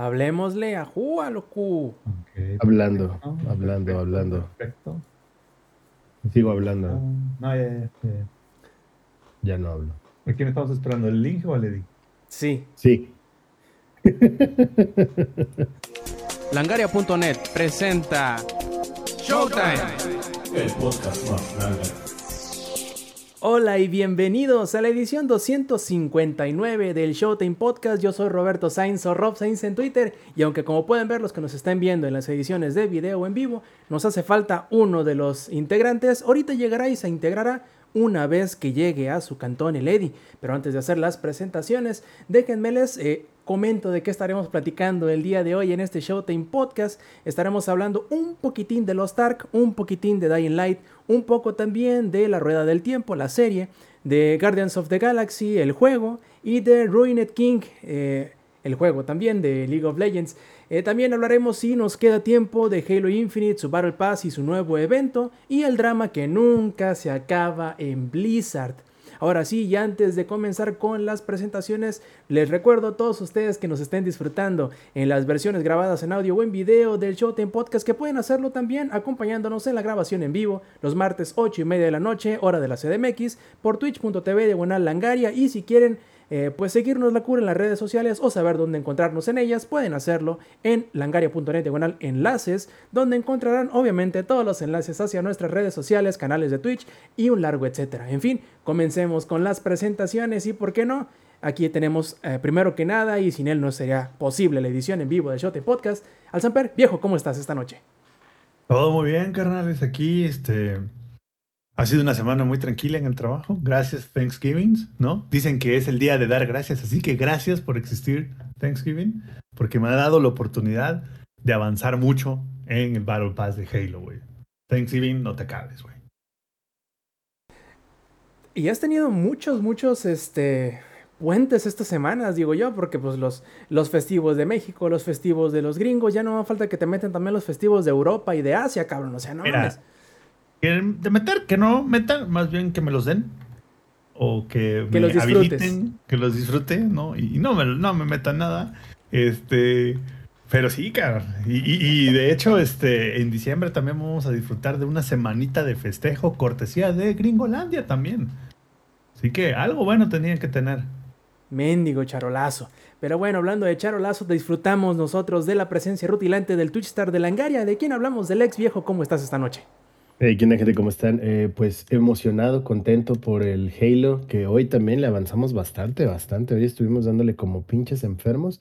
Hablemosle a Juá, loco. Hablando, hablando, hablando. Perfecto. Sigo hablando. No, ya, ya, ya. Ya no hablo. ¿A quién estamos esperando? ¿El link o al Eddie? Sí. Sí. Langaria.net presenta Showtime. El podcast más grande. Hola y bienvenidos a la edición 259 del Showtime Podcast. Yo soy Roberto Sainz o Rob Sainz en Twitter y aunque como pueden ver los que nos están viendo en las ediciones de video o en vivo, nos hace falta uno de los integrantes. Ahorita llegará y se integrará una vez que llegue a su cantón el Eddy. Pero antes de hacer las presentaciones, déjenme les eh, comento de qué estaremos platicando el día de hoy en este Showtime Podcast. Estaremos hablando un poquitín de Lost Ark, un poquitín de Dying Light, un poco también de La Rueda del Tiempo, la serie, de Guardians of the Galaxy, el juego, y de Ruined King, eh, el juego también de League of Legends. Eh, también hablaremos si nos queda tiempo de Halo Infinite, su Battle Pass y su nuevo evento, y el drama que nunca se acaba en Blizzard. Ahora sí, y antes de comenzar con las presentaciones, les recuerdo a todos ustedes que nos estén disfrutando en las versiones grabadas en audio o en video del Showtime Podcast que pueden hacerlo también acompañándonos en la grabación en vivo los martes 8 y media de la noche, hora de la CDMX, por twitch.tv de Buenal Langaria y si quieren eh, pues seguirnos la cura en las redes sociales o saber dónde encontrarnos en ellas, pueden hacerlo en langaria.net diagonal enlaces, donde encontrarán obviamente todos los enlaces hacia nuestras redes sociales, canales de Twitch y un largo etcétera. En fin, comencemos con las presentaciones y por qué no. Aquí tenemos, eh, primero que nada, y sin él no sería posible la edición en vivo de Shote Podcast. Alzamper, viejo, ¿cómo estás esta noche? Todo muy bien, carnales. Aquí, este, ha sido una semana muy tranquila en el trabajo. Gracias Thanksgiving, ¿no? Dicen que es el día de dar gracias, así que gracias por existir Thanksgiving, porque me ha dado la oportunidad de avanzar mucho en el Battle Pass de Halo, güey. Thanksgiving, no te acabes, güey. Y has tenido muchos, muchos, este, puentes estas semanas, digo yo, porque pues los, los festivos de México, los festivos de los gringos, ya no me falta que te meten también los festivos de Europa y de Asia, cabrón, o sea, no Mira, mames. Que de meter, que no metan, más bien que me los den. O que, Que me los habiliten, que los disfrute, ¿no? Y, y no, me, no me metan nada. Este. Pero sí, cabrón. Y, y- y de hecho, este, en diciembre también vamos a disfrutar de una semanita de festejo, cortesía de Gringolandia también. Así que algo bueno tenían que tener. Mendigo charolazo. Pero bueno, hablando de charolazo, disfrutamos nosotros de la presencia rutilante del Twitch Star de Langaria. ¿De quién hablamos? Del ex viejo. ¿Cómo estás esta noche? Hey, ¿qué onda, gente? ¿Cómo están? Eh, pues emocionado, contento por el Halo, que hoy también le avanzamos bastante, bastante. Hoy estuvimos dándole como pinches enfermos.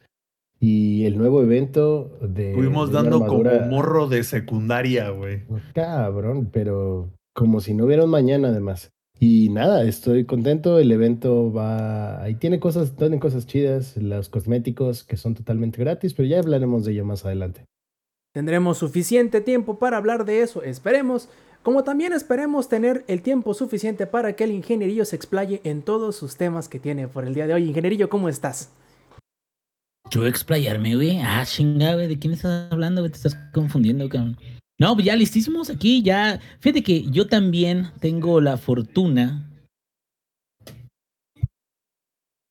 Y el nuevo evento de. Estuvimos de dando como armadura- morro de secundaria, güey. Cabrón, pero como si no hubiera un mañana, además. Y nada, estoy contento. El evento va. Ahí tiene cosas, tiene cosas chidas, los cosméticos que son totalmente gratis, pero ya hablaremos de ello más adelante. Tendremos suficiente tiempo para hablar de eso, esperemos. Como también esperemos tener el tiempo suficiente para que el ingenierillo se explaye en todos sus temas que tiene por el día de hoy. Ingenierillo, ¿cómo estás? Yo explayarme, güey. Ah, chinga, güey. ¿De quién estás hablando, güey? Te estás confundiendo, cabrón. No, pues ya listísimos aquí, ya. Fíjate que yo también tengo la fortuna.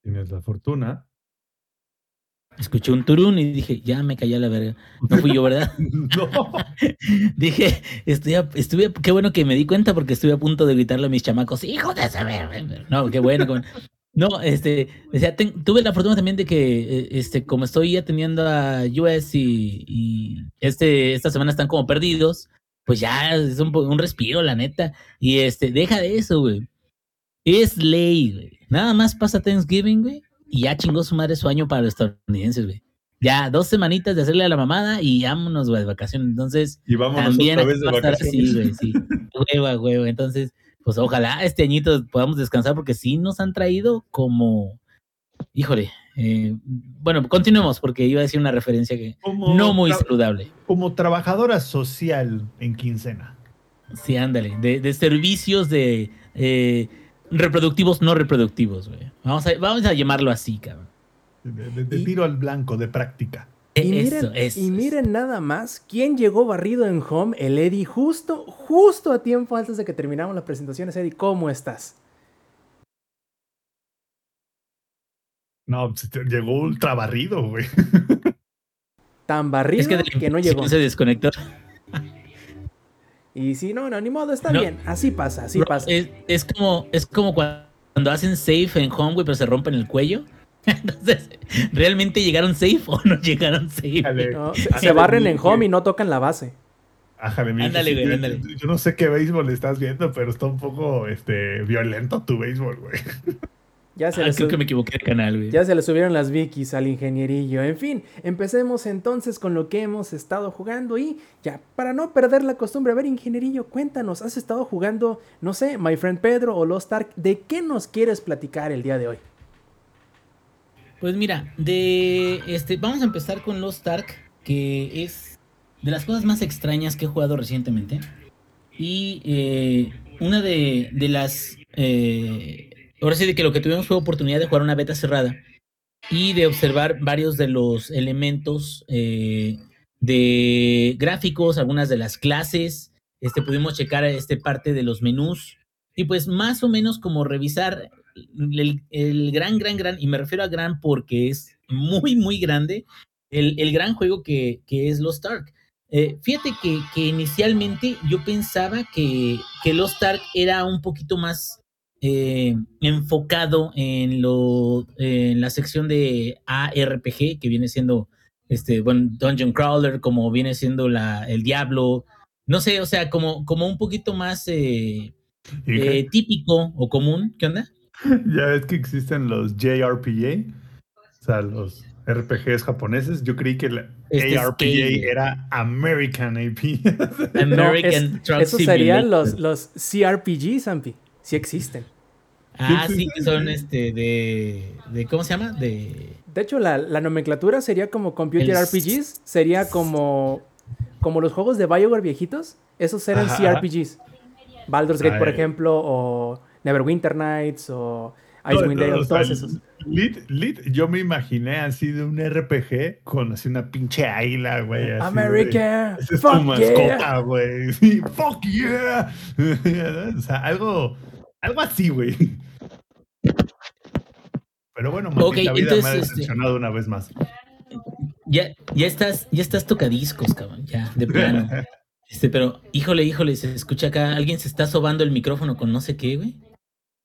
Tienes la fortuna. Escuché un turún y dije, ya me callé a la verga. No fui yo, ¿verdad? no. dije, estoy a- estuve, qué bueno que me di cuenta porque estuve a punto de gritarle a mis chamacos, hijo de esa verga". No, qué bueno. qué bueno. No, este, o sea, ten- tuve la fortuna también de que, eh, este, como estoy atendiendo a US y, y este, esta semana están como perdidos, pues ya es un, un respiro, la neta. Y este, deja de eso, güey. Es ley, güey. Nada más pasa Thanksgiving, güey, y ya chingó su madre su año para los estadounidenses, güey. Ya dos semanitas de hacerle a la mamada y vámonos, güey, de vacaciones. Entonces, Y vámonos también otra vez de pasar así, vacaciones. güey, sí. Hueva, hueva. Entonces, pues ojalá este añito podamos descansar porque sí nos han traído como, híjole, eh, bueno, continuemos porque iba a decir una referencia que Como no muy saludable. como trabajadora social en quincena. Sí, ándale, de, de servicios de eh, reproductivos no reproductivos, güey. Vamos a, vamos a llamarlo así, cabrón. De, de- de Y- tiro al blanco, de práctica. Y Eh, miren, eso, eso, y eso. miren nada más quién llegó barrido en home, el Eddie, justo, justo a tiempo antes de que terminamos las presentaciones. Eddie, ¿cómo estás? No, se te- llegó ultra barrido, güey. tan barrido Es que, que, de no llegó. se desconectó. Y sí, no, no, ni modo, está No. bien. Así pasa, así Bro, pasa. Es, es como, es como cuando hacen safe en home, güey, pero se rompen el cuello. Entonces, ¿realmente llegaron safe o no llegaron safe? No, se, se barren en home y no tocan la base. Ájale, Ándale, güey, yo- ándale. Yo no sé qué béisbol estás viendo, pero está un poco este, violento tu béisbol, güey. Ya se, Ah, le creo sub- que me equivoqué de canal, güey. ya se le subieron las Vikis al ingenierillo. En fin, empecemos entonces con lo que hemos estado jugando. Y ya, para no perder la costumbre, a ver, ingenierillo, cuéntanos, ¿has estado jugando, no sé, My Friend Pedro o Lost Ark? ¿De qué nos quieres platicar el día de hoy? Pues mira, de este, vamos a empezar con Lost Ark, que es de las cosas más extrañas que he jugado recientemente. Y eh, una de, de las. eh, ahora sí, de que lo que tuvimos fue oportunidad de jugar una beta cerrada y de observar varios de los elementos eh, de gráficos, algunas de las clases. Este, pudimos checar este parte de los menús y pues más o menos como revisar el, gran, gran, gran, y me refiero a gran porque es muy, muy grande, el, el gran juego que, que es Lost Ark. Eh, fíjate que, que inicialmente yo pensaba que, que Lost Ark era un poquito más eh, enfocado en, lo, en la sección de ARPG, que viene siendo este, bueno, Dungeon Crawler, como viene siendo la, el Diablo. No sé, o sea, como, como un poquito más eh, eh, típico o común. ¿Qué onda? ya ves que existen los JRPG, o sea, los RPGs japoneses. Yo creí que la Este es era American AP. American No, es- eso serían los, los CRPG, Zampi. Sí existen. Ah, Sí, que son este de, de. ¿Cómo se llama? De. De hecho, la, la nomenclatura sería como Computer El- RPGs, sería como, como los juegos de Bioware viejitos. Esos eran Ajá. CRPGs. Baldur's Gate, por Ay. ejemplo, o Neverwinter Nights, o No, Icewind no, Dale, o sea, todos esos. Lit, lit, yo me imaginé así de un RPG con así una pinche águila, güey. así, America, güey. Es tu fuck yeah. mascota, güey. Sí, fuck yeah. o sea, algo, algo así, güey. Pero bueno, maldita Ok, vida me ha este- decepcionado una vez más. Ya, ya estás, ya estás tocadiscos, cabrón. Ya, de plano. Este, pero, híjole, híjole, se escucha acá. Alguien se está sobando el micrófono con no sé qué, güey.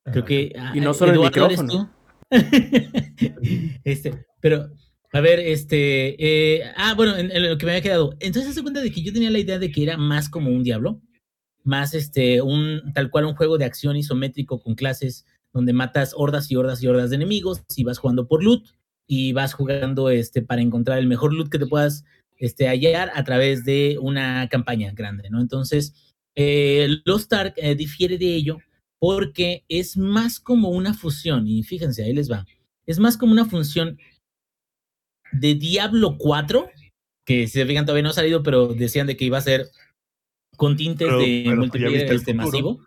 Creo que. Y no ah, solo el Eduardo, ¿eres micrófono. tú? este, pero, a ver, este. eh, ah, bueno, en, en lo que me había quedado. Entonces se cuenta de que yo tenía la idea de que era más como un diablo. Más este, un tal cual un juego de acción isométrico con clases donde matas hordas y hordas y hordas de enemigos y vas jugando por loot y vas jugando este para encontrar el mejor loot que te puedas este, hallar a través de una campaña grande, ¿no? Entonces, eh, Lost Ark eh, difiere de ello porque es más como una fusión, y fíjense, ahí les va, es más como una función de Diablo 4, que si se fijan todavía no ha salido, pero decían de que iba a ser con tintes Pero- de pero multiplayer este, masivo.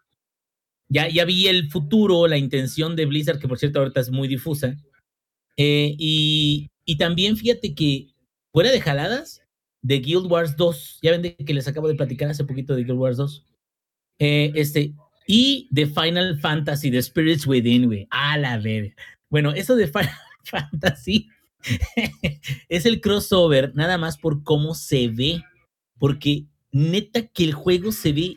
Ya, ya vi el futuro, la intención de Blizzard, que por cierto ahorita es muy difusa. Eh, y, y también fíjate que fuera de jaladas, de Guild Wars 2, ya ven de que les acabo de platicar hace poquito de Guild Wars 2. Eh, este, y de Final Fantasy, de Spirits Within, güey. A la verga. Bueno, eso de Final Fantasy es el crossover nada más por cómo se ve. Porque neta que el juego se ve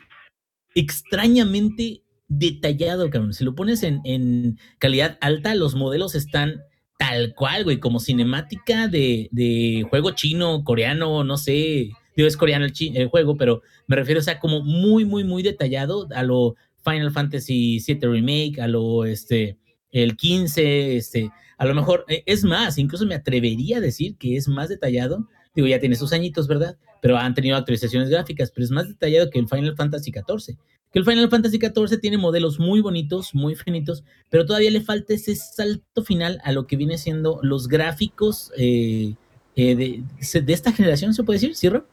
extrañamente detallado, cabrón. Si lo pones en, calidad alta, los modelos están tal cual, güey, como cinemática de, juego chino, coreano, no sé. Digo, es coreano el, el juego, pero me refiero, o sea, como muy, muy, muy detallado a lo Final Fantasy VII Remake, a lo, este, el 15, este, a lo mejor, eh, es más, incluso me atrevería a decir que es más detallado. Digo, ya tiene sus añitos, ¿verdad? Pero han tenido actualizaciones gráficas, pero es más detallado que el Final Fantasy XIV. Que el Final Fantasy XIV tiene modelos muy bonitos, muy finitos, pero todavía le falta ese salto final a lo que viene siendo los gráficos eh, eh, de, esta generación, ¿se puede decir? ¿Sí, Rob?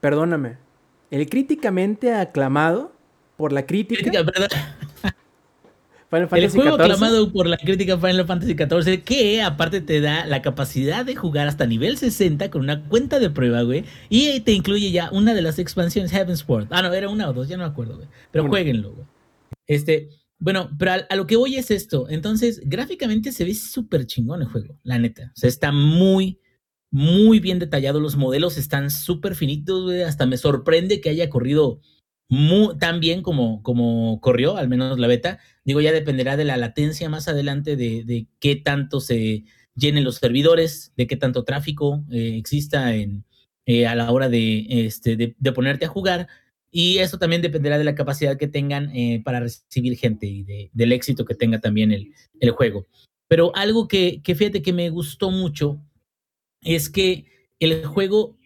Perdóname. El críticamente aclamado por la crítica, Crítica, El juego XIV, aclamado por la crítica Final Fantasy XIV, que aparte te da la capacidad de jugar hasta nivel 60 con una cuenta de prueba, güey. Y te incluye ya una de las expansiones Heavensward. Ah, no, era una o dos, ya no me acuerdo, güey. Pero jueguenlo, güey. Este, bueno, pero a, a lo que voy es esto. Entonces, gráficamente se ve súper chingón el juego, la neta. O sea, está muy, muy bien detallado, los modelos están súper finitos, güey, hasta me sorprende que haya corrido muy, tan bien como, como corrió, al menos la beta. Digo, ya dependerá de la latencia más adelante, de, de qué tanto se llenen los servidores, de qué tanto tráfico eh, exista en, eh, a la hora de, este, de, ponerte a jugar. Y eso también dependerá de la capacidad que tengan eh, para recibir gente y de, del éxito que tenga también el, el juego. Pero algo que, que fíjate que me gustó mucho es que el juego,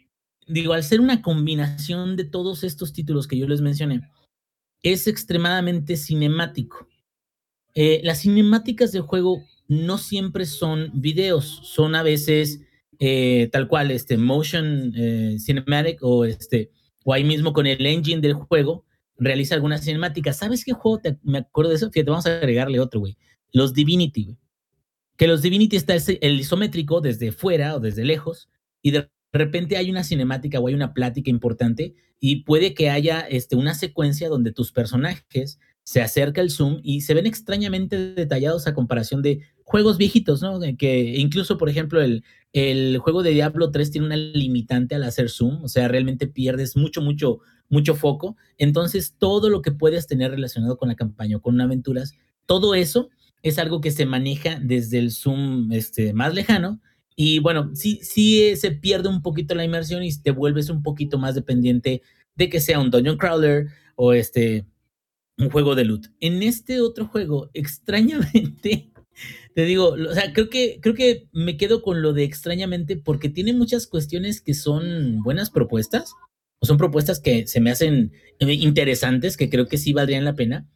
digo, al ser una combinación de todos estos títulos que yo les mencioné, es extremadamente cinemático. Eh, las cinemáticas del juego no siempre son videos, son a veces eh, tal cual, este, motion eh, cinematic o este, o ahí mismo con el engine del juego, realiza algunas cinemáticas. ¿Sabes qué juego? Me acuerdo de eso. Fíjate, vamos a agregarle otro, güey. Los Divinity, güey. Que los Divinity está el isométrico desde fuera o desde lejos y de repente hay una cinemática o hay una plática importante y puede que haya este, una secuencia donde tus personajes se acerca el zoom y se ven extrañamente detallados a comparación de juegos viejitos, ¿no? Que incluso, por ejemplo, el, el juego de Diablo 3 tiene una limitante al hacer zoom, o sea, realmente pierdes mucho, mucho, mucho foco. Entonces, todo lo que puedes tener relacionado con la campaña o con aventuras, todo eso es algo que se maneja desde el zoom este, más lejano. Y bueno, sí, sí se pierde un poquito la inmersión y te vuelves un poquito más dependiente de que sea un dungeon crawler o este un juego de loot. En este otro juego, extrañamente, te digo, o sea, creo que, creo que me quedo con lo de extrañamente porque tiene muchas cuestiones que son buenas propuestas, o son propuestas que se me hacen interesantes, que creo que sí valdrían la pena,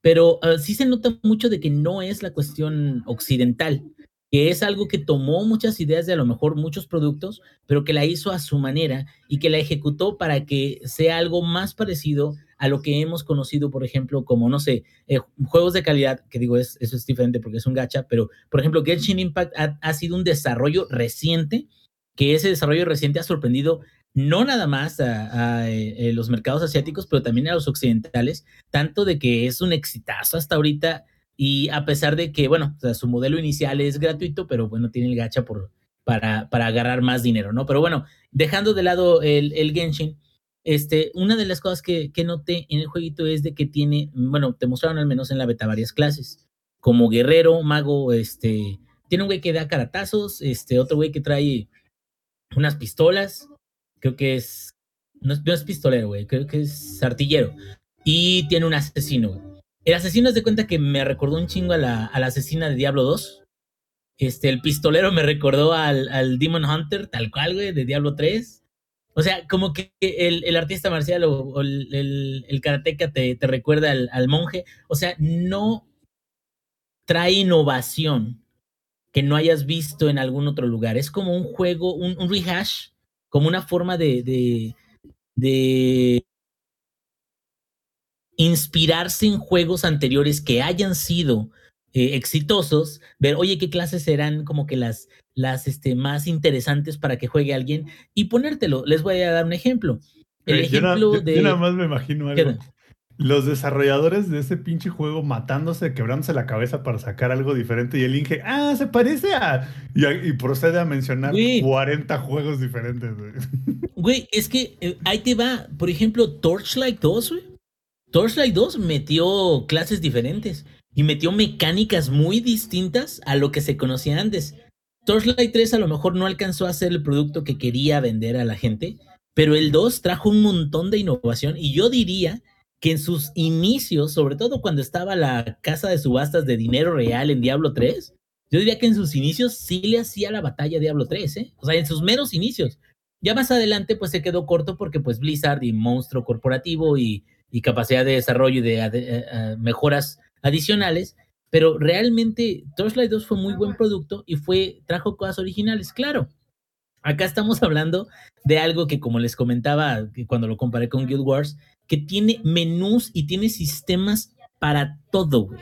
pero uh, sí se nota mucho de que no es la cuestión occidental, que es algo que tomó muchas ideas de a lo mejor muchos productos, pero que la hizo a su manera y que la ejecutó para que sea algo más parecido a lo que hemos conocido, por ejemplo, como, no sé, eh, juegos de calidad, que digo, es, eso es diferente porque es un gacha, pero, por ejemplo, Genshin Impact ha, sido un desarrollo reciente, que ese desarrollo reciente ha sorprendido no nada más a, a, a, eh, los mercados asiáticos, pero también a los occidentales, tanto de que es un exitazo hasta ahorita y a pesar de que, bueno, o sea, su modelo inicial es gratuito, pero bueno, tiene el gacha por, para, para agarrar más dinero, ¿no? Pero bueno, dejando de lado el, el Genshin, este, una de las cosas que, que, noté en el jueguito es de que tiene, bueno, te mostraron al menos en la beta varias clases, como guerrero, mago, este, tiene un güey que da caratazos, este, otro güey que trae unas pistolas, creo que es, no, no es pistolero, güey, creo que es artillero, y tiene un asesino, güey. El asesino es de cuenta que me recordó un chingo a la, asesina de Diablo 2. Este, el pistolero me recordó al, Demon Hunter, tal cual, güey, de Diablo 3. O sea, como que el, artista marcial o, el, el, karateca te, recuerda al, monje. O sea, no trae innovación que no hayas visto en algún otro lugar. Es como un juego, un, rehash, como una forma de inspirarse en juegos anteriores que hayan sido eh, exitosos, ver, oye, qué clases serán como que las, las este, más interesantes para que juegue alguien y ponértelo. Les voy a dar un ejemplo. El Eh, yo, na- ejemplo yo- de... yo nada más me imagino ¿Qué algo. Los desarrolladores de ese pinche juego matándose, quebrándose la cabeza para sacar algo diferente y el Inge, ah, se parece a... Y, a- y procede a mencionar Güey. 40 juegos diferentes. güey. Güey, es que eh, ahí te va, por ejemplo, Torchlight 2, güey. Torchlight 2 metió clases diferentes y metió mecánicas muy distintas a lo que se conocía antes. Torchlight 3 a lo mejor no alcanzó a ser el producto que quería vender a la gente, pero el 2 trajo un montón de innovación y yo diría que en sus inicios, sobre todo cuando estaba la casa de subastas de dinero real en Diablo 3, yo diría que en sus inicios sí le hacía la batalla a Diablo 3, ¿eh? O sea, en sus meros inicios. Ya más adelante, pues se quedó corto porque, pues, Blizzard y monstruo corporativo y, y capacidad de desarrollo y de, de, de uh, mejoras adicionales. Pero realmente Torchlight 2 fue muy buen producto y fue, trajo cosas originales, claro. Acá estamos hablando de algo que, como les comentaba cuando lo comparé con Guild Wars, que tiene menús y tiene sistemas para todo, güey.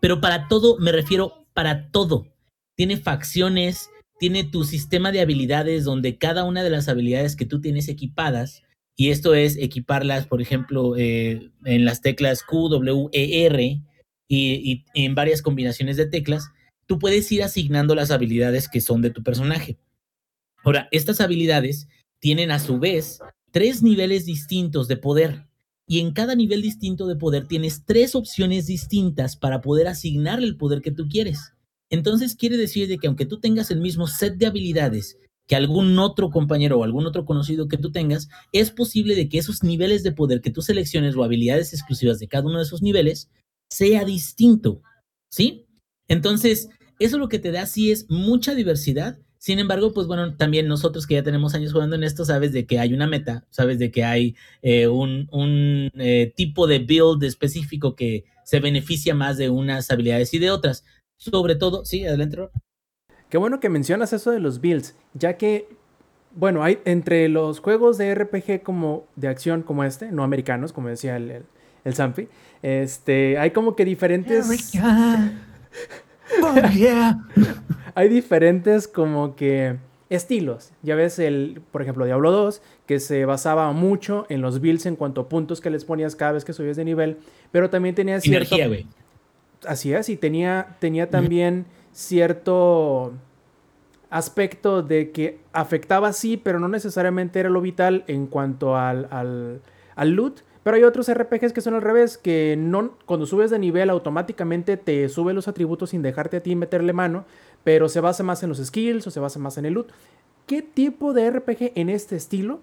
Pero para todo me refiero para todo. Tiene facciones, tiene tu sistema de habilidades donde cada una de las habilidades que tú tienes equipadas, y esto es equiparlas, por ejemplo, eh, en las teclas Q, W, E, R y, y, en varias combinaciones de teclas, tú puedes ir asignando las habilidades que son de tu personaje. Ahora, estas habilidades tienen a su vez tres niveles distintos de poder. Y en cada nivel distinto de poder tienes tres opciones distintas para poder asignar el poder que tú quieres. Entonces quiere decir de que aunque tú tengas el mismo set de habilidades que algún otro compañero o algún otro conocido que tú tengas, es posible de que esos niveles de poder que tú selecciones o habilidades exclusivas de cada uno de esos niveles sea distinto, ¿sí? Entonces, eso lo que te da sí es mucha diversidad. Sin embargo, pues bueno, también nosotros que ya tenemos años jugando en esto, sabes de que hay una meta, sabes de que hay eh, un, un eh, tipo de build específico que se beneficia más de unas habilidades y de otras. Sobre todo, sí, adelante. Qué bueno que mencionas eso de los builds, ya que, bueno, hay entre los juegos de RPG como de acción como este, no americanos, como decía el, el, el Zampi, este, hay como que diferentes... Oh, yeah. hay diferentes como que estilos. Ya ves el, por ejemplo, Diablo 2, que se basaba mucho en los builds en cuanto a puntos que les ponías cada vez que subías de nivel, pero también tenía cierto... Energía, güey. Así es, y tenía, tenía también cierto aspecto de que afectaba sí, pero no necesariamente era lo vital en cuanto al, al, al loot. Pero hay otros RPGs que son al revés, que no, cuando subes de nivel automáticamente te sube los atributos sin dejarte a ti meterle mano, pero se basa más en los skills o se basa más en el loot. ¿Qué tipo de RPG en este estilo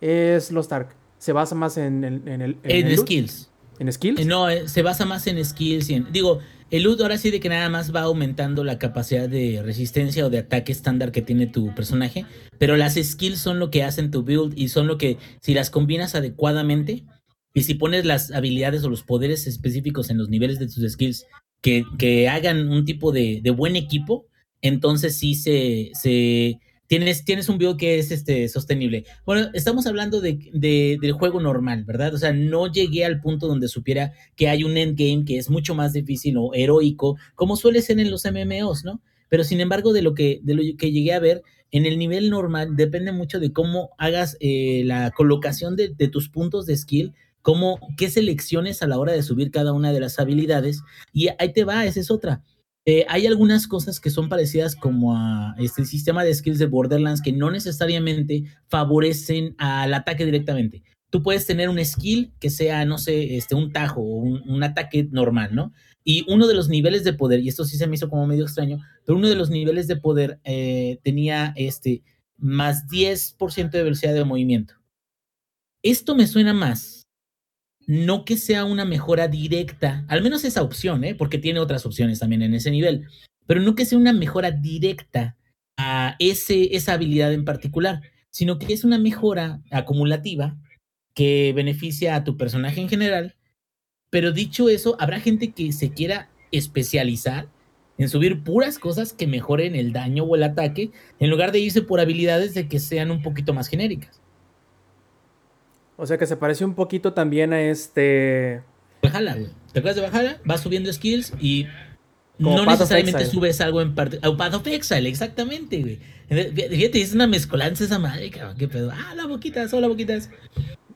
es Lost Ark? ¿Se basa más en, en, en el, En, el loot? skills. ¿En skills? Eh, No, eh, se basa más en skills y en. Digo, el loot ahora sí de que nada más va aumentando la capacidad de resistencia o de ataque estándar que tiene tu personaje. Pero las skills son lo que hacen tu build y son lo que, si las combinas adecuadamente y si pones las habilidades o los poderes específicos en los niveles de tus skills que, que hagan un tipo de, de buen equipo, entonces sí se. se Tienes, tienes un build que es este, sostenible. Bueno, estamos hablando de, de- del juego normal, ¿verdad? O sea, no llegué al punto donde supiera que hay un endgame que es mucho más difícil o heroico, como suele ser en los MMOs, ¿no? Pero sin embargo, de lo que, de lo que llegué a ver, en el nivel normal depende mucho de cómo hagas eh, la colocación de, de tus puntos de skill, cómo, qué selecciones a la hora de subir cada una de las habilidades. Y ahí te va, esa es otra. Eh, hay algunas cosas que son parecidas como a este sistema de skills de Borderlands que no necesariamente favorecen al ataque directamente. Tú puedes tener un skill que sea, no sé, este, un tajo o un, un ataque normal, ¿no? Y uno de los niveles de poder, y esto sí se me hizo como medio extraño, pero uno de los niveles de poder eh, tenía este más 10% de velocidad de movimiento. Esto me suena más no que sea una mejora directa, al menos esa opción, ¿eh? porque tiene otras opciones también en ese nivel, pero no que sea una mejora directa a ese, esa habilidad en particular, sino que es una mejora acumulativa que beneficia a tu personaje en general. Pero dicho eso, habrá gente que se quiera especializar en subir puras cosas que mejoren el daño o el ataque, en lugar de irse por habilidades de que sean un poquito más genéricas. O sea que se parece un poquito también a este... Bajala, güey. ¿Te acuerdas de Bajala? Vas subiendo skills y Como no necesariamente subes algo en parte. Oh, Path of Exile, exactamente, güey. Fíjate, es una mezcolanza esa madre, cabrón. ¿Qué pedo? Ah, las boquitas, hola, boquitas.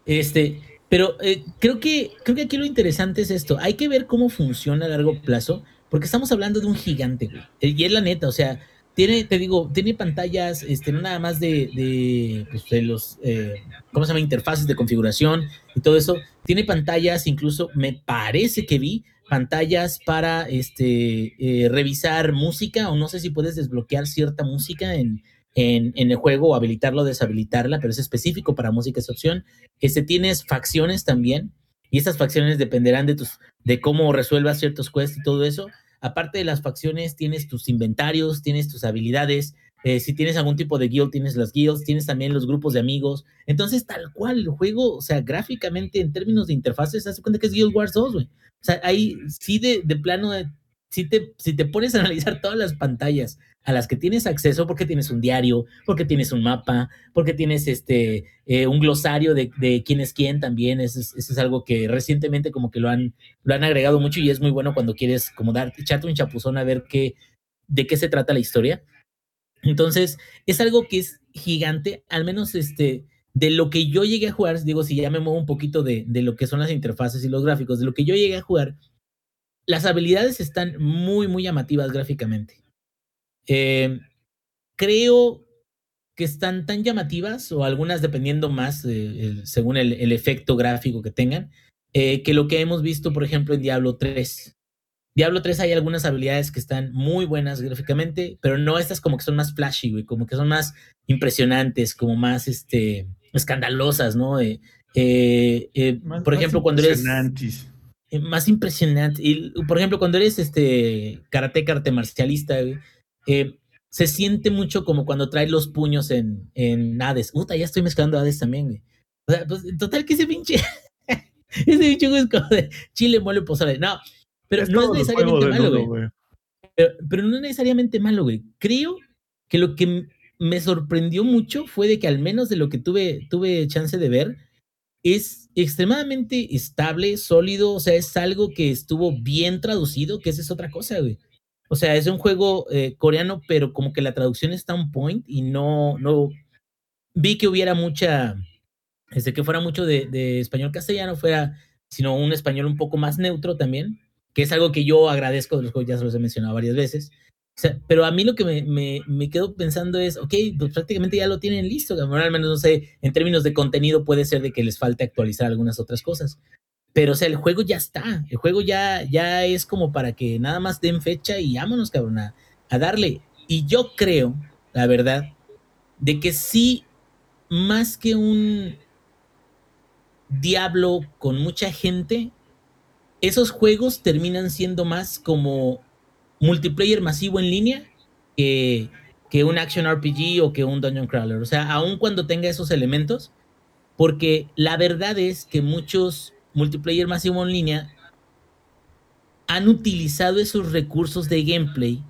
Este, pero eh, creo, que, creo que aquí lo interesante es esto. Hay que ver cómo funciona a largo plazo, porque estamos hablando de un gigante, güey. Eh, Y es la neta, o sea, tiene, te digo, tiene pantallas, este, no nada más de, de, pues, de los, eh, ¿cómo se llama? Interfaces de configuración y todo eso. Tiene pantallas, incluso me parece que vi pantallas para este, eh, revisar música, o no sé si puedes desbloquear cierta música en, en, en el juego o habilitarla o deshabilitarla, pero es específico para música esa opción. Este, tienes facciones también, y estas facciones dependerán de, tus, de cómo resuelvas ciertos quests y todo eso. Aparte de las facciones, tienes tus inventarios, tienes tus habilidades. eh, si tienes algún tipo de guild, tienes las guilds, tienes también los grupos de amigos. Entonces, tal cual, el juego, o sea, gráficamente, en términos de interfaces, hace cuenta que es Guild Wars 2, güey. O sea, ahí sí de, de plano, eh, si te, si te pones a analizar todas las pantallas a las que tienes acceso, porque tienes un diario, porque tienes un mapa, porque tienes este eh, un glosario de, de quién es quién también, eso es, eso es algo que recientemente como que lo han, lo han agregado mucho y es muy bueno cuando quieres como dar, echarte un chapuzón a ver qué, de qué se trata la historia. Entonces, es algo que es gigante, al menos este, de lo que yo llegué a jugar, digo, si ya me muevo un poquito de, de lo que son las interfaces y los gráficos, de lo que yo llegué a jugar, las habilidades están muy, muy llamativas gráficamente. Eh, creo que están tan llamativas, o algunas dependiendo más, eh, según el, el efecto gráfico que tengan, eh, que lo que hemos visto, por ejemplo, en Diablo 3. Diablo 3 hay algunas habilidades que están muy buenas gráficamente, pero no estas como que son más flashy, güey, como que son más impresionantes, como más este, escandalosas, ¿no? Eh, eh, Más- por ejemplo, cuando eres más impresionante. Y, por ejemplo, cuando eres este karateca, arte marcialista, güey, eh, se siente mucho como cuando traes los puños en, en Hades. Puta, ya estoy mezclando Hades también, güey. O sea, pues, total que ese pinche. ese pinche güey es como de chile, mole, pozole. No, pero Es no es necesariamente malo, nudo, güey. Pero, pero no es necesariamente malo, güey. Creo que lo que me sorprendió mucho fue de que al menos de lo que tuve, tuve chance de ver, es extremadamente estable, sólido, o sea, es algo que estuvo bien traducido, que esa es otra cosa, güey. O sea, es un juego eh, coreano, pero como que la traducción está on point y no, no vi que hubiera mucha, este, que fuera mucho de, de español castellano, fuera, sino un español un poco más neutro también, que es algo que yo agradezco de los juegos, ya se los he mencionado varias veces. O sea, pero a mí lo que me, me, me quedo pensando es, ok, pues prácticamente ya lo tienen listo, al menos no sé, en términos de contenido puede ser de que les falte actualizar algunas otras cosas. Pero, o sea, el juego ya está, el juego ya, ya es como para que nada más den fecha y vámonos, cabrón, a, darle. Y yo creo, la verdad, de que sí, más que un Diablo con mucha gente, esos juegos terminan siendo más como multiplayer masivo en línea que, que un action RPG o que un dungeon crawler. O sea, aun cuando tenga esos elementos, porque la verdad es que muchos multiplayer masivo en línea han utilizado esos recursos de gameplay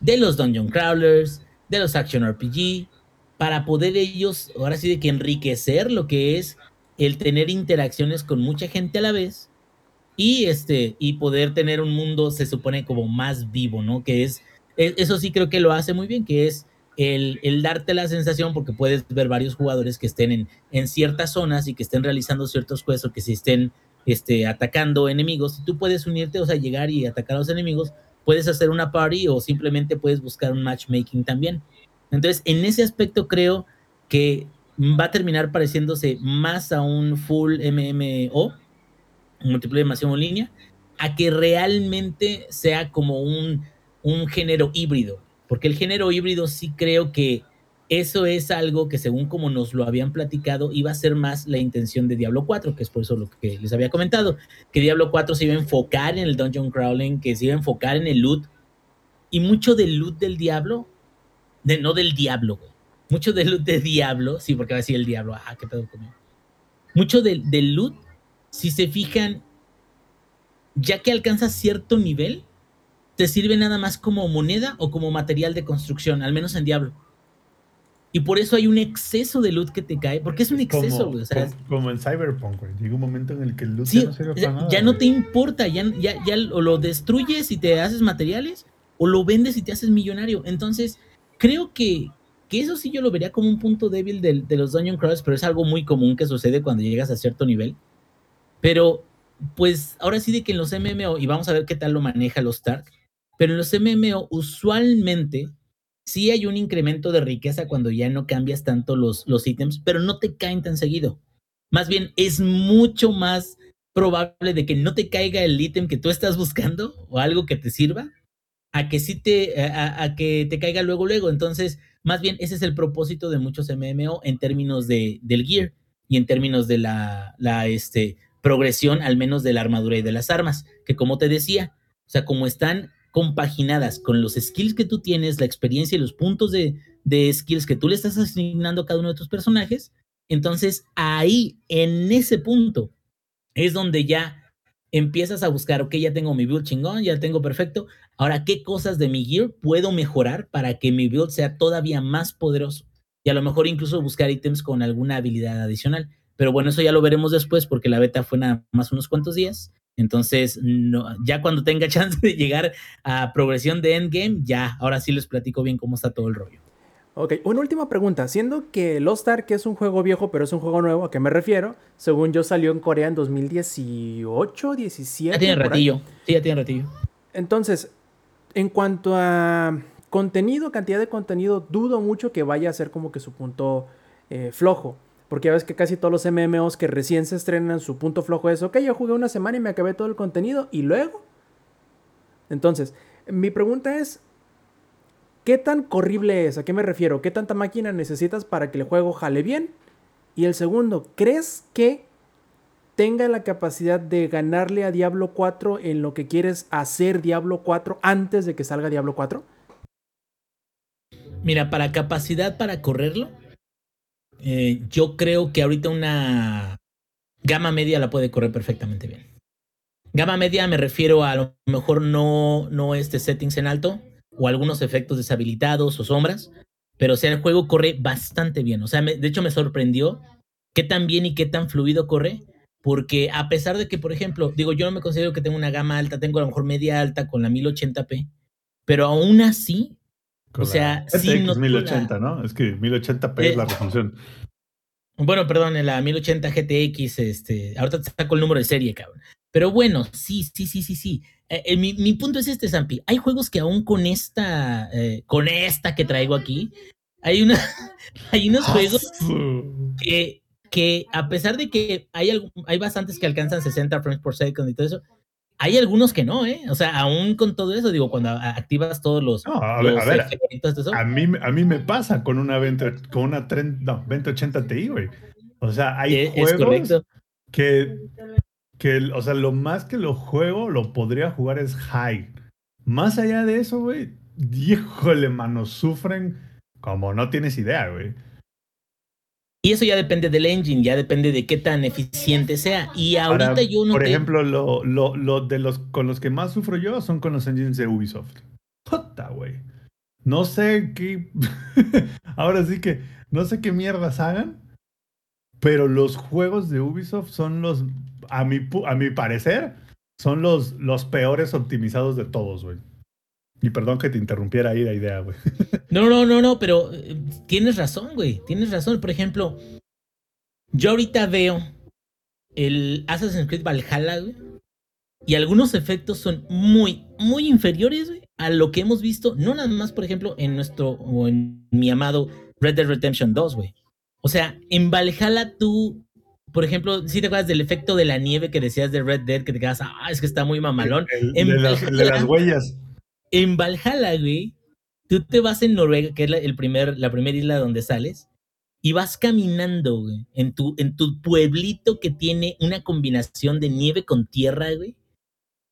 de los dungeon crawlers, de los action RPG, para poder ellos, ahora sí de que enriquecer lo que es el tener interacciones con mucha gente a la vez y este y poder tener un mundo se supone como más vivo, ¿no? Que es e- eso sí creo que lo hace muy bien, que es el, darte la sensación, porque puedes ver varios jugadores que estén en, ciertas zonas y que estén realizando ciertos quests o que se estén este, atacando enemigos, y tú puedes unirte, o sea, llegar y atacar a los enemigos, puedes hacer una party o simplemente puedes buscar un matchmaking también. Entonces, en ese aspecto creo que va a terminar pareciéndose más a un full MMO, multiplayer masivo en línea, a que realmente sea como un género híbrido. Porque el género híbrido sí creo que eso es algo que según como nos lo habían platicado, iba a ser más la intención de Diablo 4, que es por eso lo que les había comentado, que Diablo 4 se iba a enfocar en el dungeon crawling, que se iba a enfocar en el loot, y mucho del loot del Diablo, de, no del Diablo, güey, mucho del loot de Diablo, sí, porque va a decir el Diablo, ajá, qué pedo conmigo. Mucho del, del loot, si se fijan, ya que alcanza cierto nivel, te sirve nada más como moneda o como material de construcción, al menos en Diablo. Y por eso hay un exceso de loot que te cae, porque es un exceso, güey. O sea, como, como en Cyberpunk, güey. Llega un momento en el que el loot Sí, ya no sirve para nada. ya no te importa, ya, ya, ya o lo destruyes y te haces materiales, o lo vendes y te haces millonario. Entonces, creo que, que eso sí yo lo vería como un punto débil de, los Dungeon Crawlers, pero es algo muy común que sucede cuando llegas a cierto nivel. Pero, pues, ahora sí de que en los MMO, y vamos a ver qué tal lo maneja los Stark, pero en los MMO usualmente sí hay un incremento de riqueza cuando ya no cambias tanto los, los ítems, pero no te caen tan seguido. Más bien, es mucho más probable de que no te caiga el ítem que tú estás buscando o algo que te sirva, a que sí te, a, a que te caiga luego, luego. Entonces, más bien, ese es el propósito de muchos MMO en términos de, del gear y en términos de la, la este, progresión, al menos de la armadura y de las armas, que como te decía, o sea, como están compaginadas con los skills que tú tienes, la experiencia y los puntos de, skills que tú le estás asignando a cada uno de tus personajes, entonces ahí, en ese punto, es donde ya empiezas a buscar, ok, ya tengo mi build chingón, ya tengo perfecto, ahora, ¿qué cosas de mi gear puedo mejorar para que mi build sea todavía más poderoso? Y a lo mejor incluso buscar ítems con alguna habilidad adicional. Pero bueno, eso ya lo veremos después porque la beta fue nada más unos cuantos días. Entonces, no, ya cuando tenga chance de llegar a progresión de endgame, ya, ahora sí les platico bien cómo está todo el rollo. Ok, una última pregunta. Siendo que Lost Ark es un juego viejo, pero es un juego nuevo, ¿a qué me refiero? Según yo salió en Corea en 2018, 17. Ya tiene ahí. ratillo. Sí, ya tiene ratillo. Entonces, en cuanto a contenido, cantidad de contenido, dudo mucho que vaya a ser como que su punto eh, flojo. Porque ya ves que casi todos los MMOs que recién se estrenan, su punto flojo es, ok, yo jugué una semana y me acabé todo el contenido y luego. Entonces, mi pregunta es, ¿qué tan corrible es? ¿A qué me refiero? ¿Qué tanta máquina necesitas para que el juego jale bien? Y el segundo, ¿crees que tenga la capacidad de ganarle a Diablo 4 en lo que quieres hacer Diablo 4 antes de que salga Diablo 4? Mira, para capacidad para correrlo, eh, yo creo que ahorita una gama media la puede correr perfectamente bien. Gama media me refiero a, lo mejor no, no este settings en alto o algunos efectos deshabilitados o sombras, pero o sea, el juego corre bastante bien. O sea, de hecho me sorprendió qué tan bien y qué tan fluido corre, porque a pesar de que, por ejemplo, digo, yo no me considero que tengo una gama alta, tengo a lo mejor media alta con la 1080p, pero aún así, Con O sea, RTX noto 1080, ¿no? Es que 1080p Eh, es la resolución. Bueno, perdón, en la 1080 GTX, este, ahorita te saco el número de serie, cabrón. Pero bueno, sí, sí, sí, sí, sí. Eh, eh, mi, mi punto es este, Zampi. Hay juegos que aún con esta, eh, con esta que traigo aquí, hay una, hay unos juegos que, que a pesar de que hay, hay bastantes que alcanzan 60 frames por second y todo eso, hay algunos que no, ¿eh? O sea, aún con todo eso, digo, cuando a- activas todos los, No, a ver, los a ver, efectos, eso, A mí, a mí me pasa con una 20, con una tren- no, 2080 Ti, güey. O sea, hay es juegos correcto. que, que, o sea, lo más que lo juego, lo podría jugar es high. Más allá de eso, güey, híjole, mano, sufren como no tienes idea, güey. Y eso ya depende del engine, ya depende de qué tan eficiente sea. Y ahorita yo no Por ejemplo, lo, lo, lo de los con los que más sufro yo son con los engines de Ubisoft. Puta, güey. No sé qué. Ahora sí que no sé qué mierdas hagan, pero los juegos de Ubisoft son los, a mi, a mi parecer, son los, los peores optimizados de todos, güey. Y perdón que te interrumpiera ahí la idea, güey. No, no, no, no, pero eh, tienes razón, güey. Tienes razón. Por ejemplo, yo ahorita veo el Assassin's Creed Valhalla, güey. Y algunos efectos son muy, muy inferiores, güey, a lo que hemos visto, no nada más, por ejemplo, en nuestro, o en mi amado Red Dead Redemption 2, güey. O sea, en Valhalla tú, por ejemplo, si te acuerdas del efecto de la nieve que decías de Red Dead, que te quedas, ah, es que está muy mamalón. El, En de, las, el de las huellas. En Valhalla, güey, tú te vas en Noruega, que es la, el primer, la primera isla donde sales, y vas caminando, güey, en tu, en tu pueblito que tiene una combinación de nieve con tierra, güey.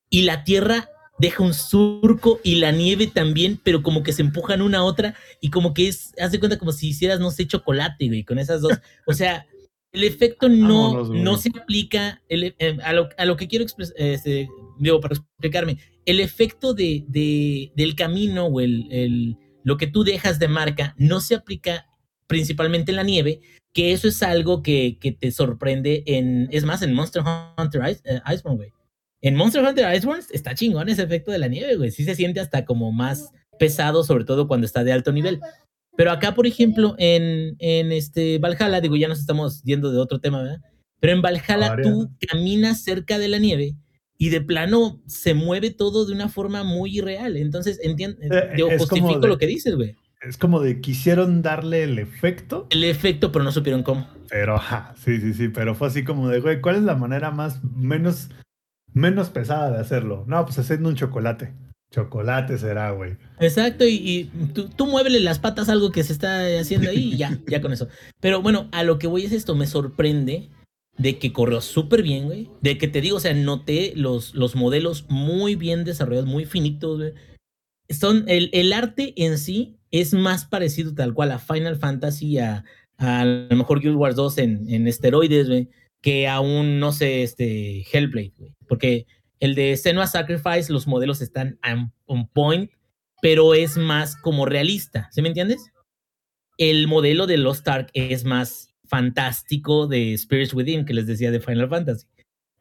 Y la tierra deja un surco y la nieve también, pero como que se empujan una a otra y como que es, haz de cuenta como si hicieras, no sé, chocolate, güey, con esas dos. O sea, el efecto no, Vámonos, no se aplica el- eh, a, lo, a lo que quiero expresar, digo, para explicarme, el efecto de, de- del camino o el, el- lo que tú dejas de marca no se aplica principalmente en la nieve, que eso es algo que, que te sorprende en, es más, en Monster Hunter Ice, eh, Iceborne, güey. En Monster Hunter Iceborne está chingón ese efecto de la nieve, güey. Sí se siente hasta como más pesado, sobre todo cuando está de alto nivel. Pero acá, por ejemplo, en, en este Valhalla, digo, ya nos estamos yendo de otro tema, ¿verdad? Pero en Valhalla tú caminas cerca de la nieve y de plano se mueve todo de una forma muy irreal. Entonces, entiendo, Eh, como justifico de- lo que dices, güey. Es como de quisieron darle el efecto, El efecto, pero no supieron cómo. pero ajá, sí, sí, sí, pero fue así como de, güey, ¿cuál es la manera más, menos, menos pesada de hacerlo? No, pues haciendo un chocolate. Chocolate será, güey. Exacto, y, y tú, tú muévele las patas a algo que se está haciendo ahí y ya, ya con eso. Pero bueno, a lo que voy es esto, me sorprende de que corrió súper bien, güey. De que te digo, o sea, noté los, los modelos muy bien desarrollados, muy finitos, güey. Son, el, el arte en sí es más parecido tal cual a Final Fantasy, a, a, lo mejor Guild Wars 2 en, en esteroides, güey, que a un, no sé, este, Hellblade, güey. Porque el de Senua Sacrifice, los modelos están on, point, pero es más como realista, ¿sí me entiendes? El modelo de Lost Ark es más fantástico de Spirits Within, que les decía de Final Fantasy.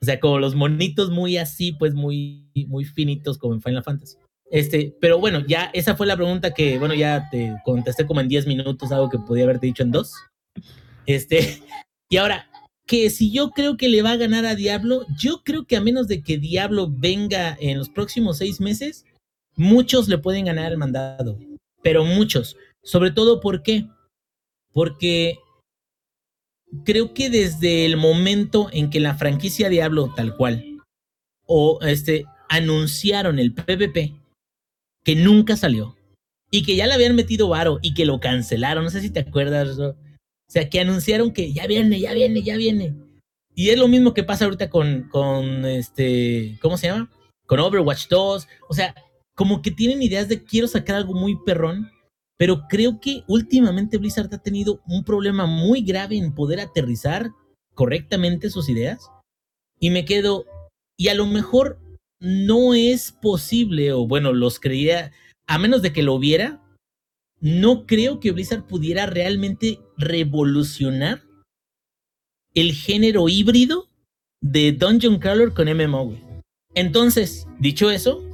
O sea, como los monitos muy así, pues muy, muy finitos como en Final Fantasy. Este, pero bueno, ya esa fue la pregunta que, bueno, ya te contesté como en 10 minutos, algo que podía haberte dicho en dos. Este, y ahora, que si yo creo que le va a ganar a Diablo, yo creo que a menos de que Diablo venga en los próximos seis meses, muchos le pueden ganar el mandado. pero muchos. Sobre todo, ¿por qué? Porque creo que desde el momento en que la franquicia Diablo, tal cual, o este, anunciaron el PvP, que nunca salió, y que ya le habían metido varo y que lo cancelaron, no sé si te acuerdas, o sea, que anunciaron que ya viene, ya viene, ya viene. Y es lo mismo que pasa ahorita con, con este, ¿cómo se llama? Con Overwatch 2, o sea, como que tienen ideas de quiero sacar algo muy perrón, pero creo que últimamente Blizzard ha tenido un problema muy grave en poder aterrizar correctamente sus ideas. Y me quedo, y a lo mejor no es posible, o bueno, los creía, a menos de que lo viera, no creo que Blizzard pudiera realmente revolucionar el género híbrido de Dungeon Crawler con MMO, güey. Entonces, dicho eso,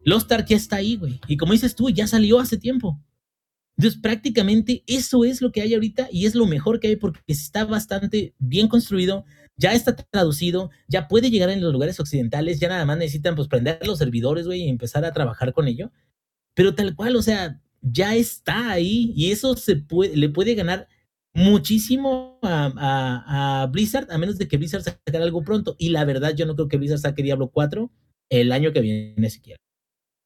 Lost Ark ya está ahí, güey. Y como dices tú, ya salió hace tiempo. Entonces, prácticamente eso es lo que hay ahorita y es lo mejor que hay porque está bastante bien construido, ya está traducido, ya puede llegar en los lugares occidentales, ya nada más necesitan pues prender los servidores, güey, y empezar a trabajar con ello. Pero tal cual, o sea, ya está ahí y eso se puede, le puede ganar muchísimo a, a, a Blizzard, a menos de que Blizzard saque algo pronto. Y la verdad, yo no creo que Blizzard saque Diablo 4 el año que viene siquiera.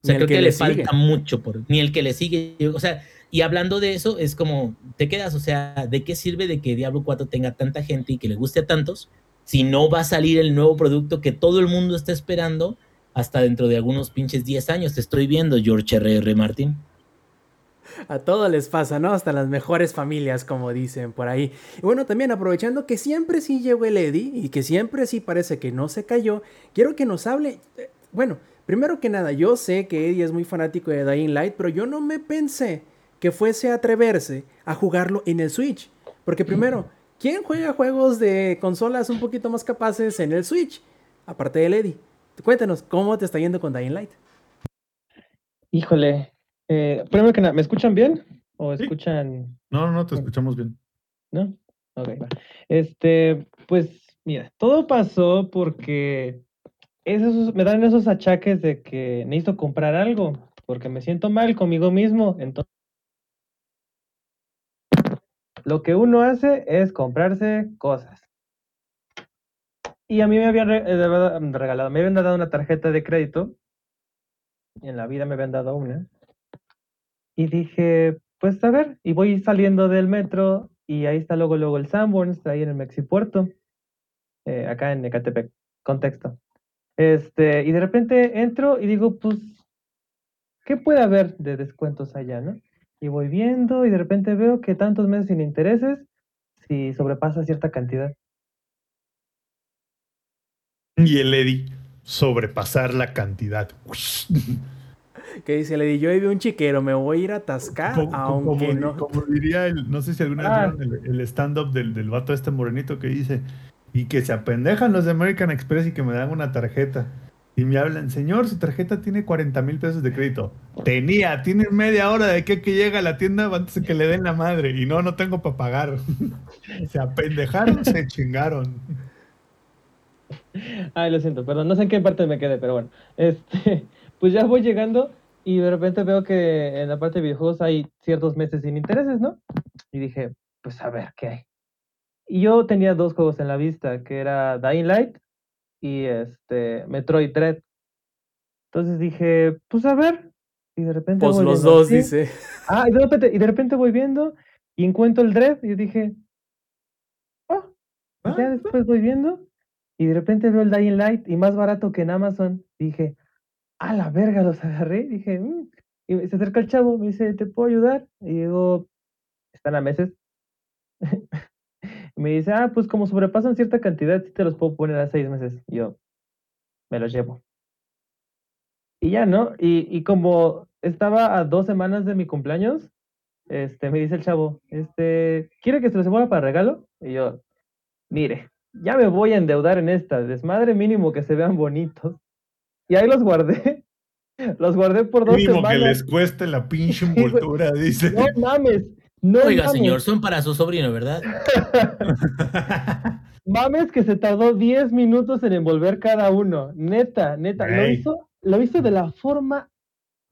O sea, creo que, que le, le sigue. falta mucho por ni el que le sigue. O sea, y hablando de eso, es como te quedas, o sea, ¿de qué sirve de que Diablo 4 tenga tanta gente y que le guste a tantos si no va a salir el nuevo producto que todo el mundo está esperando hasta dentro de algunos pinches 10 años? Te estoy viendo, George R.R. Martin. A todos les pasa, ¿no? Hasta las mejores familias, como dicen por ahí. Y bueno, también aprovechando que siempre sí llegó el Eddie y que siempre sí parece que no se cayó, quiero que nos hable. eh, Bueno, primero que nada, yo sé que Eddie es muy fanático de Dying Light, pero yo no me pensé que fuese a atreverse a jugarlo en el Switch. Porque primero, ¿quién juega juegos de consolas un poquito más capaces en el Switch? Aparte del Eddie. Cuéntanos, ¿cómo te está yendo con Dying Light? Híjole. eh, primero que nada, ¿me escuchan bien? ¿O Sí. escuchan, No, no, no, te escuchamos bien. no? Ok, va. Este, pues, mira, todo pasó porque esos, me dan esos achaques de que necesito comprar algo, porque me siento mal conmigo mismo. Entonces, lo que uno hace es comprarse cosas. Y a mí me habían eh, dado- regalado, me habían dado una tarjeta de crédito. En la vida me habían dado una. Y dije, pues a ver, y voy saliendo del metro y ahí está luego, luego el Sanborns, ahí en el Mexipuerto, eh, acá en Ecatepec, contexto. Este, y de repente entro y digo, pues, ¿qué puede haber de descuentos allá, no? Y voy viendo y de repente veo que tantos meses sin intereses si sobrepasa cierta cantidad. Y el Eddie, sobrepasar la cantidad. Que dice el Eddie, yo vi un chiquero, me voy a ir a atascar, Como, aunque como- no. como diría el, no sé si alguna vez Ah. vieron el, el stand-up del, del vato este morenito que dice, y que se apendejan los de American Express y que me dan una tarjeta. Y me hablan, señor, su tarjeta tiene 40 mil pesos de crédito. Tenía, tiene media hora de que, que llega a la tienda antes de que le den la madre. Y no, no tengo para pagar. se apendejaron, se chingaron. Ay, lo siento, perdón, no sé en qué parte me quedé, pero bueno. Este, pues ya voy llegando y de repente veo que en la parte de videojuegos hay ciertos meses sin intereses, ¿no? Y dije, pues a ver, ¿qué hay? Y yo tenía dos juegos en la vista, que era Dying Light y este Metroid Dread. Entonces dije, pues a ver. Y de repente Pues voy los viendo dos, dice. Ah, y de repente, y de repente voy viendo y encuentro el Dread y dije, oh, y ya Ah, después voy viendo y de repente veo el Dying Light y más barato que en Amazon. Dije, a la verga, los agarré. Dije, "Mm". y se acerca el chavo, me dice, ¿te puedo ayudar? Y digo, están a meses. me dice, ah, pues como sobrepasan cierta cantidad, sí te los puedo poner a seis meses. Y yo, me los llevo. Y ya, ¿no? Y, y como estaba a dos semanas de mi cumpleaños, este, me dice el chavo, este, ¿quiere que se los devuelva para regalo? Y yo, mire, ya me voy a endeudar en esta, desmadre mínimo que se vean bonitos. Y ahí los guardé. Los guardé por dos Mínimo que semanas. les cueste la pinche envoltura, dice. No mames. No Oiga, mames. señor, son para su sobrino, ¿verdad? Mames que se tardó 10 minutos en envolver cada uno. Neta, neta. Lo hizo, lo hizo de la forma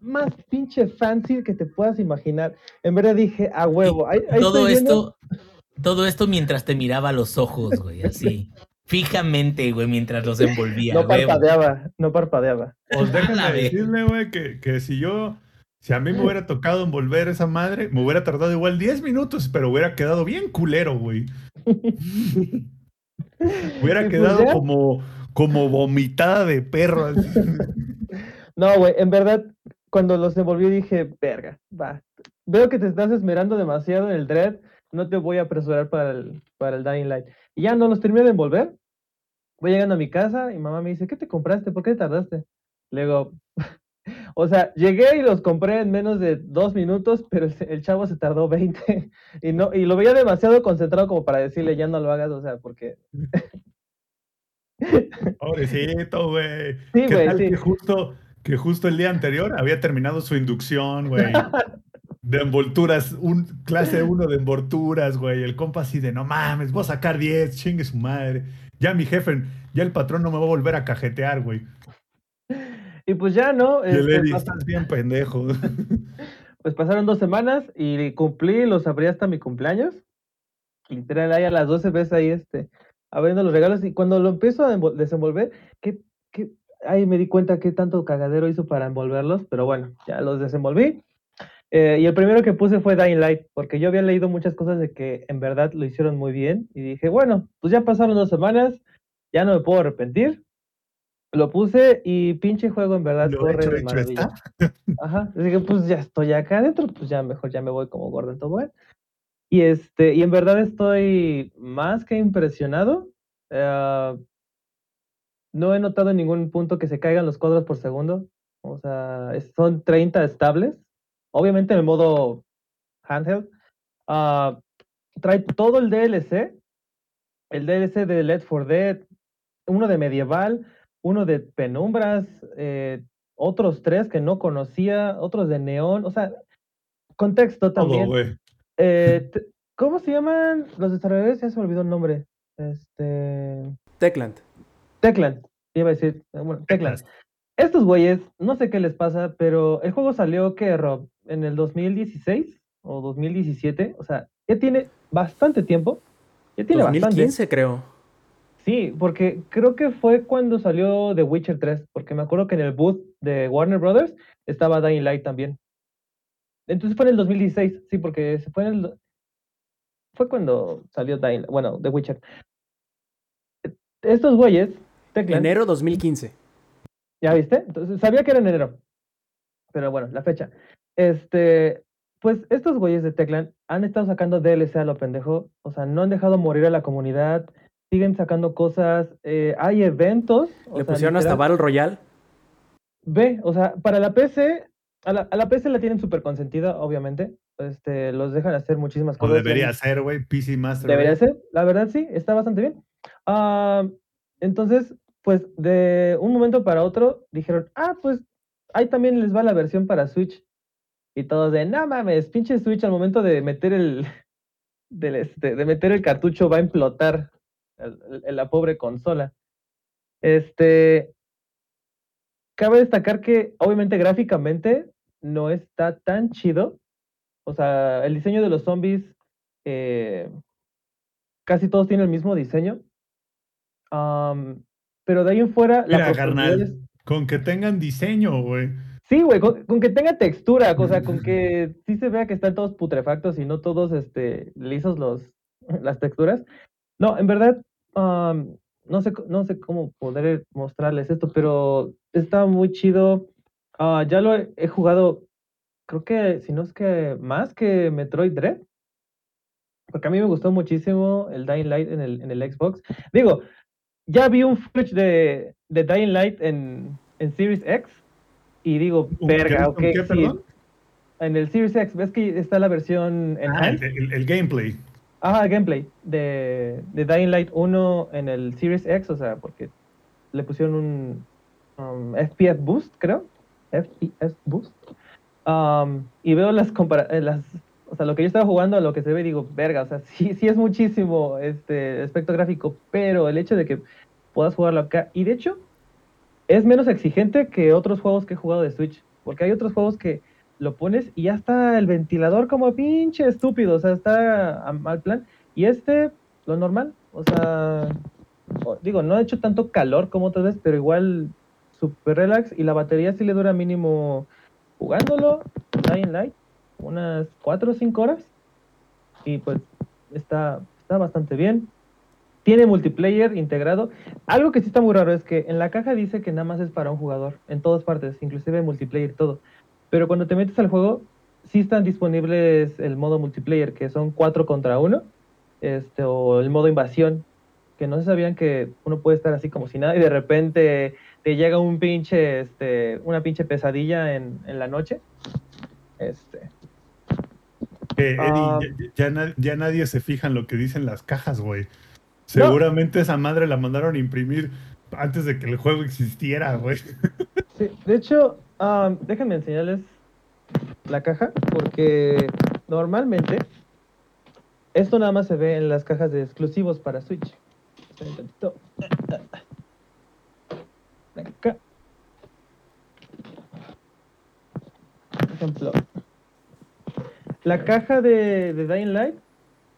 más pinche fancy que te puedas imaginar. En verdad dije, a huevo. Ahí, ahí todo esto, todo esto mientras te miraba a los ojos, güey, así. Fijamente, güey, mientras los envolvía. No güey. parpadeaba, no parpadeaba. Pues la déjame vez. decirle, güey, que, que si yo, si a mí me hubiera tocado envolver esa madre, me hubiera tardado igual 10 minutos, pero hubiera quedado bien culero, güey. Hubiera pues quedado como, como vomitada de perro. No, güey, en verdad, cuando los envolví dije, verga, va. Veo que te estás esmerando demasiado en el Dread, no te voy a apresurar para el, para el Dying Light. Y ya no los terminé de envolver. Voy llegando a mi casa y mamá me dice, ¿qué te compraste? ¿Por qué tardaste? Le digo, o sea, llegué y los compré en menos de dos minutos, pero el, chavo se tardó 20 y, no, y lo veía demasiado concentrado como para decirle, ya no lo hagas, o sea, porque... Pobrecito, güey. Sí, ¿Qué güey, sí. que justo, que justo el día anterior había terminado su inducción, güey? De envolturas, un, clase 1 de envolturas, güey. El compa así de, no mames, voy a sacar 10, chingue su madre. Ya mi jefe, ya el patrón no me va a volver a cajetear, güey. Y pues ya, ¿no? Y el Este, estás bien pendejo. Pues pasaron dos semanas y cumplí, los abrí hasta mi cumpleaños. Literal, ahí a las 12 ves ahí este, abriendo los regalos. Y cuando lo empiezo a envol- desenvolver, que, que, ahí me di cuenta qué tanto cagadero hizo para envolverlos. Pero bueno, ya los desenvolví. Eh, y el primero que puse fue Dying Light, porque yo había leído muchas cosas de que en verdad lo hicieron muy bien. Y dije, bueno, pues ya pasaron dos semanas, ya no me puedo arrepentir. Lo puse y pinche juego en verdad Lo corre hecho, de maravilla. está. Ajá, así que pues ya estoy acá adentro, pues ya mejor ya me voy como Gordon Tobogán. Y este, y en verdad estoy más que impresionado. eh, no he notado en ningún punto que se caigan los cuadros por segundo. O sea, son 30 estables. Obviamente en el modo handheld. Ah, trae todo el DLC. El DLC de Left 4 Dead. Uno de medieval. Uno de penumbras. eh, otros tres que no conocía, otros de neón, o sea, contexto también. Eh, ¿Cómo se llaman los desarrolladores? Ya se me olvidó el nombre. Este. Techland. Techland, iba a decir. eh, Bueno, Techland. Estos güeyes, no sé qué les pasa, pero el juego salió, ¿qué, Rob? ¿En el 2016 o 2017? O sea, ya tiene bastante tiempo. Ya tiene bastante. 2015 creo. Sí, porque creo que fue cuando salió The Witcher 3, porque me acuerdo que en el booth de Warner Brothers estaba Dying Light también. Entonces fue en el 2016, sí, porque se fue en el... Fue cuando salió Dying, bueno, The Witcher. Estos güeyes, Techland, Enero 2015. ¿ya viste? Entonces sabía que era en enero. Pero bueno, la fecha. Este, pues estos güeyes de Techland han estado sacando DLC a lo pendejo, o sea, no han dejado morir a la comunidad, siguen sacando cosas, eh, hay eventos. o Le sea, pusieron hasta Battle Royale. Ve, o sea, para la PC, a la, a la PC la tienen súper consentida, obviamente. Este, los dejan hacer muchísimas O cosas. y debería ser, güey, PC Master. Debería Race. ser, la verdad sí, está bastante bien. Ah, entonces, pues de un momento para otro dijeron, ah, pues ahí también les va la versión para Switch. Y todos de, no mames, pinche Switch al momento de meter el, del este, de meter el cartucho va a implotar la pobre consola. Este, cabe destacar que obviamente gráficamente no está tan chido. O sea, el diseño de los zombies eh, casi todos tienen el mismo diseño. Pero de ahí en fuera, la Mira, carnal, es- con que tengan diseño, güey. Sí, güey, con, con que tenga textura, o sea, con que sí se vea que están todos putrefactos y no todos este, lisos los, las texturas. No, en verdad, am, no, sé, no sé cómo poder mostrarles esto, pero está muy chido. Ah, ya lo he, he jugado, creo que, si no es que más que Metroid Dread. Porque a mí me gustó muchísimo el Dying Light en el, en el Xbox. Digo, ya vi un footage de, de Dying Light en, en Series X y digo, verga, ¿Un ok, qué, sí? En el Series X, ves que está la versión Ah, el, el- el gameplay. Ajá, gameplay de, de Dying Light 1 en el Series X, o sea, porque le pusieron un um, FPS boost, creo. FPS boost. Um, y veo las compara eh, o sea, lo que yo estaba jugando a lo que se ve, digo, verga, o sea, sí, sí es muchísimo este aspecto gráfico, pero el hecho de que puedas jugarlo acá, y de hecho, es menos exigente que otros juegos que he jugado de Switch, Porque hay otros juegos que lo pones y ya está el ventilador como pinche estúpido, o sea, está a mal plan. Y este, lo normal, o sea, digo, no ha hecho tanto calor como otras veces, pero igual super relax y la batería sí le dura mínimo jugándolo, Dying Light, unas 4 o 5 horas. Y pues está, está bastante bien. Tiene multiplayer integrado. Algo que sí está muy raro es que en la caja dice que nada más es para un jugador, en todas partes, inclusive multiplayer todo. Pero cuando te metes al juego, sí están disponibles el modo multiplayer, que son 4 contra 1, este, o el modo invasión, que no se sabían que uno puede estar así como si nada y de repente te llega un pinche, este, una pinche pesadilla en, en la noche. Este, Eh, Eddie, Ah. ya, ya nadie se fija en lo que dicen las cajas, güey. Seguramente esa madre la mandaron a imprimir antes de que el juego existiera, güey. Sí, de hecho, am, déjenme enseñarles la caja, porque normalmente esto nada más se ve en las cajas de exclusivos para Switch. Acá. Por ejemplo, la caja de, de Dying Light,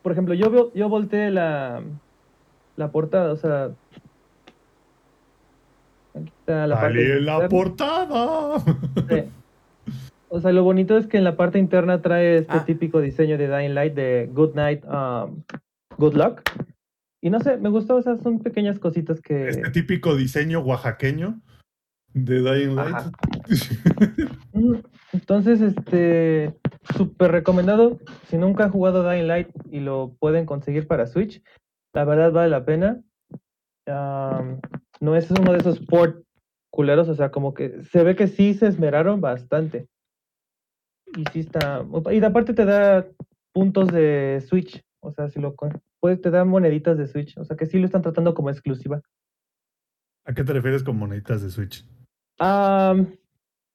por ejemplo, yo, yo volteé la, la portada, o sea... Aquí está la parte ¡Sale la externa. portada! Sí. O sea, lo bonito es que en la parte interna trae este Ah. típico diseño de Dying Light de Good Night, um, Good Luck. Y no sé, me gustó, o sea, son pequeñas cositas que... Este típico diseño oaxaqueño de Dying Light. Ajá. Entonces, este, súper recomendado. Si nunca han jugado Dying Light y lo pueden conseguir para Switch, la verdad vale la pena. Am, no es uno de esos port culeros, o sea, como que se ve que sí se esmeraron bastante. Y sí está. Y aparte te da puntos de Switch. O sea, si lo puedes, te da moneditas de Switch. O sea que sí lo están tratando como exclusiva. ¿A qué te refieres con moneditas de Switch? Am,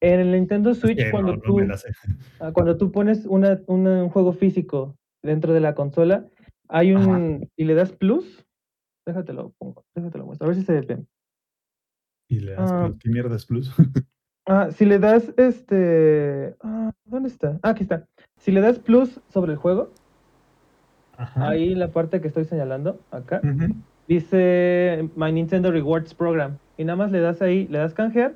en el Nintendo Switch, cuando no, tú. Ah, Cuando tú pones una, una- un juego físico dentro de la consola, hay un. y le das plus. Déjatelo pongo, déjatelo muestro, a ver si se ve bien. Y le das Ah. ¿Qué mierda es plus? Ah, si le das este. ah, ¿Dónde está? Ah, aquí está. Si le das plus sobre el juego, Ajá. ahí la parte que estoy señalando, acá, dice My Nintendo Rewards Program. Y nada más le das ahí, le das canjear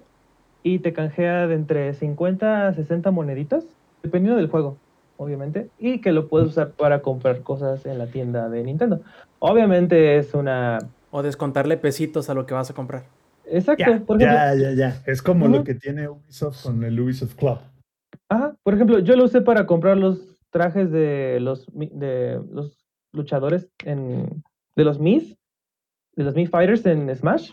y te canjea de entre 50 a 60 moneditas, dependiendo del juego, obviamente, y que lo puedes usar para comprar cosas en la tienda de Nintendo. Obviamente es una... O descontarle pesitos a lo que vas a comprar. Exacto, Ya, por ejemplo, ya, ya, ya. Es como lo que tiene Ubisoft con el Ubisoft Club. ajá, por ejemplo, yo lo usé para comprar los trajes de los, de los luchadores en, de los Mis, de los Mi Fighters en Smash,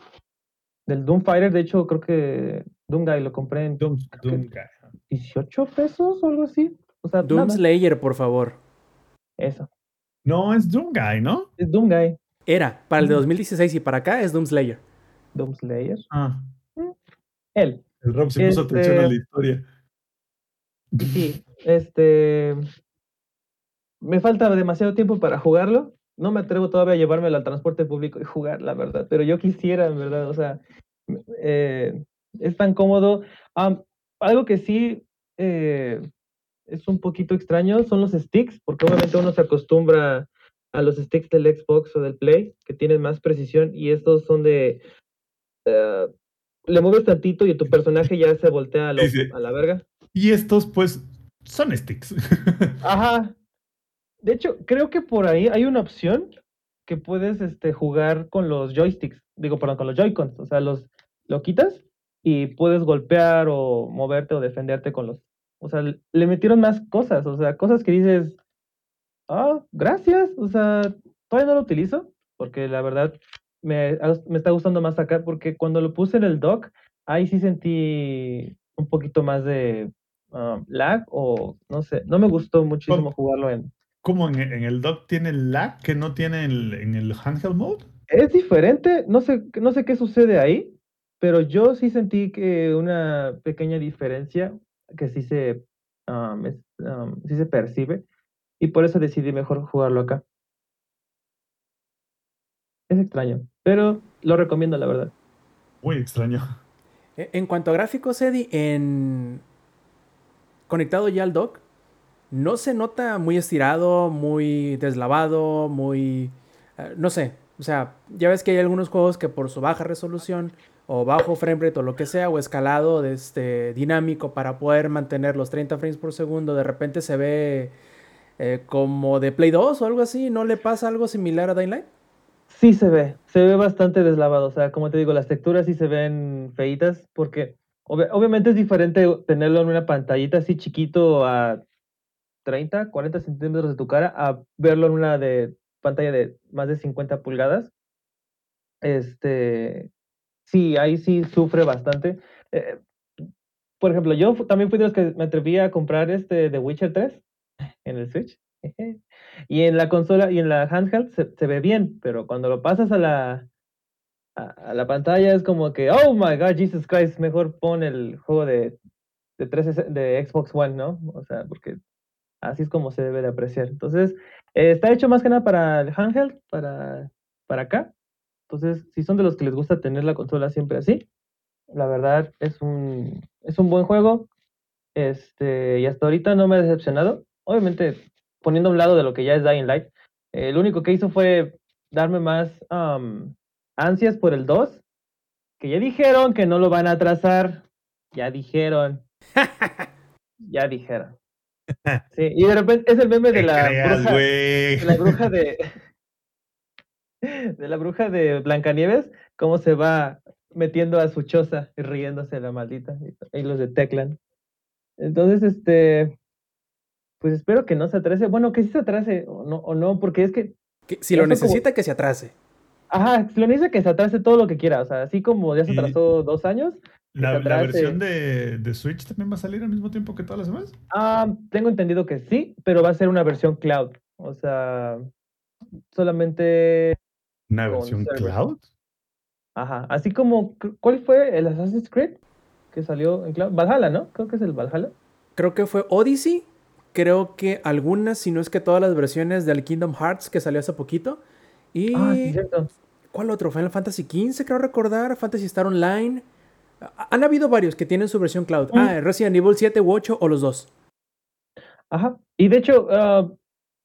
del Doom Fighter, de hecho creo que Doom Guy lo compré en Doom, Doom Guy. 18 pesos o algo así. O sea, Doom. Slayer, por favor. Eso. No, es Doom Guy, ¿no? Es Doom Guy. Era, para el de Mm. 2016 y para acá es Doom Slayer. Doom Slayer. Ah, Él. el Rob se puso Este- atención a la historia. Sí. Este. Me falta demasiado tiempo para jugarlo. No me atrevo todavía a llevármelo al transporte público y jugar, la verdad. Pero yo quisiera, en verdad. O sea, eh, es tan cómodo. Algo que sí eh, es un poquito extraño son los sticks, porque obviamente uno se acostumbra a los sticks del Xbox o del Play, que tienen más precisión, y estos son de... eh, le mueves tantito y tu personaje ya se voltea a, lo- a la verga. Y estos, pues, son sticks. Ajá. De hecho, creo que por ahí hay una opción que puedes este, jugar con los joysticks, digo, perdón, con los Joy-Cons, o sea, los lo quitas y puedes golpear o moverte o defenderte con los, o sea, le- le metieron más cosas, o sea, cosas que dices, ah, gracias, o sea, todavía no lo utilizo porque la verdad me, me está gustando más acá porque cuando lo puse en el dock, ahí sí sentí un poquito más de um, lag o no sé, no me gustó muchísimo jugarlo en... Como en, en el dock tiene lag que no tiene en el, en el handheld mode. Es diferente, no sé, no sé qué sucede ahí, pero yo sí sentí que una pequeña diferencia que sí se, um, es- um, sí se percibe y por eso decidí mejor jugarlo acá. Es extraño, pero lo recomiendo la verdad. Muy extraño. E- En cuanto a gráficos, Eddie, en, conectado ya al dock, no se nota muy estirado, muy deslavado, muy... eh, no sé, o sea, ya ves que hay algunos juegos que por su baja resolución o bajo frame rate o lo que sea, o escalado de este, dinámico para poder mantener los 30 frames por segundo, de repente se ve eh, como de Play 2 o algo así, ¿no le pasa algo similar a Dying Light? Sí se ve, se ve bastante deslavado. O sea, como te digo, las texturas sí se ven feitas porque obvi- obviamente es diferente tenerlo en una pantallita así chiquito a 30, 40 centímetros de tu cara a verlo en una de pantalla de más de 50 pulgadas. Este, sí, ahí sí sufre bastante. Eh, por ejemplo, yo también fui de los que me atreví a comprar este The Witcher 3 en el Switch. Y en la consola y en la handheld se, se ve bien, pero cuando lo pasas a la, a, a la pantalla es como que, oh my god, Jesus Christ, mejor pon el juego de, de, 360 de Xbox One, ¿no? O sea, porque así es como se debe de apreciar. Entonces, eh, está hecho más que nada para el handheld, para, para acá. Entonces, si son de los que les gusta tener la consola siempre así, la verdad es un, es un buen juego. Este, y hasta ahorita no me ha decepcionado. Obviamente, poniendo a un lado de lo que ya es Dying Light, eh, lo único que hizo fue darme más ansias por el 2, que ya dijeron que no lo van a atrasar. Ya dijeron. ya dijeron. Sí, y de repente es el meme de la creas, bruja, de la bruja de de la bruja de Blancanieves, cómo se va metiendo a su choza y riéndose la maldita y los de Teclan. Entonces, este pues espero que no se atrase, bueno, que sí se atrase o no o no, porque es que Que si lo como- necesita, que se atrase. ajá, lo necesita que se atrase todo lo que quiera, o sea, así como ya se Y- atrasó dos años, La, versión de, de Switch también va a salir al mismo tiempo que todas las demás. Ah, tengo entendido que sí, pero va a ser una versión cloud. O sea, solamente. Una versión server. cloud. Ajá. Así como. cu- ¿Cuál fue el Assassin's Creed? Que salió en cloud. Valhalla, ¿no? Creo que es el Valhalla. Creo que fue Odyssey. Creo que algunas, si no es que todas las versiones del Kingdom Hearts que salió hace poquito. Y. Ah, sí, cierto. ¿Cuál otro? Final Fantasy XV, creo recordar. Fantasy Star Online. Ha- Han habido varios que tienen su versión cloud. Mm. Ah, Resident Evil 7 u 8 o los dos. Ajá. Y de hecho, ah,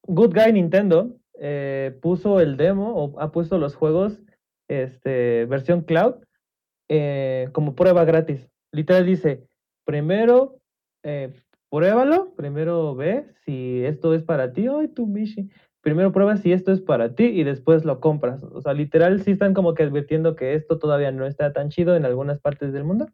Good Guy Nintendo eh, puso el demo o ha puesto los juegos este, versión cloud eh, como prueba gratis. Literal dice, primero eh, pruébalo, primero ve si esto es para ti. Ay, tu Mishi. Primero prueba si esto es para ti y después lo compras. O sea, literal sí están como que advirtiendo que esto todavía no está tan chido en algunas partes del mundo.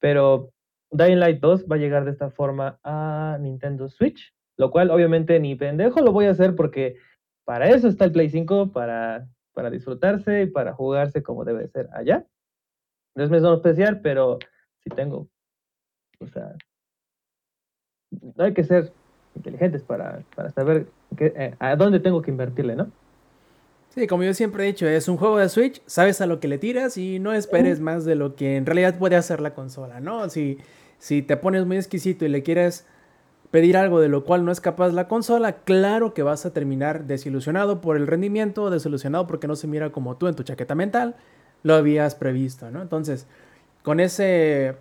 Pero Dying Light 2 va a llegar de esta forma a Nintendo Switch, lo cual obviamente ni pendejo lo voy a hacer porque para eso está el Play 5, para, para disfrutarse y para jugarse como debe ser allá. No es mesón especial, pero si tengo, o sea, no hay que ser inteligentes para, para saber qué- eh, a dónde tengo que invertirle, ¿no? Sí, como yo siempre he dicho, es un juego de Switch, sabes a lo que le tiras y no esperes más de lo que en realidad puede hacer la consola, ¿no? Si, si te pones muy exquisito y le quieres pedir algo de lo cual no es capaz la consola, claro que vas a terminar desilusionado por el rendimiento, desilusionado porque no se mira como tú en tu chaqueta mental lo habías previsto, ¿no? Entonces, con ese eh,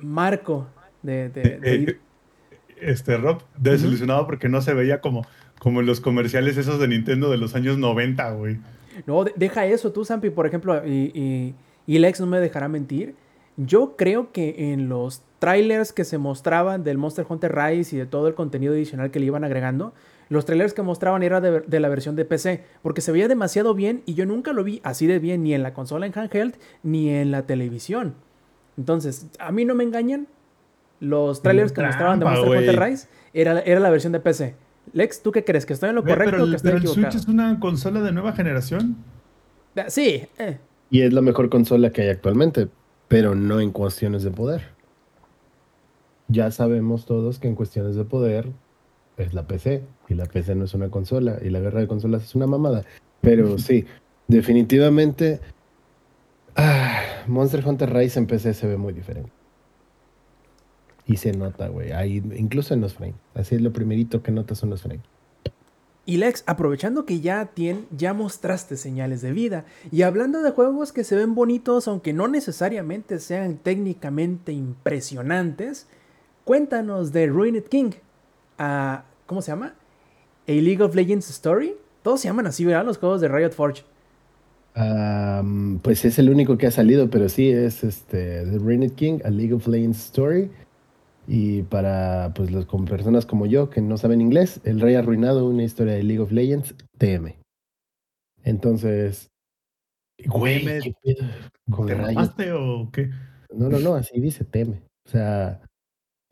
marco de... de- de ir- Eh, este Rob, desilusionado porque no se veía como, como en los comerciales esos de Nintendo de los años 90, güey. No, de- deja eso tú, Zampi, por ejemplo, y, y, y Lex no me dejará mentir. Yo creo que en los trailers que se mostraban del Monster Hunter Rise y de todo el contenido adicional que le iban agregando, los trailers que mostraban era de, de la versión de PC, porque se veía demasiado bien y yo nunca lo vi así de bien ni en la consola en handheld ni en la televisión. Entonces, a mí no me engañan. Los trailers que mostraban de Monster. Hunter Rise era, era la versión de PC. Lex, ¿tú qué crees? ¿Que estoy en lo correcto pero o que el, estoy pero el? Switch es una consola de nueva generación. Ah, Sí, eh. Y es la mejor consola que hay actualmente, pero no en cuestiones de poder. Ya sabemos todos que en cuestiones de poder es la PC, y la PC no es una consola, y la guerra de consolas es una mamada. Pero sí, definitivamente ah, Monster Hunter Rise en PC se ve muy diferente. Y se nota, güey, ahí, incluso en los frames. Así es lo primerito que notas son los frames. Y Lex, aprovechando que ya, tien, ya mostraste señales de vida y hablando de juegos que se ven bonitos aunque no necesariamente sean técnicamente impresionantes, Cuéntanos de Ruined King. Ah, ¿Cómo se llama? A League of Legends Story. Todos se llaman así, ¿verdad? Los juegos de Riot Forge. Pues es el único que ha salido, pero sí es este The Ruined King, A League of Legends Story. Y para pues los con personas como yo que no saben inglés, El Rey Arruinado, una historia de League of Legends, TM. Entonces, güey, ¿qué pedo con ¿Te Riot? mamaste o qué? No, no, no, así dice TM. O sea,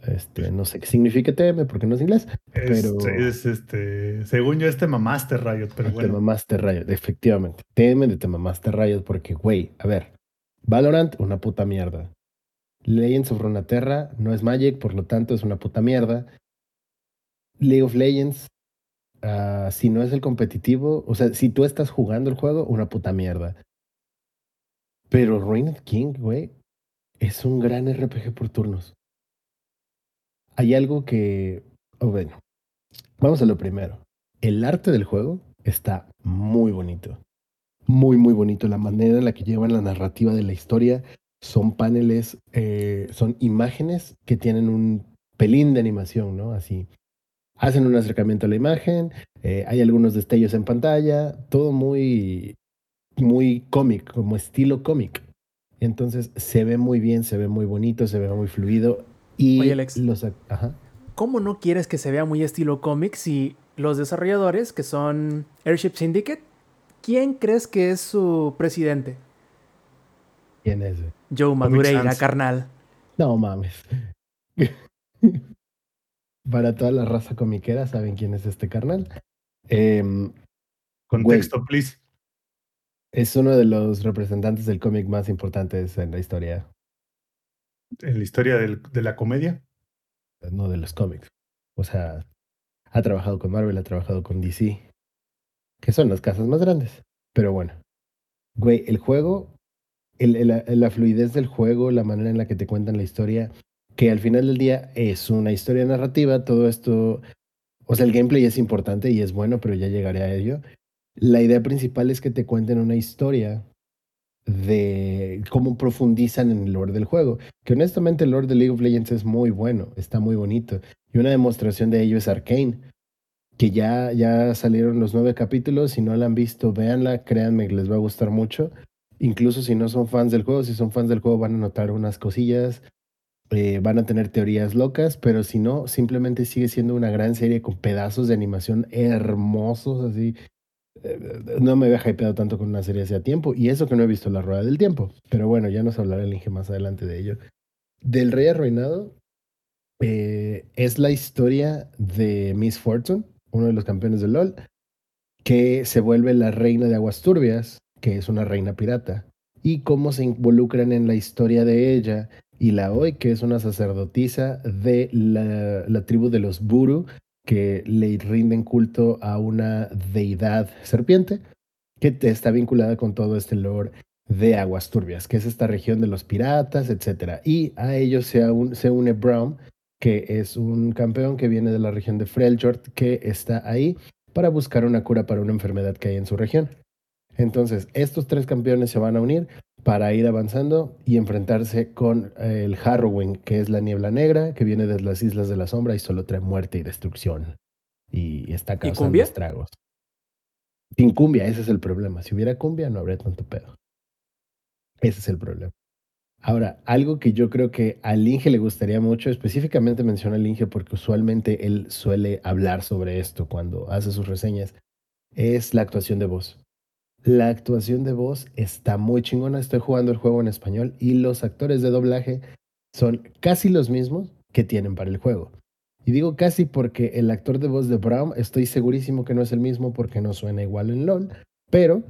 este, no sé qué significa TM porque no es inglés. Pero- es, este, según yo, este mamaste Riot, pero Te bueno. mamaste Riot, efectivamente. TM de te mamaste Riot porque, güey, a ver, Valorant, una puta mierda. Legends of Runeterra no es Magic, por lo tanto es una puta mierda. League of Legends, ah, si no es el competitivo, o sea, si tú estás jugando el juego, una puta mierda. Pero Ruined King, güey, es un gran RPG por turnos. Hay algo que, oh, bueno, vamos a lo primero. El arte del juego está muy bonito. Muy, muy bonito. La manera en la que llevan la narrativa de la historia son paneles, eh, son imágenes que tienen un pelín de animación, ¿no? Así. Hacen un acercamiento a la imagen, eh, hay algunos destellos en pantalla, todo muy, muy cómic, como estilo cómic. Entonces se ve muy bien, se ve muy bonito, se ve muy fluido. Y Oye, Alex. los ajá. ¿Cómo no quieres que se vea muy estilo cómic si los desarrolladores, que son Airship Syndicate, ¿quién crees que es su presidente? ¿Quién es? Joe Madureira, carnal. No mames. Para toda la raza comiquera, ¿saben quién es este carnal? Em, Contexto, please. es uno de los representantes del cómic más importantes en la historia, En la historia del- de la comedia. no de los cómics. O sea, ha trabajado con Marvel, ha trabajado con DC, que son las casas más grandes. Pero bueno, güey, el juego, la fluidez del juego, la manera en la que te cuentan la historia, que al final del día es una historia narrativa, todo esto, o sea, el gameplay es importante y es bueno, pero ya llegaré a ello. La idea principal es que te cuenten una historia de cómo profundizan en el lore del juego. Que honestamente el lore de League of Legends es muy bueno, está muy bonito. Y una demostración de ello es Arcane, que ya, ya salieron los nueve capítulos. Si no la han visto, véanla, créanme que les va a gustar mucho. Incluso si no son fans del juego, si son fans del juego van a notar unas cosillas, eh, van a tener teorías locas, pero si no, simplemente sigue siendo una gran serie con pedazos de animación hermosos, así. Eh, No me había hypeado tanto con una serie hace tiempo, y eso que no he visto La Rueda del Tiempo. Pero bueno, ya nos hablará el Inge más adelante de ello. Del Rey Arruinado eh, es la historia de Miss Fortune, uno de los campeones de LOL, que se vuelve la reina de Aguas Turbias, que es una reina pirata, y cómo se involucran en la historia de ella y la Hoy, que es una sacerdotisa de la, tribu de los Buru, que le rinden culto a una deidad serpiente, que está vinculada con todo este lore de Aguas Turbias, que es esta región de los piratas, etc. Y a ellos se, se une Brown, que es un campeón que viene de la región de Freljord, que está ahí para buscar una cura para una enfermedad que hay en su región. Entonces, estos tres campeones se van a unir para ir avanzando y enfrentarse con eh, el Harrowing, que es la niebla negra, que viene de las Islas de la Sombra y solo trae muerte y destrucción. Y está causando estragos. Sin cumbia, ese es el problema. Si hubiera cumbia, no habría tanto pedo. Ese es el problema. Ahora, algo que yo creo que al Inge le gustaría mucho, específicamente menciona al Inge porque usualmente él suele hablar sobre esto cuando hace sus reseñas, es la actuación de voz. La actuación de voz está muy chingona. Estoy jugando el juego en español y los actores de doblaje son casi los mismos que tienen para el juego. Y digo casi porque el actor de voz de Brown estoy segurísimo que no es el mismo porque no suena igual en LOL, pero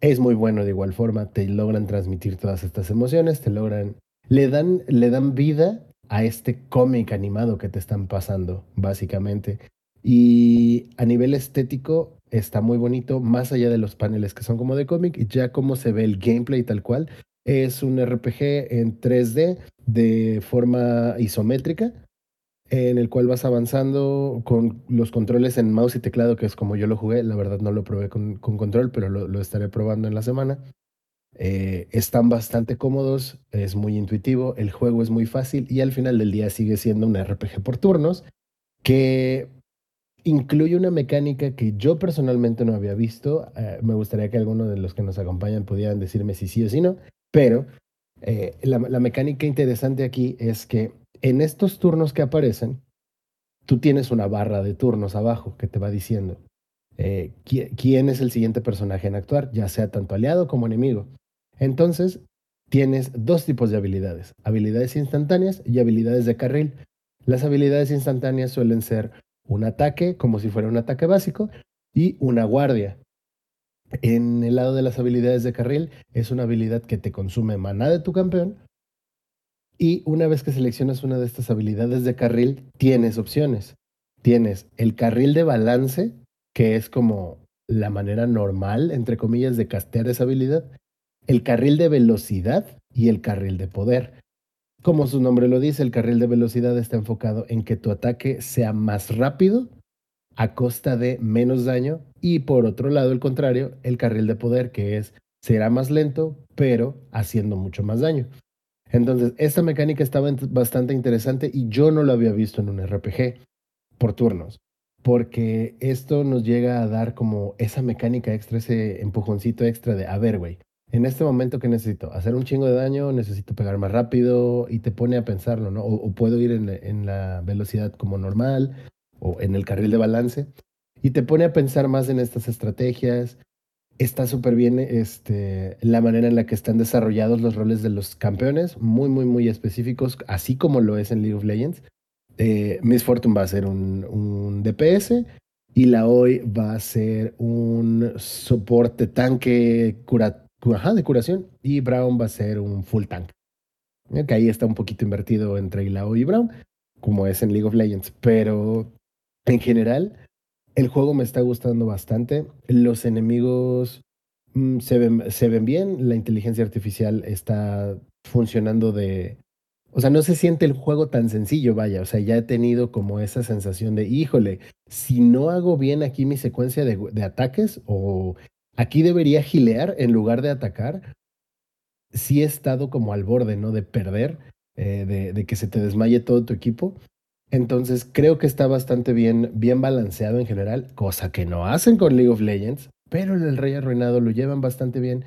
es muy bueno de igual forma. Te logran transmitir todas estas emociones, te logran, le dan, le dan vida a este cómic animado que te están pasando, básicamente. Y a nivel estético está muy bonito, más allá de los paneles que son como de cómic, ya como se ve el gameplay tal cual. Es un RPG en 3D de forma isométrica, en el cual vas avanzando con los controles en mouse y teclado, que es como yo lo jugué. La verdad no lo probé con, con control, pero lo, lo estaré probando en la semana. Eh, están bastante cómodos, es muy intuitivo, el juego es muy fácil y al final del día sigue siendo un RPG por turnos que incluye una mecánica que yo personalmente no había visto. Eh, me gustaría que alguno de los que nos acompañan pudieran decirme si sí o si no, pero eh, la, mecánica interesante aquí es que en estos turnos que aparecen, tú tienes una barra de turnos abajo que te va diciendo eh, qui- quién es el siguiente personaje en actuar, ya sea tanto aliado como enemigo. Entonces, tienes dos tipos de habilidades, habilidades instantáneas y habilidades de carril. Las habilidades instantáneas suelen ser un ataque, como si fuera un ataque básico, y una guardia. En el lado de las habilidades de carril, es una habilidad que te consume maná de tu campeón. Y una vez que seleccionas una de estas habilidades de carril, tienes opciones. Tienes el carril de balance, que es como la manera normal, entre comillas, de castear esa habilidad. El carril de velocidad y el carril de poder. Como su nombre lo dice, el carril de velocidad está enfocado en que tu ataque sea más rápido a costa de menos daño y por otro lado, el contrario, el carril de poder que es será más lento, pero haciendo mucho más daño. Entonces, esta mecánica estaba bastante interesante y yo no lo había visto en un RPG por turnos, porque esto nos llega a dar como esa mecánica extra, ese empujoncito extra de, a ver, güey, en este momento que necesito hacer un chingo de daño, necesito pegar más rápido y te pone a pensarlo, ¿no? O, o puedo ir en, en la velocidad como normal o en el carril de balance y te pone a pensar más en estas estrategias. Está súper bien este, la manera en la que están desarrollados los roles de los campeones, muy, muy, muy específicos, así como lo es en League of Legends. Eh, Miss Fortune va a ser un, un DPS y la hoy va a ser un soporte tanque cura, cu- ajá, de curación y Brown va a ser un full tank. Eh, Que ahí está un poquito invertido entre Ilaoi y Brown, como es en League of Legends, pero en general el juego me está gustando bastante. Los enemigos mm, se, ven, se ven bien, la inteligencia artificial está funcionando de... O sea, no se siente el juego tan sencillo, vaya. O sea, ya he tenido como esa sensación de, híjole, si no hago bien aquí mi secuencia de, de ataques o aquí debería gilear en lugar de atacar, sí he estado como al borde, ¿no? De perder, eh, de, que se te desmaye todo tu equipo. Entonces creo que está bastante bien, bien balanceado en general, cosa que no hacen con League of Legends, pero en el Rey Arruinado lo llevan bastante bien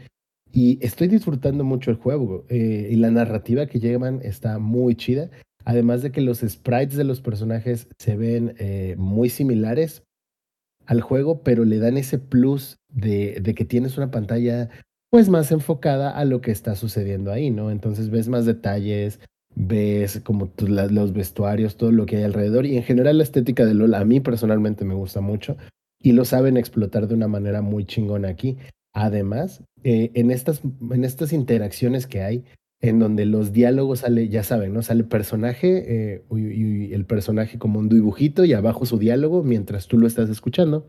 y estoy disfrutando mucho el juego eh, y la narrativa que llevan está muy chida, además de que los sprites de los personajes se ven eh, muy similares al juego, pero le dan ese plus de, de que tienes una pantalla pues más enfocada a lo que está sucediendo ahí, ¿no? Entonces ves más detalles, ves como tu- los vestuarios, todo lo que hay alrededor y en general la estética de LOL a mí personalmente me gusta mucho y lo saben explotar de una manera muy chingona aquí. Además, eh, en, estas, en estas interacciones que hay, en donde los diálogos sale, ya saben, ¿no? Sale personaje eh, el personaje como un dibujito y abajo su diálogo mientras tú lo estás escuchando.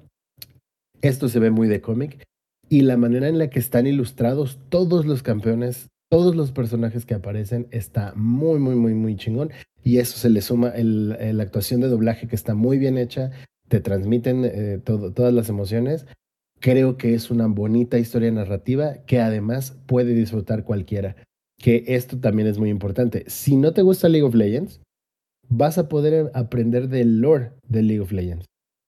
Esto se ve muy de cómic y la manera en la que están ilustrados todos los campeones, todos los personajes que aparecen está muy, muy, muy, muy chingón. Y eso se le suma la actuación de doblaje que está muy bien hecha, te transmiten eh, todas las emociones. Creo que es una bonita historia narrativa que además puede disfrutar cualquiera. Que esto también es muy importante. Si no te gusta League of Legends, vas a poder aprender del lore de League of Legends.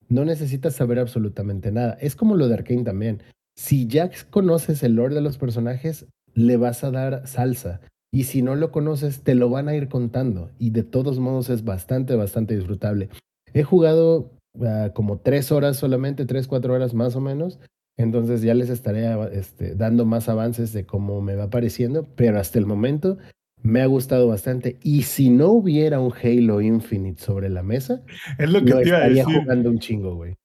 No necesitas saber absolutamente nada. Es como lo de Arkane también. Si ya conoces el lore de los personajes, le vas a dar salsa. Y si no lo conoces, te lo van a ir contando. Y de todos modos es bastante, bastante disfrutable. He jugado ah, como tres horas solamente, tres, cuatro horas más o menos. Entonces ya les estaré este, dando más avances de cómo me va pareciendo. Pero hasta el momento me ha gustado bastante. Y si no hubiera un Halo Infinite sobre la mesa, Es lo que lo te iba a estaría decir. jugando un chingo, güey.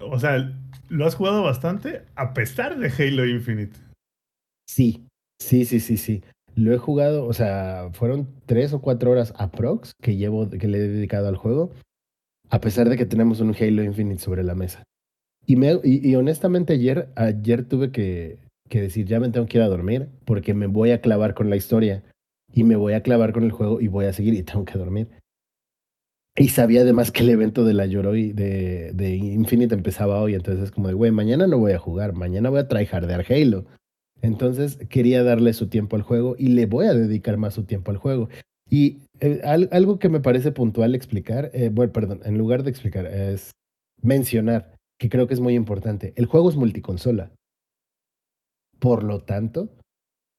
O sea, lo has jugado bastante a pesar de Halo Infinite. Sí, sí, sí, sí, sí. Lo he jugado, o sea, fueron tres o cuatro horas aprox que llevo, que le he dedicado al juego, a pesar de que tenemos un Halo Infinite sobre la mesa. Y, me, y, honestamente ayer, ayer tuve que, que decir, ya me tengo que ir a dormir porque me voy a clavar con la historia y me voy a clavar con el juego y voy a seguir y tengo que dormir. Y sabía además que el evento de la Yoroi de, de Infinite empezaba hoy, entonces es como de, güey, mañana no voy a jugar, mañana voy a tryhardear Halo. Entonces quería darle su tiempo al juego y le voy a dedicar más su tiempo al juego. Y eh, al- algo que me parece puntual explicar, eh, bueno, perdón, en lugar de explicar, es mencionar, que creo que es muy importante. El juego es multiconsola. Por lo tanto,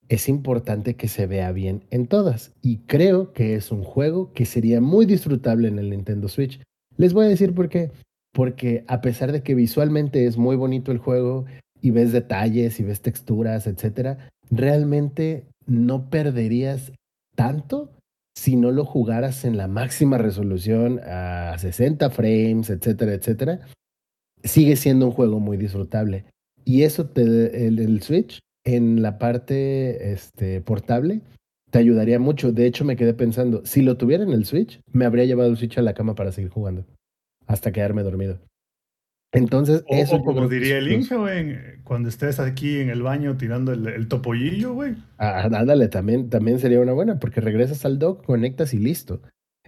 es importante que se vea bien en todas. Y creo que es un juego que sería muy disfrutable en el Nintendo Switch. Les voy a decir por qué. Porque a pesar de que visualmente es muy bonito el juego y ves detalles y ves texturas, etcétera, realmente no perderías tanto si no lo jugaras en la máxima resolución a 60 frames, etcétera, etcétera. Sigue siendo un juego muy disfrutable. Y eso te, el, el Switch en la parte este, portable te ayudaría mucho. De hecho, me quedé pensando, si lo tuviera en el Switch, me habría llevado el Switch a la cama para seguir jugando hasta quedarme dormido. Entonces, O, eso o como diría el Inge, güey, cuando estés aquí en el baño tirando el, el topollillo, güey. Ah, ándale, también, también sería una buena, porque regresas al dock, conectas y listo.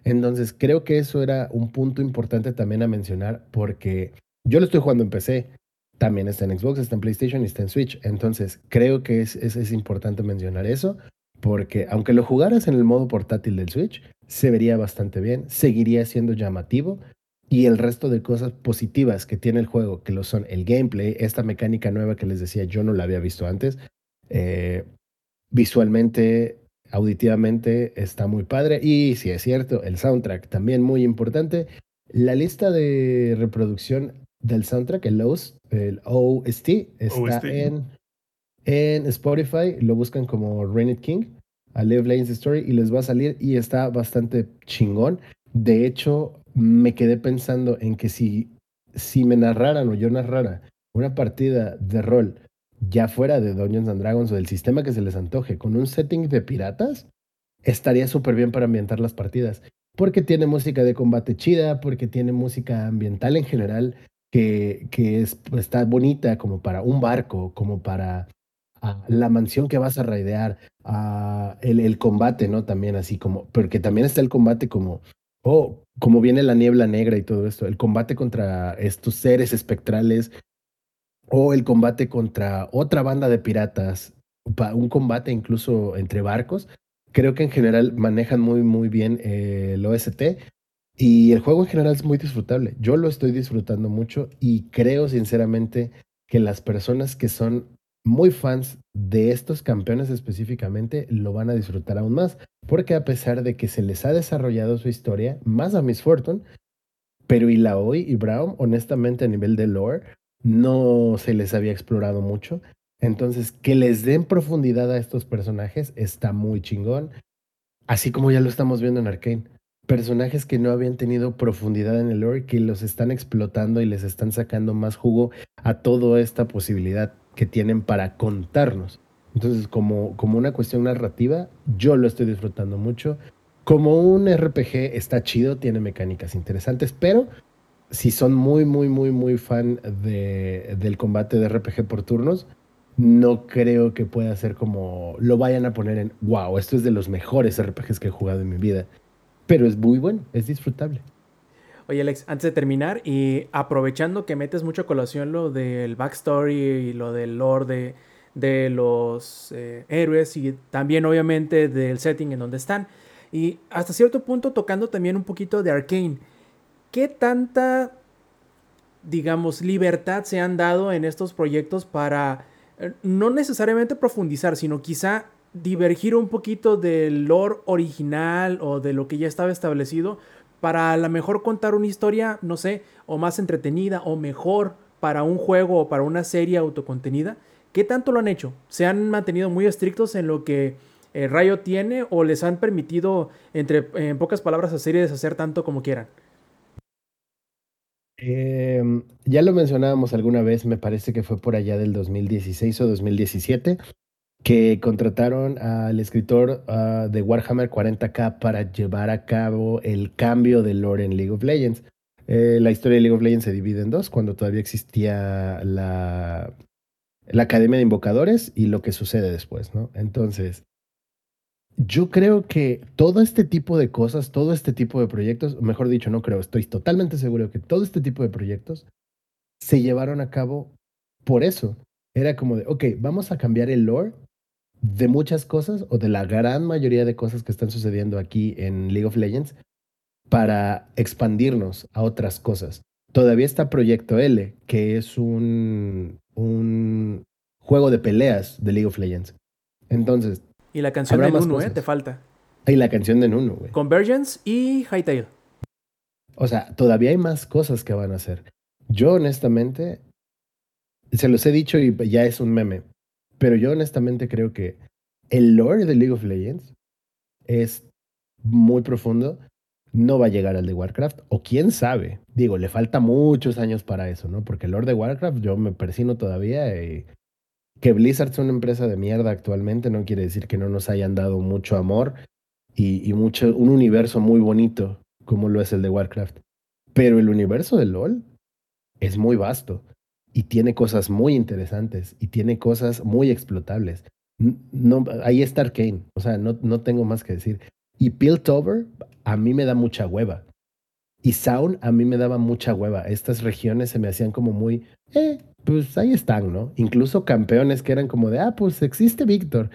Entonces, creo que eso era un punto importante también a mencionar, porque yo lo estoy jugando en PC, también está en Xbox, está en PlayStation y está en Switch. Entonces, creo que es, es, importante mencionar eso, porque aunque lo jugaras en el modo portátil del Switch, se vería bastante bien, seguiría siendo llamativo. Y el resto de cosas positivas que tiene el juego, que lo son el gameplay, esta mecánica nueva que les decía, yo no la había visto antes, eh, visualmente, auditivamente está muy padre. Y si es cierto, el soundtrack también muy importante. La lista de reproducción del soundtrack, el OST, el OST está OST. En, en Spotify. Lo buscan como Rain King, a Live Lane's Story, y les va a salir y está bastante chingón. De hecho, me quedé pensando en que si, si me narraran o yo narrara una partida de rol ya fuera de Dungeons and Dragons o del sistema que se les antoje, con un setting de piratas, estaría súper bien para ambientar las partidas. Porque tiene música de combate chida, porque tiene música ambiental en general que, que es, está bonita como para un barco, como para ah, la mansión que vas a raidear, ah, el, el combate, ¿no? También así como, porque también está el combate como, oh, como viene la niebla negra y todo esto, el combate contra estos seres espectrales o el combate contra otra banda de piratas, un combate incluso entre barcos. Creo que en general manejan muy, muy bien eh, el OST y el juego en general es muy disfrutable. Yo lo estoy disfrutando mucho y creo sinceramente que las personas que son muy fans de estos campeones específicamente lo van a disfrutar aún más, porque a pesar de que se les ha desarrollado su historia, más a Miss Fortune, pero Ilaoi y Brown, honestamente a nivel de lore, no se les había explorado mucho. Entonces, que les den profundidad a estos personajes está muy chingón. Así como ya lo estamos viendo en Arkane. Personajes que no habían tenido profundidad en el lore, que los están explotando y les están sacando más jugo a toda esta posibilidad que tienen para contarnos. Entonces, como, como una cuestión narrativa, yo lo estoy disfrutando mucho. Como un RPG está chido, tiene mecánicas interesantes, pero si son muy, muy, muy, muy fan de, del combate de RPG por turnos, no creo que pueda ser como lo vayan a poner en, wow, esto es de los mejores RPGs que he jugado en mi vida. Pero es muy bueno, es disfrutable. Oye, Alex, antes de terminar, y aprovechando que metes mucho a colación lo del backstory y lo del lore de, de los eh, héroes y también obviamente del setting en donde están, y hasta cierto punto tocando también un poquito de Arkane, ¿qué tanta, digamos, libertad se han dado en estos proyectos para eh, no necesariamente profundizar, sino quizá divergir un poquito del lore original o de lo que ya estaba establecido para a lo mejor contar una historia, no sé, o más entretenida o mejor para un juego o para una serie autocontenida? ¿Qué tanto lo han hecho? ¿Se han mantenido muy estrictos en lo que eh, Rayo tiene o les han permitido, entre, en pocas palabras, hacer y deshacer tanto como quieran? Eh, ya lo mencionábamos alguna vez, me parece que fue por allá del 2016 o 2017, que contrataron al escritor uh, de Warhammer 40k para llevar a cabo el cambio de lore en League of Legends. Eh, la historia de League of Legends se divide en dos, cuando todavía existía la, la Academia de Invocadores y lo que sucede después, ¿no? Entonces, yo creo que todo este tipo de cosas, todo este tipo de proyectos, mejor dicho, no creo, estoy totalmente seguro que todo este tipo de proyectos se llevaron a cabo por eso, Era como de, ok, vamos a cambiar el lore de muchas cosas o de la gran mayoría de cosas que están sucediendo aquí en League of Legends para expandirnos a otras cosas. Todavía está Proyecto L, que es un, un juego de peleas de League of Legends. Entonces, Y la canción de Nuno, ¿eh? Te falta. hay la canción de Nuno, güey. Convergence y Hightail. O sea, todavía hay más cosas que van a hacer. Yo honestamente, se los he dicho y ya es un meme, pero yo honestamente creo que el lore de League of Legends es muy profundo. No va a llegar al de Warcraft, o quién sabe. Digo, le falta muchos años para eso, ¿no? Porque el lore de Warcraft yo me persino todavía que Blizzard sea una empresa de mierda actualmente no quiere decir que no nos hayan dado mucho amor y, y mucho, un universo muy bonito como lo es el de Warcraft. Pero el universo de LOL es muy vasto y tiene cosas muy interesantes y tiene cosas muy explotables. No, ahí está Arkane, o sea, no, no tengo más que decir. Y Piltover a mí me da mucha hueva. Y Sound a mí me daba mucha hueva. Estas regiones se me hacían como muy, eh, pues ahí están, ¿no? Incluso campeones que eran como de, ah, pues existe Víctor.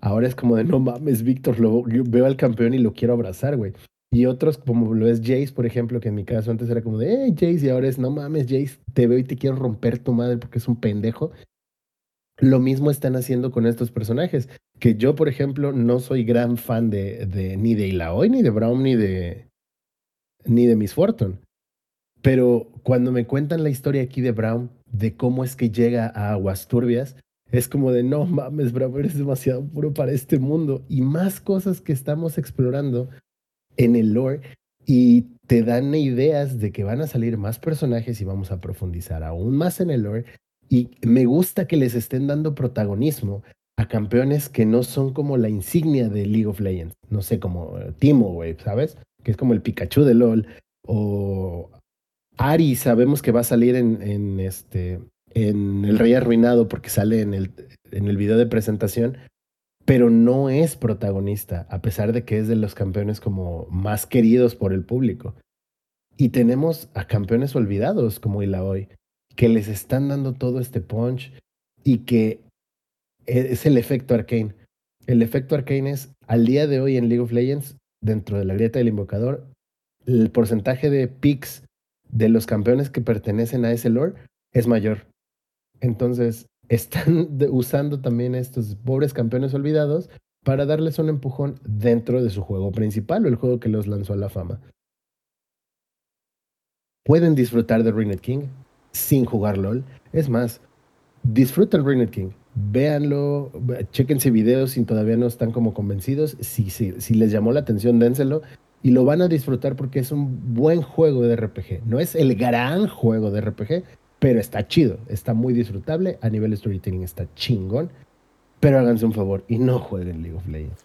Ahora es como de, no mames, Víctor, lo, veo al campeón y lo quiero abrazar, güey. Y otros, como lo es Jace, por ejemplo, que en mi caso antes era como de, hey, Jace, y ahora es, no mames, Jace, te veo y te quiero romper tu madre porque es un pendejo. Lo mismo están haciendo con estos personajes, que yo, por ejemplo, no soy gran fan de, de ni de Ilaoi, ni de Brown, ni de, ni de Miss Fortune. Pero cuando me cuentan la historia aquí de Brown, de cómo es que llega a Aguas Turbias, es como de, no mames, Brown, eres demasiado puro para este mundo. Y más cosas que estamos explorando en el lore y te dan ideas de que van a salir más personajes y vamos a profundizar aún más en el lore. Y me gusta que les estén dando protagonismo a campeones que no son como la insignia de League of Legends. No sé, como eh, Timo, güey, ¿sabes? Que es como el Pikachu de LOL. O Ari, sabemos que va a salir en, en este, en El Rey Arruinado porque sale en el, en el video de presentación pero no es protagonista, a pesar de que es de los campeones como más queridos por el público. Y tenemos a campeones olvidados como Ilaoi, que les están dando todo este punch y que e- es el efecto arcane. El efecto arcane es, al día de hoy en League of Legends, dentro de la grieta del invocador, el porcentaje de picks de los campeones que pertenecen a ese lore es mayor. Entonces, están usando también a estos pobres campeones olvidados para darles un empujón dentro de su juego principal o el juego que los lanzó a la fama. Pueden disfrutar de Ringed King sin jugar LOL. Es más, disfruten Ringed King. Véanlo, chéquense videos si todavía no están como convencidos. Si, si, si les llamó la atención, dénselo. Y lo van a disfrutar porque es un buen juego de RPG. No es el gran juego de RPG, pero está chido, está muy disfrutable, a nivel storytelling está chingón, pero háganse un favor y no jueguen League of Legends.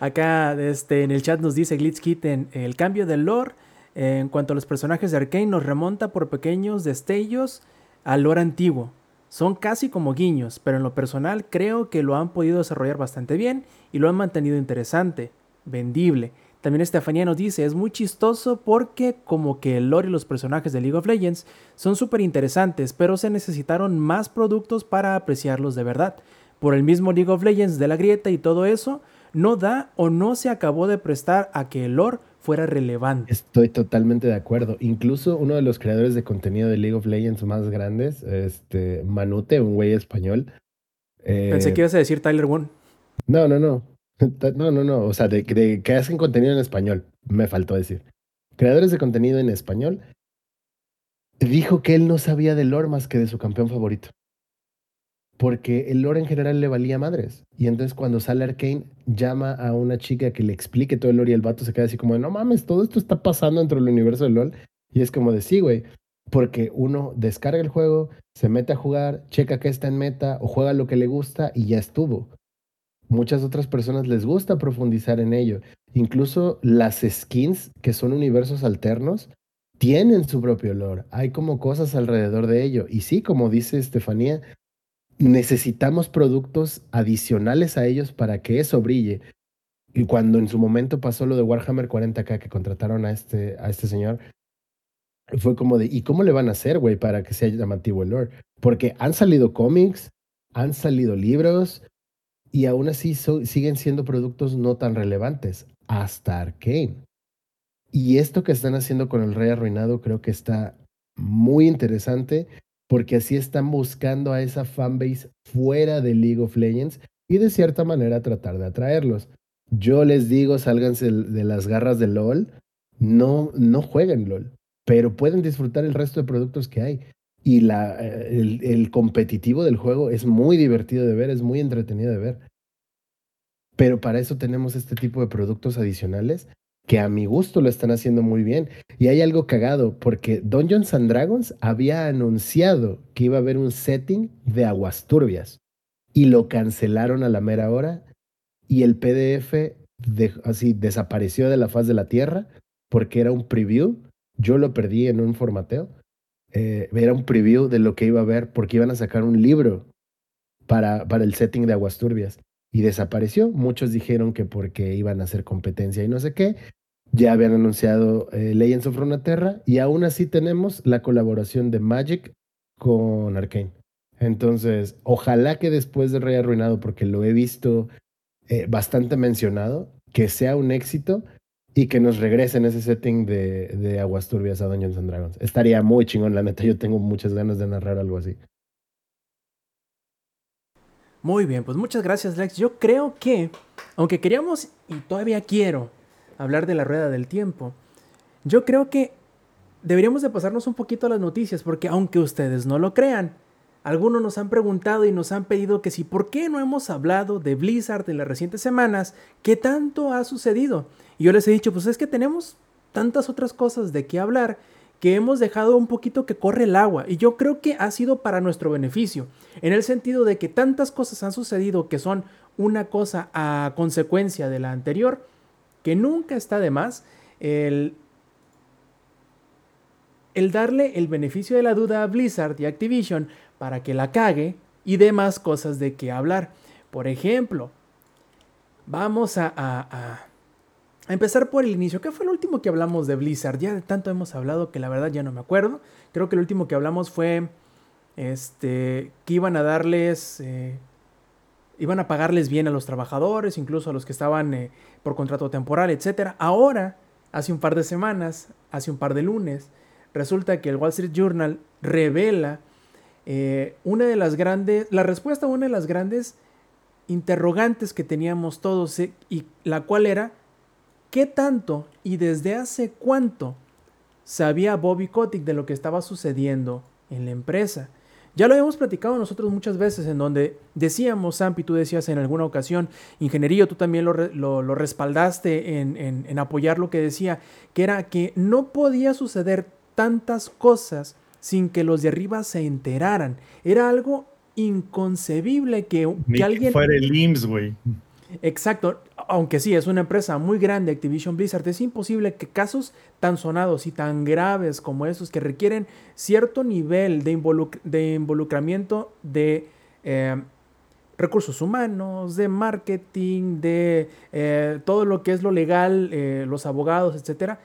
Acá este, en el chat nos dice Glitzkitten, el cambio del lore en cuanto a los personajes de Arkane nos remonta por pequeños destellos al lore antiguo. Son casi como guiños, pero en lo personal creo que lo han podido desarrollar bastante bien y lo han mantenido interesante, vendible. También Estefanía nos dice, es muy chistoso porque como que el lore y los personajes de League of Legends son súper interesantes, pero se necesitaron más productos para apreciarlos de verdad. Por el mismo League of Legends de la grieta y todo eso, no da o no se acabó de prestar a que el lore fuera relevante. Estoy totalmente de acuerdo. Incluso uno de los creadores de contenido de League of Legends más grandes, este Manute, un güey español. eh, Pensé que ibas a decir Tyler One. No, no, no. No, no, no. O sea, de, de que hacen contenido en español. Me faltó decir. Creadores de contenido en español. Dijo que él no sabía de lore más que de su campeón favorito. Porque el lore en general le valía madres. Y entonces cuando sale Arkane, llama a una chica que le explique todo el lore y el vato se queda así como de, no mames, todo esto está pasando dentro del universo de LOL. Y es como de, sí, güey. Porque uno descarga el juego, se mete a jugar, checa que está en meta o juega lo que le gusta y ya estuvo muchas otras personas les gusta profundizar en ello. Incluso las skins, que son universos alternos, tienen su propio lore. Hay como cosas alrededor de ello. Y sí, como dice Estefanía, necesitamos productos adicionales a ellos para que eso brille. Y cuando en su momento pasó lo de Warhammer 40k, que contrataron a este, a este señor, fue como de, ¿y cómo le van a hacer, güey, para que sea llamativo el lore? Porque han salido cómics, han salido libros, y aún así siguen siendo productos no tan relevantes, hasta Arkane. Y esto que están haciendo con el Rey Arruinado creo que está muy interesante, porque así están buscando a esa fanbase fuera de League of Legends y de cierta manera tratar de atraerlos. Yo les digo, sálganse de las garras de LOL, no, no jueguen LOL, pero pueden disfrutar el resto de productos que hay. Y la, eh, el, el competitivo del juego es muy divertido de ver, es muy entretenido de ver. Pero para eso tenemos este tipo de productos adicionales que a mi gusto lo están haciendo muy bien. Y hay algo cagado, porque Dungeons and Dragons había anunciado que iba a haber un setting de aguas turbias y lo cancelaron a la mera hora y el PDF así desapareció de la faz de la tierra porque era un preview. Yo lo perdí en un formateo. Eh, era un preview de lo que iba a ver porque iban a sacar un libro para, para el setting de aguas turbias y desapareció. Muchos dijeron que porque iban a hacer competencia y no sé qué. Ya habían anunciado eh, Legends of Runeterra y aún así tenemos la colaboración de Magic con Arkane. Entonces, ojalá que después de Rey Arruinado, porque lo he visto eh, bastante mencionado, que sea un éxito y que nos regresen ese setting de, de Aguas Turbias a Dungeons and Dragons. Estaría muy chingón, la neta. Yo tengo muchas ganas de narrar algo así. Muy bien, pues muchas gracias Lex. Yo creo que, aunque queríamos y todavía quiero hablar de la rueda del tiempo, yo creo que deberíamos de pasarnos un poquito a las noticias, porque aunque ustedes no lo crean, algunos nos han preguntado y nos han pedido que si por qué no hemos hablado de Blizzard en las recientes semanas, qué tanto ha sucedido. Y yo les he dicho, pues es que tenemos tantas otras cosas de qué hablar que hemos dejado un poquito que corre el agua y yo creo que ha sido para nuestro beneficio, en el sentido de que tantas cosas han sucedido que son una cosa a consecuencia de la anterior, que nunca está de más el, el darle el beneficio de la duda a Blizzard y Activision para que la cague y demás cosas de qué hablar. Por ejemplo, vamos a a empezar por el inicio. ¿Qué fue el último que hablamos de Blizzard? Ya de tanto hemos hablado que la verdad ya no me acuerdo. Creo que el último que hablamos fue este que iban a darles eh, iban a pagarles bien a los trabajadores, incluso a los que estaban eh, por contrato temporal, etcétera. Ahora, hace un par de semanas, hace un par de lunes, resulta que el Wall Street Journal revela eh, una de las grandes, la respuesta a una de las grandes interrogantes que teníamos todos y la cual era ¿Qué tanto y desde hace cuánto sabía Bobby Kotick de lo que estaba sucediendo en la empresa? Ya lo habíamos platicado nosotros muchas veces en donde decíamos, Sampi, tú decías en alguna ocasión, Ingenierillo, tú también lo, lo, lo respaldaste en, en, en apoyar lo que decía, que era que no podía suceder tantas cosas sin que los de arriba se enteraran. Era algo inconcebible que, que alguien... fuera el IMSS, güey. Exacto, aunque sí es una empresa muy grande, Activision Blizzard, es imposible que casos tan sonados y tan graves como esos que requieren cierto nivel de, involuc de involucramiento de eh, recursos humanos, de marketing, de eh, todo lo que es lo legal, eh, los abogados, etcétera,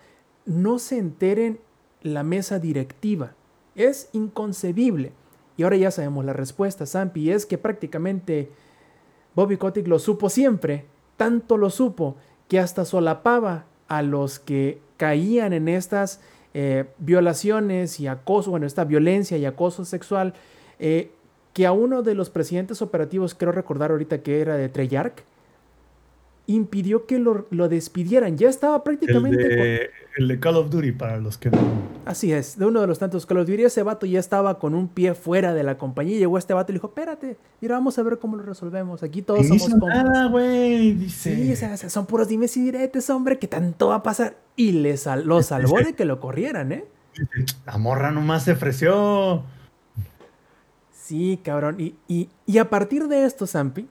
no se enteren la mesa directiva. Es inconcebible. Y ahora ya sabemos la respuesta, Sampi, es que prácticamente Bobby Kotick lo supo siempre, tanto lo supo que hasta solapaba a los que caían en estas eh, violaciones y acoso, bueno, esta violencia y acoso sexual, eh, que a uno de los presidentes operativos, creo recordar ahorita que era de Treyarch, impidió que lo, lo, despidieran. Ya estaba prácticamente... El de, con... el de, Call of Duty, para los que no... Así es, de uno de los tantos Call of Duty. Ese vato ya estaba con un pie fuera de la compañía. Llegó este vato y le dijo, espérate, mira, vamos a ver cómo lo resolvemos. Aquí todos somos compas. Nada, güey, dice. Sí, o sea, son puros dimes y diretes, hombre, que tanto va a pasar. Y le sal lo salvó de que lo corrieran, ¿eh? La morra nomás se ofreció. Sí, cabrón. Y, y, y a partir de esto, Zampi,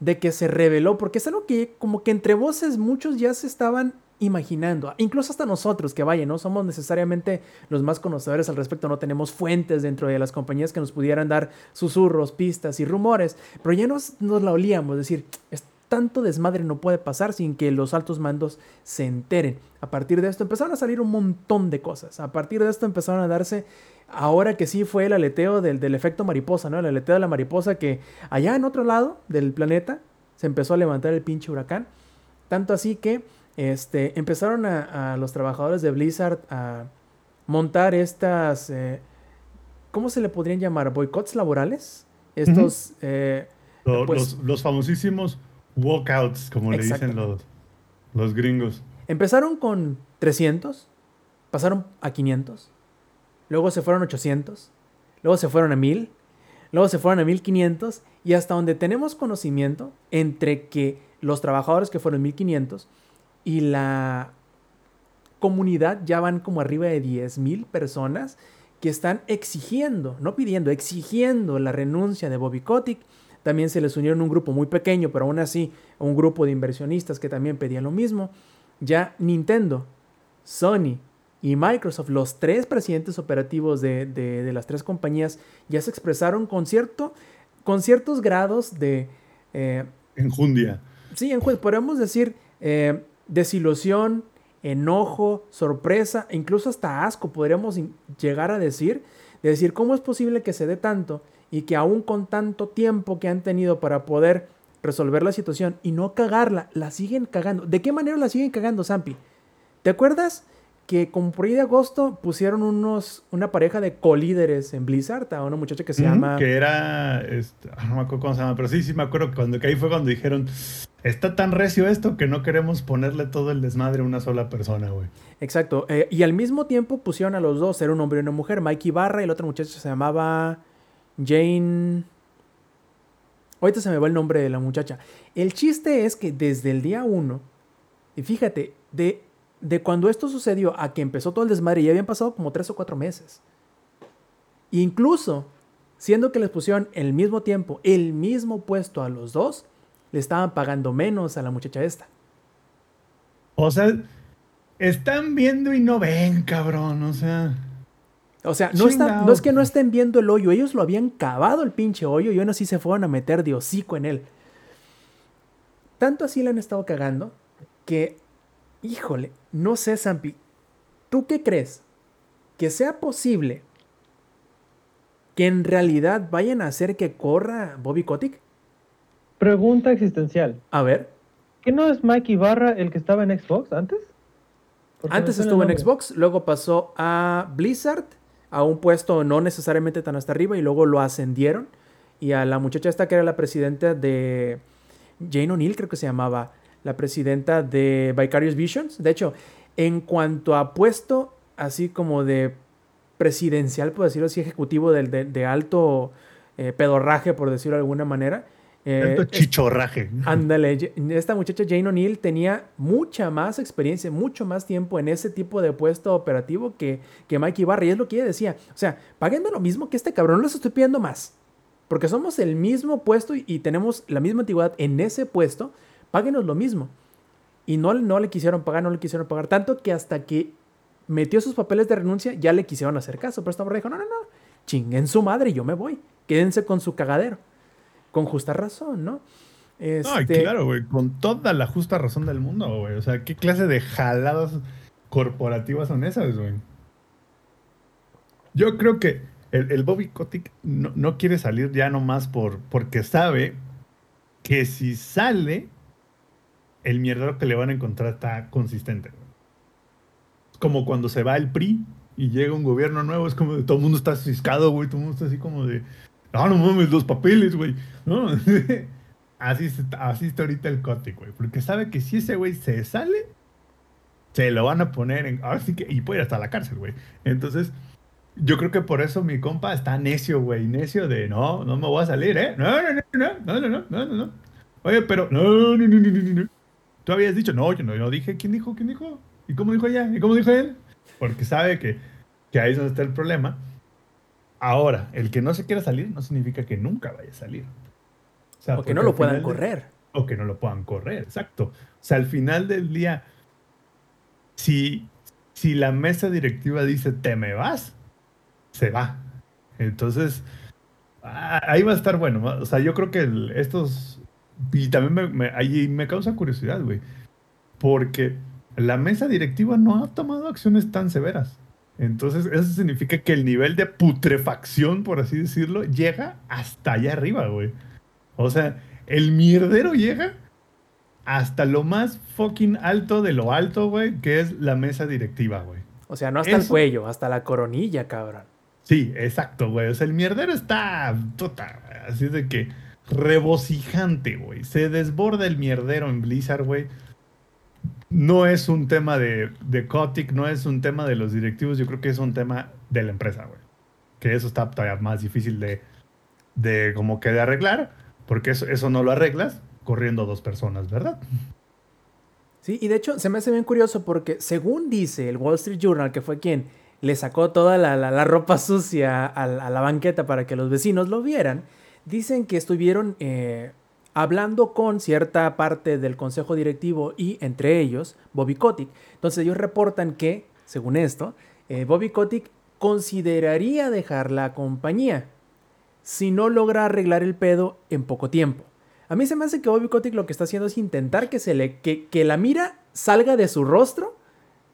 de que se reveló, porque es algo que como que entre voces muchos ya se estaban imaginando, incluso hasta nosotros, que vaya, no somos necesariamente los más conocedores al respecto, no tenemos fuentes dentro de las compañías que nos pudieran dar susurros, pistas y rumores, pero ya nos, nos la olíamos, es decir, tanto desmadre no puede pasar sin que los altos mandos se enteren. A partir de esto empezaron a salir un montón de cosas. A partir de esto empezaron a darse, ahora que sí fue el aleteo del, del efecto mariposa, ¿no? El aleteo de la mariposa que allá en otro lado del planeta se empezó a levantar el pinche huracán. Tanto así que este, empezaron a, a los trabajadores de Blizzard a montar estas, eh, ¿cómo se le podrían llamar? ¿Boicots laborales? Estos... eh, Lo- pues- los, los famosísimos walkouts, como le dicen los, los gringos. Empezaron con 300, pasaron a 500, luego se fueron a 800, luego se fueron a 1000, luego se fueron a 1500 y hasta donde tenemos conocimiento entre que los trabajadores que fueron 1500 y la comunidad ya van como arriba de 10.000 personas que están exigiendo, no pidiendo, exigiendo la renuncia de Bobby Kotick. También se les unieron un grupo muy pequeño, pero aún así un grupo de inversionistas que también pedían lo mismo. Ya Nintendo, Sony y Microsoft, los tres presidentes operativos de, de- de las tres compañías, ya se expresaron con, cierto, con ciertos grados de... eh, Enjundia. Sí, en juez, podríamos decir eh, desilusión, enojo, sorpresa, incluso hasta asco, podríamos llegar a decir, de decir cómo es posible que se dé tanto y que aún con tanto tiempo que han tenido para poder resolver la situación y no cagarla, la siguen cagando. ¿De qué manera la siguen cagando, Zampi? ¿Te acuerdas que como por ahí de agosto pusieron unos, una pareja de colíderes en Blizzard a una muchacha que se llama... Que era. este, ah, no me acuerdo cómo se llama, pero sí, sí me acuerdo que cuando que ahí fue cuando dijeron: Está tan recio esto que no queremos ponerle todo el desmadre a una sola persona, güey. Exacto. eh, y al mismo tiempo pusieron a los dos, era un hombre y una mujer, Mike Ibarra y el otro muchacho se llamaba Jane... Ahorita se me va el nombre de la muchacha. El chiste es que desde el día uno, y fíjate, de, de cuando esto sucedió a que empezó todo el desmadre, ya habían pasado como tres o cuatro meses. Incluso, siendo que les pusieron el mismo tiempo, el mismo puesto a los dos, le estaban pagando menos a la muchacha esta. O sea, están viendo y no ven, cabrón. O sea. O sea, no, está- no es que no estén viendo el hoyo, ellos lo habían cavado el pinche hoyo y aún así se fueron a meter de hocico en él. Tanto así le han estado cagando que, híjole, no sé, Zampi, ¿tú qué crees? ¿Que sea posible que en realidad vayan a hacer que corra Bobby Kotick? Pregunta existencial. A ver, ¿Qué no es Mike Ibarra el que estaba en Xbox antes? Porque antes estuvo en. Xbox, luego pasó a Blizzard, a un puesto no necesariamente tan hasta arriba, y luego lo ascendieron. Y a la muchacha esta que era la presidenta de Jane O'Neill, creo que se llamaba, la presidenta de Vicarious Visions. De hecho, en cuanto a puesto así como de presidencial, por decirlo así, ejecutivo de, de alto eh, pedorraje, por decirlo de alguna manera. eh, es- chichorraje. Ándale, esta muchacha Jane O'Neill tenía mucha más experiencia, mucho más tiempo en ese tipo de puesto operativo que, que Mike Ibarra. Y es lo que ella decía. O sea, páguenme lo mismo que este cabrón, no les estoy pidiendo más. Porque somos el mismo puesto y, y tenemos la misma antigüedad en ese puesto, páguenos lo mismo. Y no, no le quisieron pagar, no le quisieron pagar. Tanto que hasta que metió sus papeles de renuncia, ya le quisieron hacer caso. Pero esta morra dijo, no, no, no, chinguen su madre, yo me voy. Quédense con su cagadero. Con justa razón, ¿no? Ay, Este, claro, güey, con toda la justa razón del mundo, güey. O sea, ¿qué clase de jaladas corporativas son esas, güey? Yo creo que el, el Bobby Kotick no, no quiere salir ya nomás por, porque sabe que si sale, el mierdero que le van a encontrar está consistente. como cuando se va el PRI y llega un gobierno nuevo, es como de todo el mundo está ciscado, güey, todo el mundo está así como de, no, no mames, los papeles, güey. ¿no? así, así está ahorita el Kotick, güey. Porque sabe que si ese güey se sale, se lo van a poner en. Ahora sí que. Y puede ir hasta la cárcel, güey. Entonces, yo creo que por eso mi compa está necio, güey. Necio de no, no me voy a salir, ¿eh? No, no, no, no, no, no, no, no, no, no. Oye, pero. No, no, no, no, no, no. Tú habías dicho, no, yo no, yo no dije. ¿Quién dijo? ¿Quién dijo? ¿Y cómo dijo ella? ¿Y cómo dijo él? Porque sabe que, que ahí es donde está el problema. Ahora, el que no se quiera salir no significa que nunca vaya a salir. O, sea, o que no lo puedan de- correr. o que no lo puedan correr, exacto. O sea, al final del día, si, si la mesa directiva dice te me vas, se va. Entonces, ah, ahí va a estar bueno. ¿no? O sea, yo creo que el- estos y también me, me- ahí me causa curiosidad, güey. Porque la mesa directiva no ha tomado acciones tan severas. Entonces, eso significa que el nivel de putrefacción, por así decirlo, llega hasta allá arriba, güey. O sea, el mierdero llega hasta lo más fucking alto de lo alto, güey, que es la mesa directiva, güey. O sea, no hasta el cuello, hasta la coronilla, cabrón. Sí, exacto, güey. O sea, el mierdero está güey, así de que regocijante, güey. Se desborda el mierdero en Blizzard, güey. No es un tema de, de Kotick, no es un tema de los directivos, yo creo que es un tema de la empresa, güey. Que eso está todavía más difícil de, de como que de arreglar, porque eso, eso no lo arreglas corriendo dos personas, ¿verdad? Sí, y de hecho se me hace bien curioso porque según dice el Wall Street Journal, que fue quien le sacó toda la, la- ropa sucia a la banqueta para que los vecinos lo vieran, dicen que estuvieron eh, hablando con cierta parte del consejo directivo y entre ellos Bobby Kotick. Entonces ellos reportan que, según esto, eh, Bobby Kotick consideraría dejar la compañía si no logra arreglar el pedo en poco tiempo. A mí se me hace que Bobby Kotick lo que está haciendo es intentar que, se le, que, que la mira salga de su rostro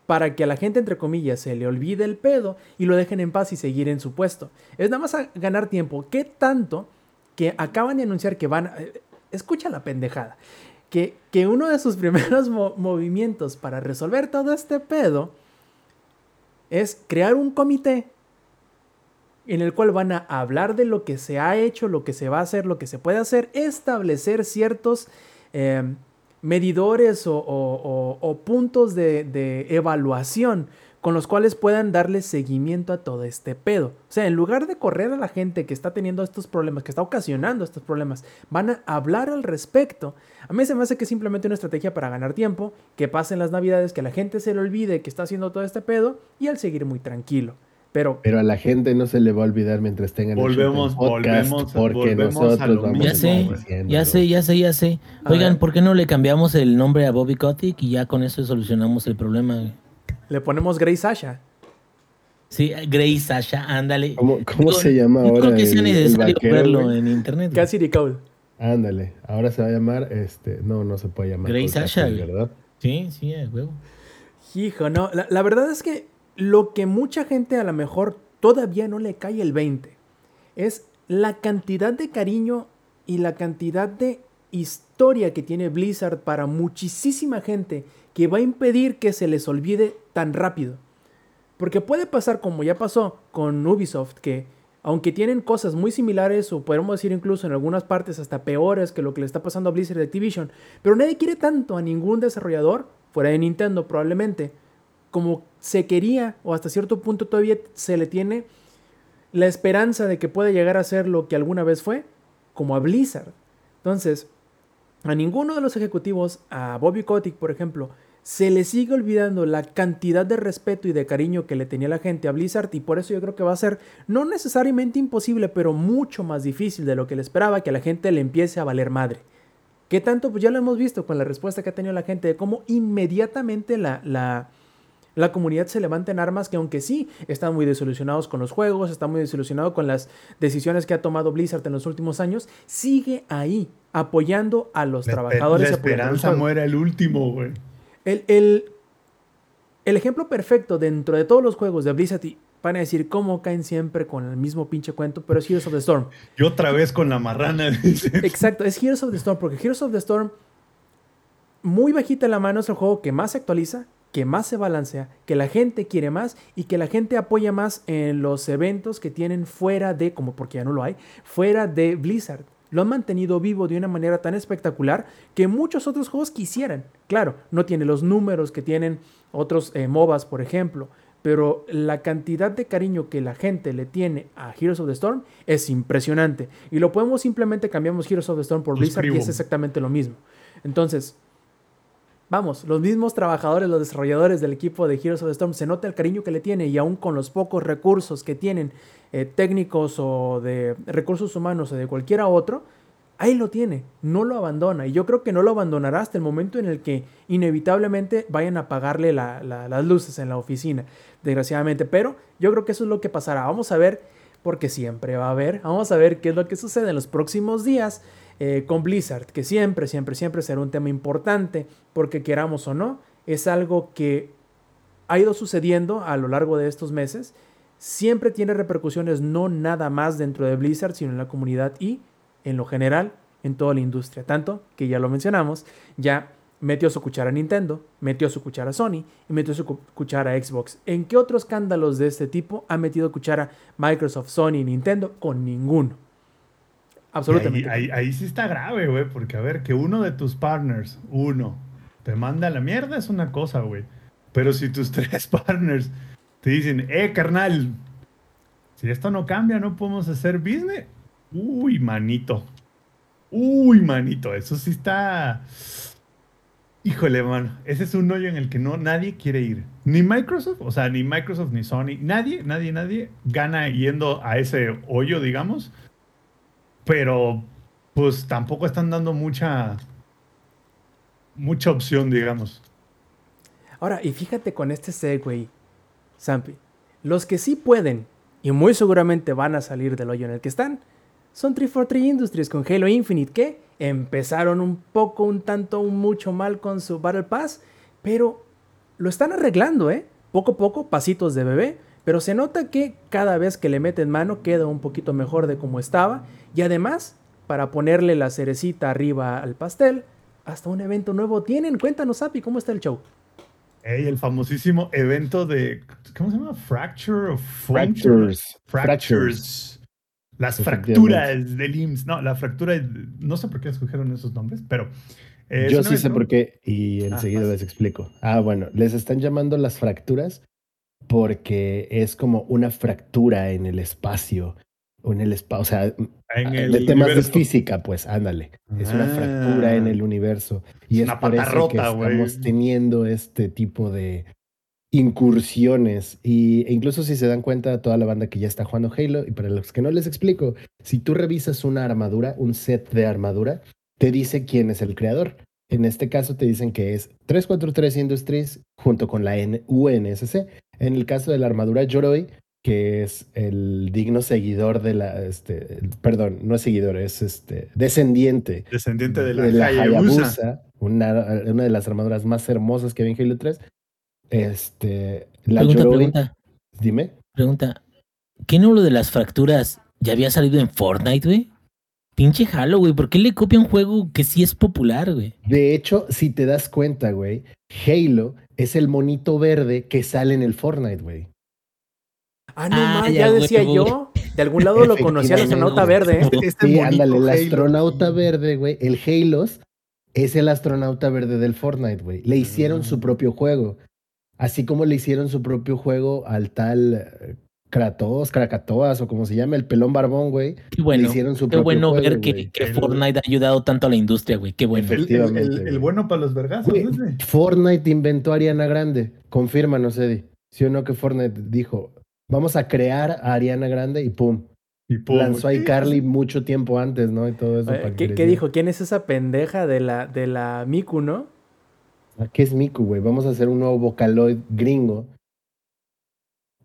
para que a la gente, entre comillas, se le olvide el pedo y lo dejen en paz y seguir en su puesto. Es nada más ganar tiempo. ¿Qué tanto que acaban de anunciar que van... a- eh, Escucha la pendejada. Que, que uno de sus primeros mo- movimientos para resolver todo este pedo es crear un comité en el cual van a hablar de lo que se ha hecho, lo que se va a hacer, lo que se puede hacer, establecer ciertos eh, medidores o, o- o- o puntos de, de evaluación con los cuales puedan darle seguimiento a todo este pedo. O sea, en lugar de correr a la gente que está teniendo estos problemas, que está ocasionando estos problemas, van a hablar al respecto. A mí se me hace que es simplemente una estrategia para ganar tiempo, que pasen las navidades, que la gente se le olvide que está haciendo todo este pedo y al seguir muy tranquilo. Pero Pero a la gente no se le va a olvidar mientras tengan Volvemos- el podcast volvemos- porque volvemos a nosotros lo vamos mismo, Ya a sé, ya sé, ya sé, ya sé. A Oigan, ver. ¿por qué no le cambiamos el nombre a Bobby Kotick y ya con eso solucionamos el problema? Le ponemos Grey Sasha. Sí, Grey Sasha, ándale. ¿Cómo, cómo se llama no ahora? creo que sea el- el necesario vaquero, verlo güey? en internet. Cassidy Cole. Ándale, ahora se va a llamar, este, no, no se puede llamar. Grey Sasha. ¿verdad? Sí, sí, a huevo. Hijo, no. La, la verdad es que lo que mucha gente a lo mejor todavía no le cae el 20 es la cantidad de cariño y la cantidad de historia que tiene Blizzard para muchísima gente que va a impedir que se les olvide tan rápido. Porque puede pasar como ya pasó con Ubisoft, que aunque tienen cosas muy similares o podemos decir incluso en algunas partes hasta peores que lo que le está pasando a Blizzard y Activision, pero nadie quiere tanto a ningún desarrollador, fuera de Nintendo probablemente, como se quería o hasta cierto punto todavía se le tiene la esperanza de que pueda llegar a ser lo que alguna vez fue, como a Blizzard. Entonces, a ninguno de los ejecutivos, a Bobby Kotick, por ejemplo, se le sigue olvidando la cantidad de respeto y de cariño que le tenía la gente a Blizzard y por eso yo creo que va a ser no necesariamente imposible, pero mucho más difícil de lo que le esperaba que a la gente le empiece a valer madre. ¿Qué tanto? Pues ya lo hemos visto con la respuesta que ha tenido la gente de cómo inmediatamente la, la, la comunidad se levanta en armas que aunque sí están muy desilusionados con los juegos, están muy desilusionados con las decisiones que ha tomado Blizzard en los últimos años, sigue ahí apoyando a los La, trabajadores. la esperanza muere el último, güey. El, el- el ejemplo perfecto dentro de todos los juegos de Blizzard y van a decir cómo caen siempre con el mismo pinche cuento, pero es Heroes of the Storm. Y otra vez con la marrana. Exacto, es Heroes of the Storm, porque Heroes of the Storm, muy bajita la mano, es el juego que más se actualiza, que más se balancea, que la gente quiere más y que la gente apoya más en los eventos que tienen fuera de, como porque ya no lo hay, fuera de Blizzard. Lo han mantenido vivo de una manera tan espectacular que muchos otros juegos quisieran. Claro, no tiene los números que tienen otros eh, MOBAs, por ejemplo, pero la cantidad de cariño que la gente le tiene a Heroes of the Storm es impresionante. Y lo podemos simplemente cambiamos Heroes of the Storm por Blizzard y es exactamente lo mismo. Entonces, vamos, los mismos trabajadores, los desarrolladores del equipo de Heroes of the Storm, se nota el cariño que le tiene y aún con los pocos recursos que tienen, eh, técnicos o de recursos humanos o de cualquiera otro, ahí lo tiene, no lo abandona. Y yo creo que no lo abandonará hasta el momento en el que inevitablemente vayan a apagarle la- la- las luces en la oficina, desgraciadamente. Pero yo creo que eso es lo que pasará. Vamos a ver, porque siempre va a haber, vamos a ver qué es lo que sucede en los próximos días. Eh, con Blizzard, que siempre, siempre, siempre será un tema importante, porque queramos o no, es algo que ha ido sucediendo a lo largo de estos meses. Siempre tiene repercusiones no nada más dentro de Blizzard, sino en la comunidad y en lo general en toda la industria. Tanto que ya lo mencionamos, ya metió su cuchara a Nintendo, metió su cuchara a Sony y metió su cuchara a Xbox. ¿En qué otros escándalos de este tipo ha metido cuchara Microsoft, Sony y Nintendo? Con ninguno. Absolutamente. Ahí, ahí, sí está grave, güey, porque a ver, que uno de tus partners, uno, te manda a la mierda es una cosa, güey. Pero si tus tres partners te dicen, eh, carnal, si esto no cambia, no podemos hacer business. Uy, manito. Uy, manito, eso sí está Híjole, mano, ese es un hoyo en el que no nadie quiere ir. Ni Microsoft, o sea, ni Microsoft ni Sony, nadie, nadie, nadie gana yendo a ese hoyo, digamos. Pero pues tampoco están dando mucha mucha opción, digamos. Ahora, y fíjate con este segue, Sampi. Los que sí pueden y muy seguramente van a salir del hoyo en el que están son 343 Industries con Halo Infinite que empezaron un poco, un tanto, un mucho mal con su Battle Pass, pero lo están arreglando, ¿eh? Poco a poco, pasitos de bebé, pero se nota que cada vez que le meten mano queda un poquito mejor de como estaba y además, para ponerle la cerecita arriba al pastel, hasta un evento nuevo tienen. Cuéntanos, Api, ¿cómo está el show? el famosísimo evento de. ¿Cómo se llama? Fracture of Fractures. Fractures. Las fracturas del IMSS. No, la fractura. No sé por qué escogieron esos nombres, pero. Eh, Yo sí sé por qué y ah, enseguida les explico. Ah, bueno, les están llamando las fracturas porque es como una fractura en el espacio. O en el espacio, o sea, en de temas de física, pues, ándale. Es una fractura en el ah. universo. Y es, por eso que estamos teniendo este tipo de, incursiones y, e incluso si se dan cuenta toda la banda que ya está jugando Halo y para los que no les explico, si tú revisas una armadura, un set de armadura, te dice quién es el creador. En este caso te dicen que es 343 Industries junto con la UNSC. En el caso de la armadura Yoroi, que es el digno seguidor de la, este, perdón, no es seguidor, es este, descendiente. Descendiente de la, Hayabusa, una, una, de las armaduras más hermosas que hay en Halo 3. Este, la pregunta, pregunta. Dime. Pregunta. ¿Qué número de las fracturas ya había salido en Fortnite, güey? Pinche Halo, güey. ¿Por qué le copia un juego que sí es popular, güey? De hecho, si te das cuenta, güey, Halo es el monito verde que sale en el Fortnite, güey. Ah, no, ah, ya, decía yo. De algún lado lo conocía el astronauta verde. ¿eh? Este sí, ándale, el astronauta verde, güey. El Halos es el astronauta verde del Fortnite, güey. Le hicieron su mm. propio juego. Así como le hicieron su propio juego al tal Kratos, Krakatoas o como se llama, el pelón barbón, güey. Qué bueno. Le hicieron su qué bueno ver que, Fortnite ha ayudado tanto a la industria, güey. Qué bueno. Efectivamente. El, bueno para los vergazos. Fortnite inventó a Ariana Grande. Confírmanos, Eddie. ¿Sí o no que Fortnite dijo, vamos a crear a Ariana Grande y pum? Y pum. Lanzó a iCarly mucho tiempo antes, ¿no? Y todo eso. ¿Qué, ¿qué dijo? ¿Quién es esa pendeja de la, de la Miku, no? ¿Qué es Miku, güey? Vamos a hacer un nuevo Vocaloid gringo.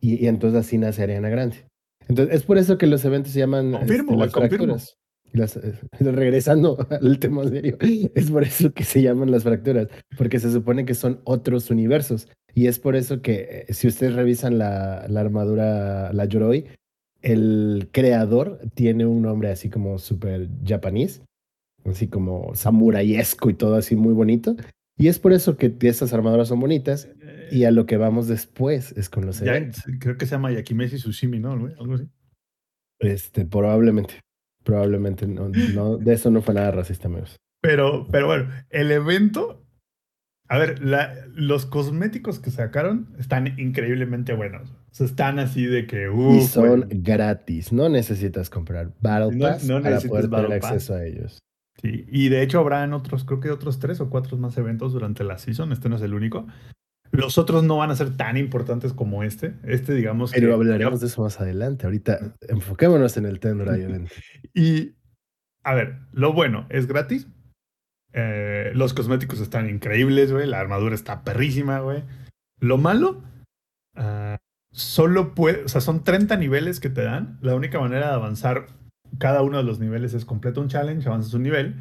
Y, entonces así nace Ariana Grande. Entonces, es por eso que los eventos se llaman confirmo, este, las fracturas. Eh, regresando al tema serio, es por eso que se llaman las fracturas, porque se supone que son otros universos. Y es por eso que eh, si ustedes revisan la, la armadura, la Yoroi, el creador tiene un nombre así como súper japonés, así como samuraiesco y todo así muy bonito. Y es por eso que estas armaduras son bonitas. Y a lo que vamos después es con los eventos. Creo que se llama Yakimeshi Sushimi, ¿no? Algo así. Este, probablemente. Probablemente. No, no, de eso no fue nada racista, amigos. Pero, pero bueno, el evento. A ver, la, los cosméticos que sacaron están increíblemente buenos. O sea, están así de que. y son gratis. No necesitas comprar Battle Pass para poder tener acceso a ellos. Sí, y de hecho habrán otros, creo que otros tres o cuatro más eventos durante la season. Este no es el único. Los otros no van a ser tan importantes como este. Este, digamos Pero hablaremos de eso más adelante. Ahorita enfoquémonos en el Tendril y, a ver, lo bueno, es gratis. Eh, los cosméticos están increíbles, güey. La armadura está perrísima, güey. Lo malo, uh, solo puede, o sea, son 30 niveles que te dan. La única manera de avanzar cada uno de los niveles es completo un challenge, avanzas un nivel.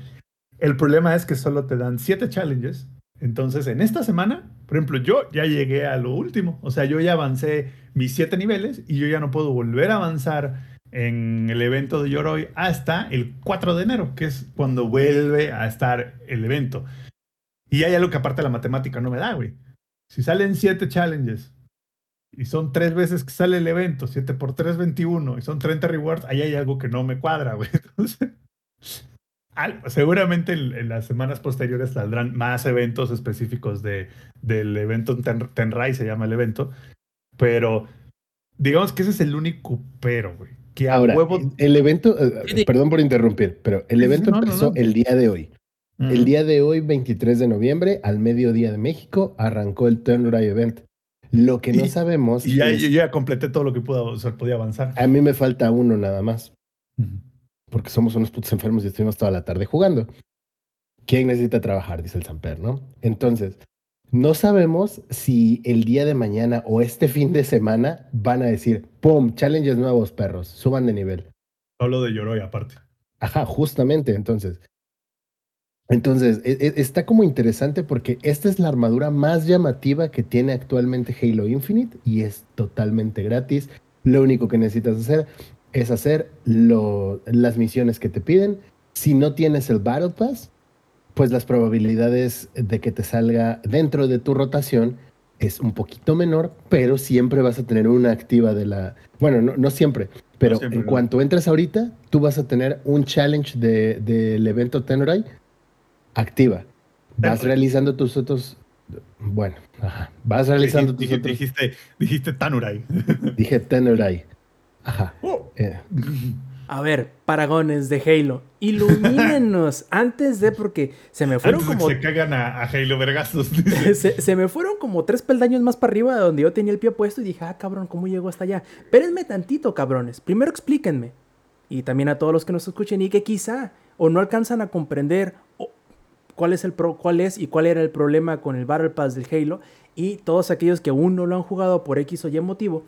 El problema es que solo te dan siete challenges. Entonces, en esta semana, por ejemplo, yo ya llegué a lo último. O sea, yo ya avancé mis siete niveles y yo ya no puedo volver a avanzar en el evento de Yoroi hasta el 4 de enero, que es cuando vuelve a estar el evento. Y hay algo que aparte la matemática no me da, güey. Si salen siete challenges y son tres veces que sale el evento, 7 por 3, 21, y son 30 rewards, ahí hay algo que no me cuadra, güey. Entonces, al- seguramente en, en las semanas posteriores saldrán más eventos específicos de, del evento Ten, Tenrai, se llama el evento, pero digamos que ese es el único pero, güey. Que a Ahora, huevo... el evento, eh, perdón por interrumpir, pero el evento no, empezó no. el día de hoy. El día de hoy, 23 de noviembre, al mediodía de México, arrancó el Turnray Event. Lo que no Y- sabemos Y ya, es- yo ya completé todo lo que pudo, o sea, podía avanzar. a mí me falta uno nada más. Porque somos unos putos enfermos y estuvimos toda la tarde jugando. ¿Quién necesita trabajar? Dice el Samper, ¿no? Entonces, no sabemos si el día de mañana o este fin de semana van a decir, ¡pum! Challenges nuevos, perros, suban de nivel. Solo de Yoroi aparte. Ajá, justamente, entonces. Entonces, e- e- está como interesante porque esta es la armadura más llamativa que tiene actualmente Halo Infinite y es totalmente gratis. Lo único que necesitas hacer es hacer lo- las misiones que te piden. Si no tienes el Battle Pass, pues las probabilidades de que te salga dentro de tu rotación es un poquito menor, pero siempre vas a tener una activa de la... Bueno, no, no siempre, pero siempre, en no. cuanto entres ahorita, tú vas a tener un challenge de- del evento Tenurai activa. Vas realizando tus otros... Bueno, ajá. Vas realizando tus Dijiste, otros... dijiste, dijiste Tanurai. Dije Tenurai. Ajá. Oh. Eh, A ver, paragones de Halo, ilumínenos antes de porque se me fueron Antes como que se cagan a, a Halo Vergazos. se, se me fueron como tres peldaños más para arriba de donde yo tenía el pie puesto y dije, ah, cabrón, ¿cómo llego hasta allá? Espérenme tantito, cabrones. Primero explíquenme. Y también a todos los que nos escuchen y que quizá o no alcanzan a comprender o- cuál es el pro, cuál es y cuál era el problema con el Battle Pass del Halo y todos aquellos que aún no lo han jugado por X o Y motivo,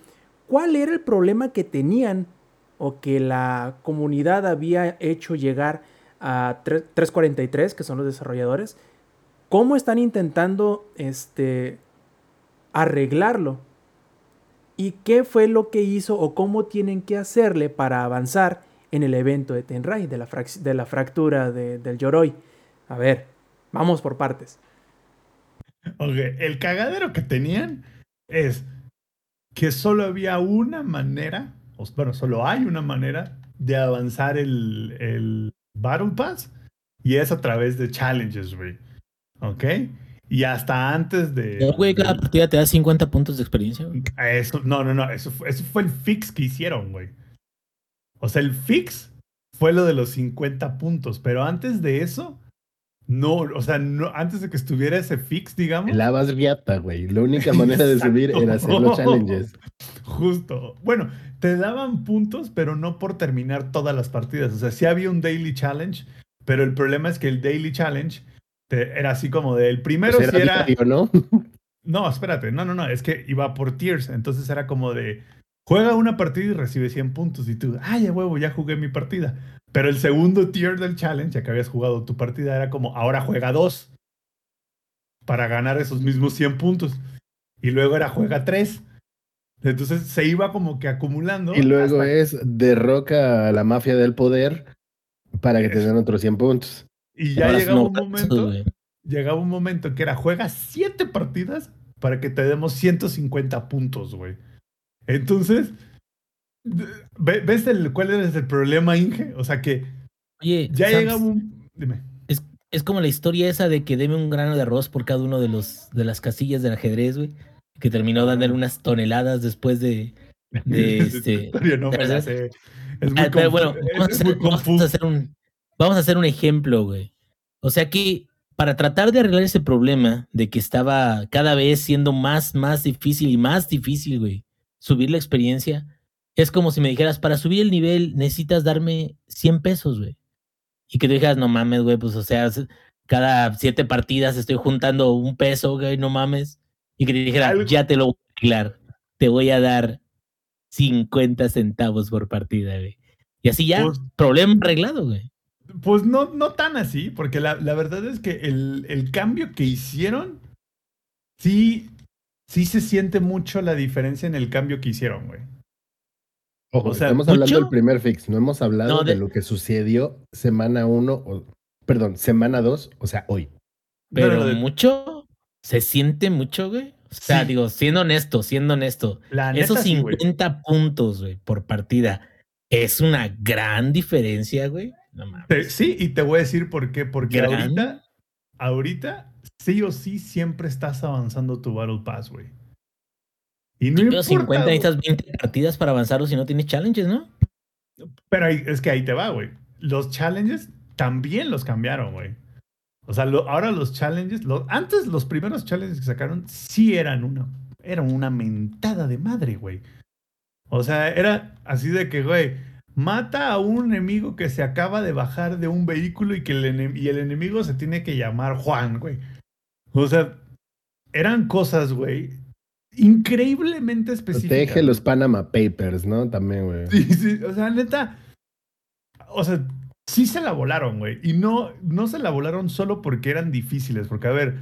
¿cuál era el problema que tenían o que la comunidad había hecho llegar a 3- 343, que son los desarrolladores? ¿Cómo están intentando este, arreglarlo? ¿Y qué fue lo que hizo o cómo tienen que hacerle para avanzar en el evento de Tenrai, de la, fractura de- del Yoroi? A ver, vamos por partes. Ok, el cagadero que tenían es que solo había una manera, o bueno, solo hay una manera de avanzar el, el Battle Pass y es a través de challenges, güey. ¿Ok? Y hasta antes de... No, güey, cada partida te da 50 puntos de experiencia. güey. Eso, no, no, no, eso fue, eso fue el fix que hicieron, güey. O sea, el fix fue lo de los 50 puntos, pero antes de eso, no, o sea, no, antes de que estuviera ese fix, digamos. la vas riata, güey. La única manera de subir era hacer los challenges. Justo. Bueno, te daban puntos, pero no por terminar todas las partidas. O sea, sí había un daily challenge, pero el problema es que el daily challenge te- era así como de el primero Pues si era. diario, ¿no? No, espérate, no, no, no, es que iba por tiers, entonces era como de juega una partida y recibe 100 puntos y tú, ay, a huevo, ya jugué mi partida. Pero el segundo tier del challenge, ya que habías jugado tu partida, era como ahora juega dos para ganar esos mismos 100 puntos. Y luego era juega tres. Entonces se iba como que acumulando. Y luego hasta- es derroca a la mafia del poder para que te den otros 100 puntos. Y ya Ahora llegaba no, un momento, llegaba un momento que era juega siete partidas para que te demos 150 puntos, güey. Entonces, ¿ve- ¿ves el, cuál es el problema, Inge? O sea que Oye, ya Sams, llegaba un... Dime. es como la historia esa de que deme un grano de arroz por cada uno de los de las casillas del ajedrez, güey. Que terminó dándole unas toneladas después de. De este- no me la ¿verdad? sé. Es muy, Ah, pero bueno, es- vamos a, es hacer, muy vamos a hacer un, vamos a hacer un ejemplo, güey. O sea que para tratar de arreglar ese problema de que estaba cada vez siendo más, más difícil y más difícil, güey, subir la experiencia, es como si me dijeras, para subir el nivel necesitas darme 100 pesos, güey. Y que tú dijeras, no mames, güey, pues o sea, cada siete partidas estoy juntando un peso, güey, no mames. Y que te dijera, Algo- ya te lo voy a arreglar, te voy a dar 50 centavos por partida, güey. Y así ya, Pues- problema arreglado, güey. Pues no, no tan así, porque la, la verdad es que el, el cambio que hicieron, sí, sí se siente mucho la diferencia en el cambio que hicieron, güey. Ojo, O sea, estamos hablando mucho- del primer fix, no hemos hablado No, de... de- lo que sucedió semana 1, o, perdón, semana 2, o sea, hoy. No, no, Pero no, mucho, se siente mucho, güey. O sea, Sí. digo, siendo honesto, siendo honesto, La neta, esos sí, güey. 50 puntos, güey, por partida, es una gran diferencia, güey. No mames. Te- sí, y te voy a decir por qué. Porque Gran. ahorita, ahorita, sí o sí, siempre estás avanzando tu Battle Pass, güey. Y no Pero importa, 50 güey. necesitas 20 partidas para avanzarlo si no tienes challenges, ¿no? Pero ahí- es que ahí te va, güey. Los challenges también los cambiaron, güey. O sea, lo- ahora los challenges, los, antes los primeros challenges que sacaron sí eran una, eran una mentada de madre, güey. O sea, era así de que, güey, mata a un enemigo que se acaba de bajar de un vehículo y que el, y el enemigo se tiene que llamar Juan, güey. O sea, eran cosas, güey, increíblemente específicas. Protege los Panama Papers, ¿no? También, güey. Sí, sí, o sea, neta. O sea, sí se la volaron, güey. Y no, no se la volaron solo porque eran difíciles. Porque, a ver,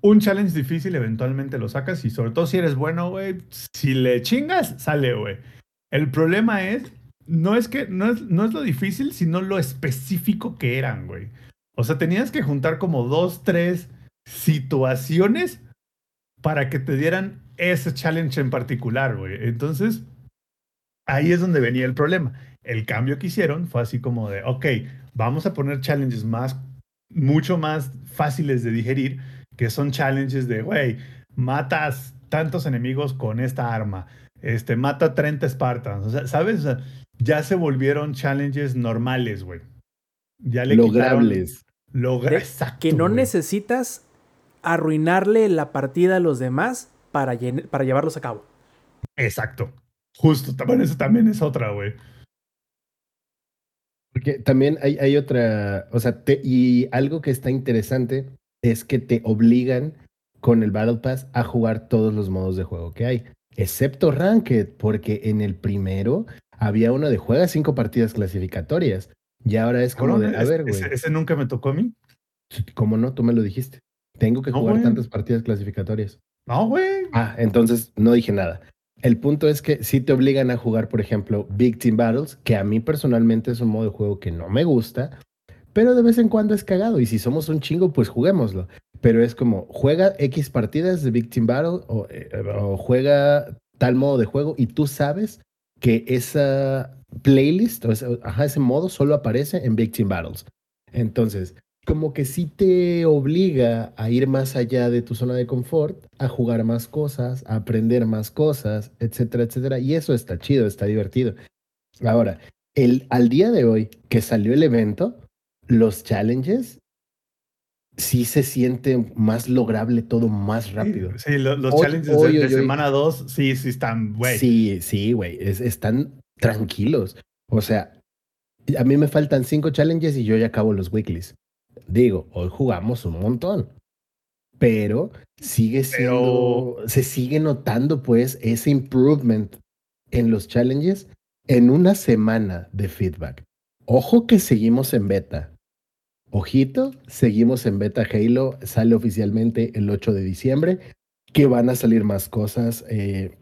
un challenge difícil eventualmente lo sacas. Y sobre todo si eres bueno, güey. Si le chingas, sale, güey. El problema es. No es que. No es, no es lo difícil, sino lo específico que eran, güey. O sea, tenías que juntar como dos, tres situaciones para que te dieran ese challenge en particular, güey. Entonces, ahí es donde venía el problema. El cambio que hicieron fue así como de, ok, vamos a poner challenges más, mucho más fáciles de digerir, que son challenges de, güey, matas tantos enemigos con esta arma, este, mata 30 Spartans, o sea, ¿sabes? O sea, ya se volvieron challenges normales, güey. Ya le quitaron- Logrables. Logra exacto, que no güey. necesitas arruinarle la partida a los demás para, para llevarlos a cabo. Exacto. Justo, también eso también es otra, güey. Porque también hay, hay otra, o sea, te- y algo que está interesante es que te obligan con el Battle Pass a jugar todos los modos de juego que hay, excepto Ranked, porque en el primero había uno de juega cinco partidas clasificatorias. Y ahora es como de, a ver, güey, ese, ese nunca me tocó a mí. ¿cómo no? Tú me lo dijiste. Tengo que No, jugar tantas partidas clasificatorias. No, güey. Ah, entonces no dije nada. El punto es que si te obligan a jugar, por ejemplo, Big Team Battles, que a mí personalmente es un modo de juego que no me gusta, pero de vez en cuando es cagado. Y si somos un chingo, pues juguémoslo. Pero es como, juega X partidas de Big Team Battle o, eh, juega tal modo de juego y tú sabes que esa playlist, o ajá, ese modo solo aparece en Big Team Battles. Entonces, como que sí te obliga a ir más allá de tu zona de confort, a jugar más cosas, a aprender más cosas, etcétera, etcétera. Y eso está chido, está divertido. Ahora, el, al día de hoy que salió el evento, los challenges sí se siente más lograble todo más rápido. Sí, lo- los Hoy- challenges hoy, de, de hoy, hoy. semana 2, sí, sí están, güey. Sí, sí, güey, es- están tranquilos. O sea, a mí me faltan cinco challenges y yo ya acabo los weeklies. Digo, hoy jugamos un montón. Pero sigue siendo, se sigue notando pues ese improvement en los challenges en una semana de feedback. Ojo que seguimos en beta. Ojito, seguimos en beta Halo, sale oficialmente el 8 de diciembre, que van a salir más cosas. eh,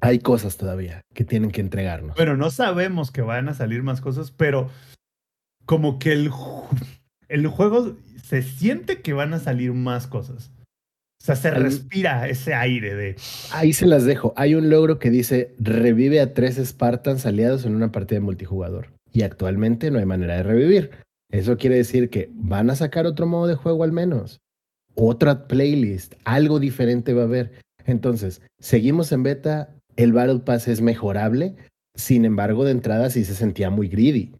hay cosas todavía que tienen que entregarnos. Bueno, no sabemos que van a salir más cosas, pero como que el, el juego se siente que van a salir más cosas. O sea, se respira ese aire de... Ahí se las dejo. Hay un logro que dice revive a tres Spartans aliados en una partida de multijugador. Y actualmente no hay manera de revivir. Eso quiere decir que van a sacar otro modo de juego al menos. Otra playlist. Algo diferente va a haber. Entonces, seguimos en beta. El Battle Pass es mejorable. Sin embargo, de entrada sí se sentía muy greedy.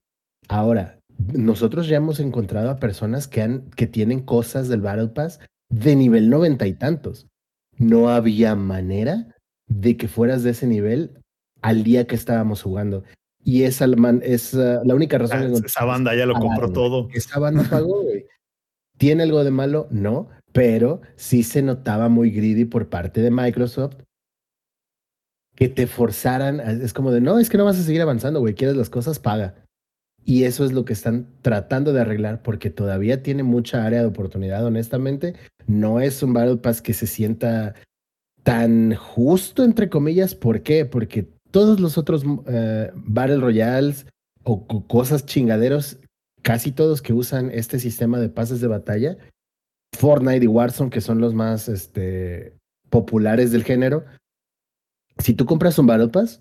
Ahora, nosotros ya hemos encontrado a personas que, han, que tienen cosas del Battle Pass de nivel noventa y tantos. No había manera de que fueras de ese nivel al día que estábamos jugando. Y esa es la única razón. "Ah, que esa banda ya lo compró todo. Esa banda pagó, güey. ¿Tiene algo de malo? No, pero sí se notaba muy greedy por parte de Microsoft que te forzaran. Es como de, no, es que no vas a seguir avanzando, güey. Quieres las cosas, paga. Y eso es lo que están tratando de arreglar porque todavía tiene mucha área de oportunidad, honestamente. No es un Battle Pass que se sienta tan justo, entre comillas. ¿Por qué? Porque todos los otros eh, Battle Royales o co- cosas chingaderos, casi todos que usan este sistema de pases de batalla, Fortnite y Warzone, que son los más este, populares del género, si tú compras un Battle Pass,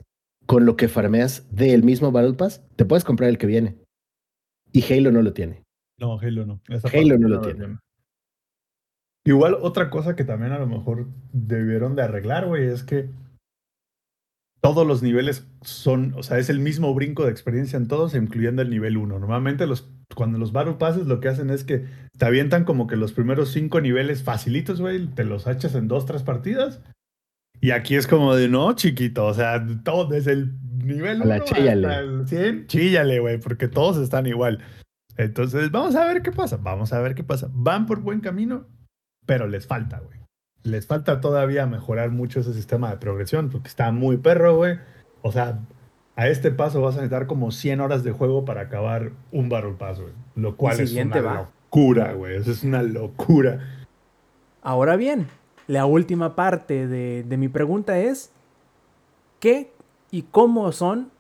con lo que farmeas del mismo Battle Pass, te puedes comprar el que viene. Y Halo no lo tiene. No, Halo no. Esa Halo no lo tiene. Igual otra cosa que también a lo mejor debieron de arreglar, güey, es que todos los niveles son, o sea, es el mismo brinco de experiencia en todos, incluyendo el nivel 1. Normalmente los, cuando los Battle Passes lo que hacen es que te avientan como que los primeros cinco niveles facilitos, güey, te los echas en dos, tres partidas. Y aquí es como de, no, chiquito, o sea, todo desde el nivel A la 1 chíllale. hasta el 100, chíllale, güey, porque todos están igual. Entonces, vamos a ver qué pasa, vamos a ver qué pasa. Van por buen camino, pero les falta, güey. Les falta todavía mejorar mucho ese sistema de progresión, porque está muy perro, güey. O sea, a este paso vas a necesitar como 100 horas de juego para acabar un Battle Pass, güey. Lo cual es una va. locura, güey. Eso es una locura. Ahora bien, la última parte de, de mi pregunta es, ¿qué y cómo son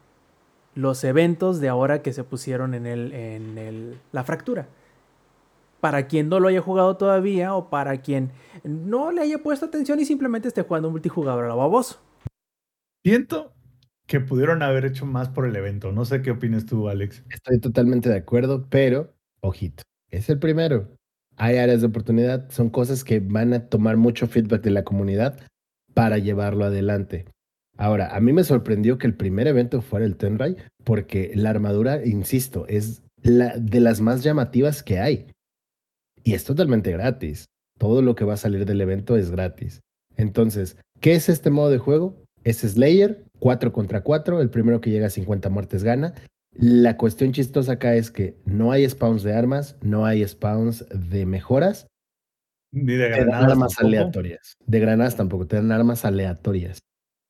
los eventos de ahora que se pusieron en, el, en el- la fractura? Para quien no lo haya jugado todavía o para quien no le haya puesto atención y simplemente esté jugando multijugador a la baboso. Siento que pudieron haber hecho más por el evento. No sé qué opinas tú, Alex. Estoy totalmente de acuerdo, pero, ojito, es el primero. Hay áreas de oportunidad, son cosas que van a tomar mucho feedback de la comunidad para llevarlo adelante. Ahora, a mí me sorprendió que el primer evento fuera el Tenrai, porque la armadura, insisto, es la de las más llamativas que hay. Y es totalmente gratis. Todo lo que va a salir del evento es gratis. Entonces, ¿qué es este modo de juego? Es Slayer, 4 contra 4, el primero que llega a 50 muertes gana. La cuestión chistosa acá es que no hay spawns de armas, no hay spawns de mejoras, Ni de te dan granadas armas tampoco. aleatorias. De granadas tampoco, te dan armas aleatorias.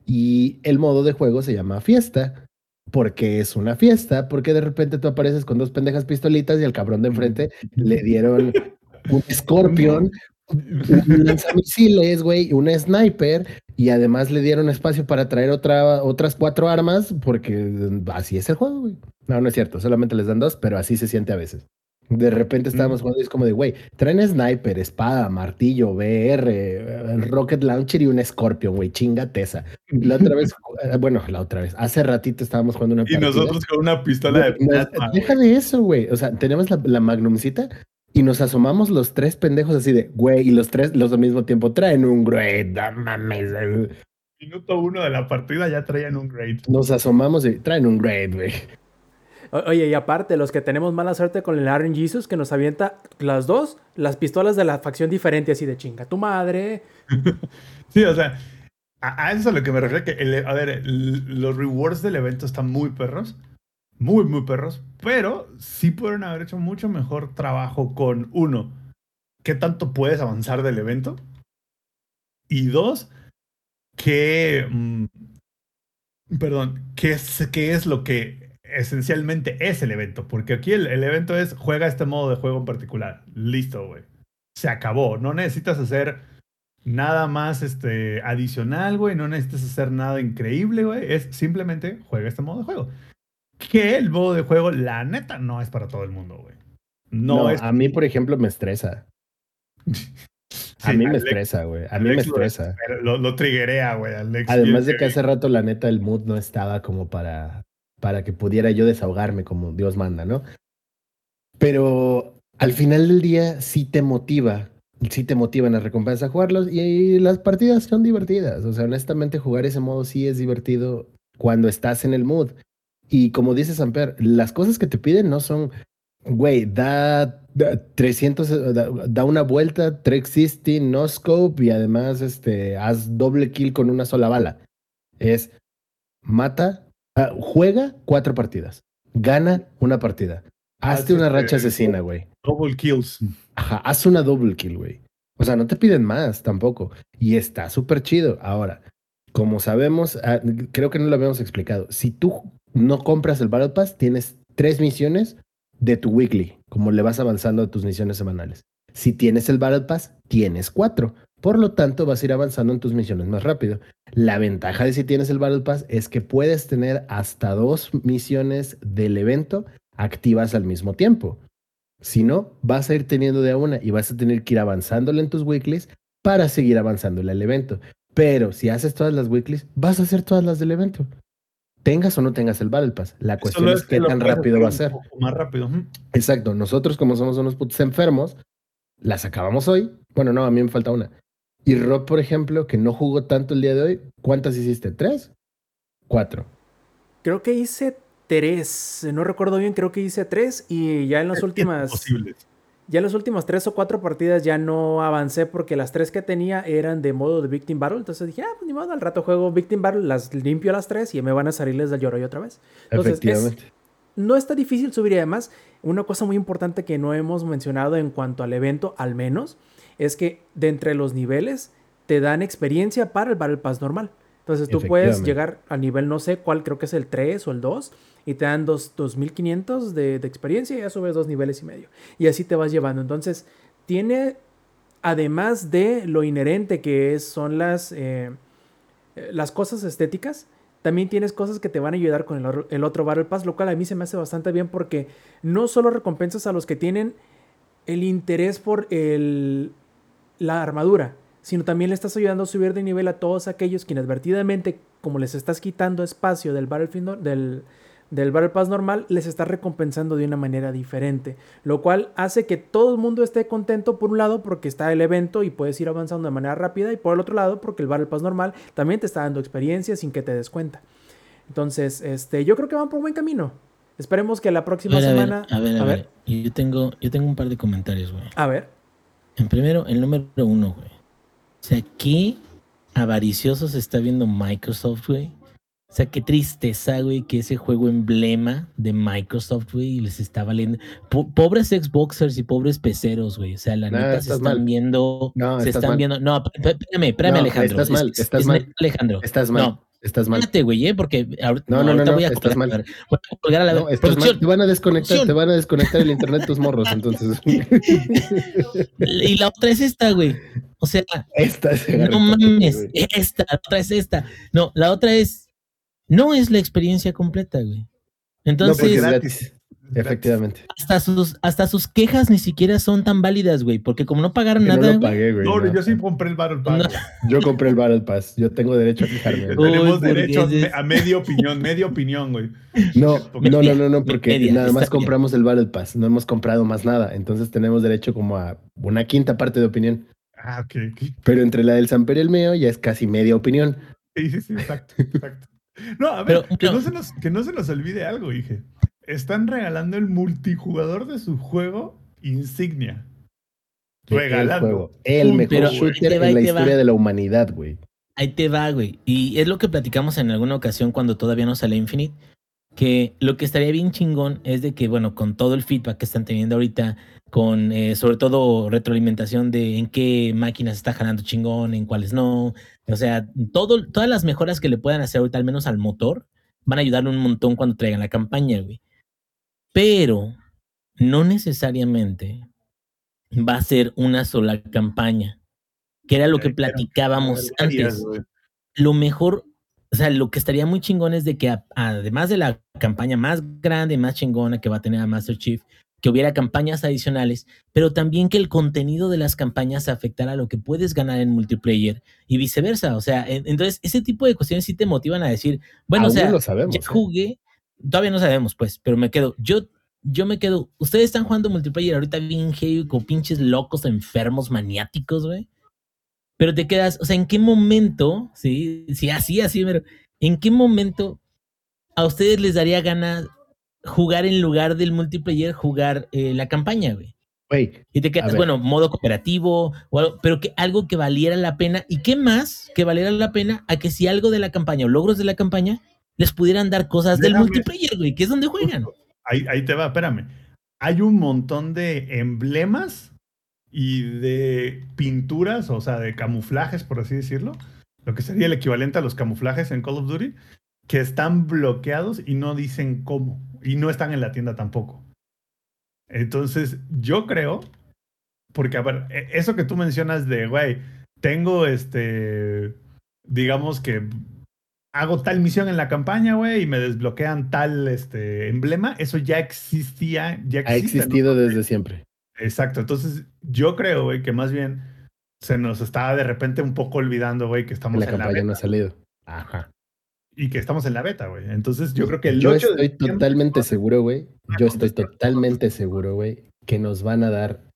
Y el modo de juego se llama fiesta, porque es una fiesta, porque de repente tú apareces con dos pendejas pistolitas y al cabrón de enfrente le dieron un Scorpion, un lanzamisiles, güey, un sniper, y además le dieron espacio para traer otra, otras cuatro armas, porque así es el juego, güey. No, no es cierto, solamente les dan dos, pero así se siente a veces. De repente estábamos jugando y es como de, güey, traen sniper, espada, martillo, eh, rocket launcher y un Scorpion, güey, chinga tesa. La otra vez, eh, bueno, la otra vez, hace ratito estábamos jugando una Y partida. nosotros con una pistola de plasma, deja de eso, güey. O sea, tenemos la, la magnumcita y nos asomamos los tres pendejos así de, güey, y los tres los al mismo tiempo traen un great, no mames. Minuto uno de la partida ya traían un great. Nos asomamos y traen un great, güey. Oye, y aparte, los que tenemos mala suerte con el Aaron Jesus, que nos avienta las dos, las pistolas de la facción diferente, así de chinga tu madre. Sí, o sea, a, a eso es a lo que me refiero. Que el- a ver, el- los rewards del evento están muy perros. Muy, muy perros. Pero sí pueden haber hecho mucho mejor trabajo con uno. ¿Qué tanto puedes avanzar del evento? Y dos, ¿qué. mm, perdón, ¿qué es, qué es lo que esencialmente es el evento? Porque aquí el, el evento es juega este modo de juego en particular. Listo, güey. Se acabó. No necesitas hacer nada más este, adicional, güey. No necesitas hacer nada increíble, güey. Es simplemente juega este modo de juego. Que el modo de juego, la neta, no es para todo el mundo, güey. No, No, es. a mí, por ejemplo, me estresa. A mí me estresa, güey. A mí me Alex estresa. Lo, lo güey. Alex. Además de que hace rato, la neta, el mood no estaba como para, para que pudiera yo desahogarme como Dios manda, ¿no? Pero al final del día sí te motiva, sí te motivan las recompensas a jugarlos y, las partidas son divertidas. O sea, honestamente, jugar ese modo sí es divertido cuando estás en el mood. Y como dice Samper, las cosas que te piden no son, güey, da, da 300, eh, da, da una vuelta, 360, no scope y además este, haz doble kill con una sola bala. Es mata, ah, juega cuatro partidas, gana una partida. Hazte Haz una racha asesina, güey. Double kills. Ajá, haz una double kill, güey. O sea, no te piden más tampoco. Y está súper chido. Ahora, como sabemos, ah, creo que no lo habíamos explicado. Si tú no compras el Battle Pass, tienes tres misiones de tu weekly, como le vas avanzando a tus misiones semanales. Si tienes el Battle Pass, tienes cuatro. Por lo tanto, vas a ir avanzando en tus misiones más rápido. La ventaja de si tienes el Battle Pass es que puedes tener hasta dos misiones del evento activas al mismo tiempo. Si no, vas a ir teniendo de a una y vas a tener que ir avanzándole en tus weeklies para seguir avanzándole al evento. Pero si haces todas las weeklies, vas a hacer todas las del evento. Tengas o no tengas el Battle Pass. La cuestión es qué que tan rápido va a un ser. poco Más rápido. Exacto. Nosotros, como somos unos putos enfermos, las acabamos hoy. Bueno, no, a mí me falta una. Y Rob, por ejemplo, que no jugó tanto el día de hoy, ¿cuántas hiciste? ¿Tres? Cuatro. Creo que hice tres. No recuerdo bien, creo que hice tres. Y ya en las últimas. Posibles. Ya las últimas tres o cuatro partidas ya no avancé porque las tres que tenía eran de modo de Victim Battle. Entonces dije, ah, pues ni modo, al rato juego Victim Battle, las limpio las tres y me van a salirles del lloro y otra vez. Entonces, es- Efectivamente. no está difícil subir y además una cosa muy importante que no hemos mencionado en cuanto al evento, al menos, es que de entre los niveles te dan experiencia para el Battle Pass normal. Entonces tú puedes llegar al nivel no sé cuál, creo que es el 3 o el 2 y te dan dos, 2500 de, de experiencia y ya subes dos niveles y medio. Y así te vas llevando. Entonces tiene, además de lo inherente que es, son las, eh, eh, las cosas estéticas, también tienes cosas que te van a ayudar con el otro Battle Pass, lo cual a mí se me hace bastante bien porque no solo recompensas a los que tienen el interés por el, la armadura, sino también le estás ayudando a subir de nivel a todos aquellos que inadvertidamente, como les estás quitando espacio del Battlefield, del, del Battle Pass normal, les estás recompensando de una manera diferente, lo cual hace que todo el mundo esté contento por un lado porque está el evento y puedes ir avanzando de manera rápida y por el otro lado porque el Battle Pass normal también te está dando experiencia sin que te des cuenta. Entonces, este, yo creo que van por buen camino. Esperemos que la A próxima ver, a ver, semana. a ver, a ver. Yo tengo, yo tengo un par de comentarios, güey. A ver. En primero, el número uno, güey. O sea, qué avaricioso se está viendo Microsoft, güey. O sea, qué tristeza, güey, que ese juego emblema de Microsoft, güey, les está valiendo. Po- pobres Xboxers y pobres peceros, güey. O sea, la Nah, neta se están mal. viendo. No, se están mal. viendo. No, espérame, espérame, No, Alejandro. estás mal, Es- estás es mal. Alejandro. Estás mal. No, Estás mal. espérate, güey, ¿eh? porque ahorita, No, no, no, ahorita no, voy a colgar, mal. voy a colgar a la No, estás mal. Te van a desconectar, Producción. te van a desconectar el internet tus morros, entonces. Y la otra es esta, güey. O sea, Esta es No mames, esta, la otra es esta. No, la otra es, no es la experiencia completa, güey. Entonces, es gratis. Efectivamente. hasta sus, hasta sus quejas ni siquiera son tan válidas, güey, porque como no pagaron Que no nada, lo pagué, güey. No, no. yo sí compré el Battle Pass. No. Yo compré el Battle Pass. Yo tengo derecho a fijarme. Uy, Tenemos derecho a, media opinión, media opinión, güey. No, no, no, no, no, porque Media, nada más bien. compramos el Battle Pass. No hemos comprado más nada. Entonces tenemos derecho como a una quinta parte de opinión. Ah, ok. Pero entre la del Samper y el mío ya es casi media opinión. Sí, sí, sí, exacto, exacto. No, a ver, Pero, que, no. no se nos, que no se nos olvide algo, dije. Están regalando el multijugador de su juego Insignia. El Regalando. juego. El mejor Pero shooter en la ahí te va. historia de la humanidad, güey. ahí te va, güey. Y es lo que platicamos en alguna ocasión cuando todavía no sale Infinite, que lo que estaría bien chingón es de que, bueno, con todo el feedback que están teniendo ahorita, con eh, sobre todo retroalimentación de en qué máquinas está jalando chingón, en cuáles no, o sea, todo, todas las mejoras que le puedan hacer ahorita, al menos al motor, van a ayudarle un montón cuando traigan la campaña, güey. Pero no necesariamente va a ser una sola campaña, que era lo que platicábamos antes. lo mejor, o sea, lo que estaría muy chingón es de que a- además de la campaña más grande, más chingona que va a tener a Master Chief, que hubiera campañas adicionales, pero también que el contenido de las campañas afectara a lo que puedes ganar en multiplayer y viceversa. O sea, en- entonces ese tipo de cuestiones sí te motivan a decir, bueno, Aún o sea, lo sabemos. ya ¿eh? jugué, todavía no sabemos, pues, pero me quedo, yo, yo me quedo, ustedes están jugando multiplayer ahorita bien heavy con pinches locos, enfermos, maniáticos, güey. Pero te quedas, o sea, ¿en qué momento, sí, sí, así, así, pero, ¿en qué momento a ustedes les daría ganas jugar en lugar del multiplayer, jugar eh, la campaña, güey? Y te A quedas, bueno, modo cooperativo, o algo, pero que algo que valiera la pena. ¿Y qué más que valiera la pena a que si algo de la campaña o logros de la campaña les pudieran dar cosas del multiplayer, güey, que es donde juegan? Ahí, ahí te va, espérame. Hay un montón de emblemas y de pinturas, o sea, de camuflajes, por así decirlo, lo que sería el equivalente a los camuflajes en Call of Duty, que están bloqueados y no dicen cómo, y no están en la tienda tampoco. Entonces, yo creo, porque a ver, e- eso que tú mencionas de, güey, tengo este, digamos que hago tal misión en la campaña, güey, y me desbloquean tal este emblema, eso ya existía, ya Ha existido desde siempre. Exacto, entonces yo creo, güey, que más bien se nos está de repente un poco olvidando, güey, que estamos La en la campaña no ha salido. Ajá. Y que estamos en la beta, güey. Entonces yo creo que el Yo 8 de estoy diciembre- totalmente seguro, güey. Yo estoy totalmente seguro, güey, que nos van a dar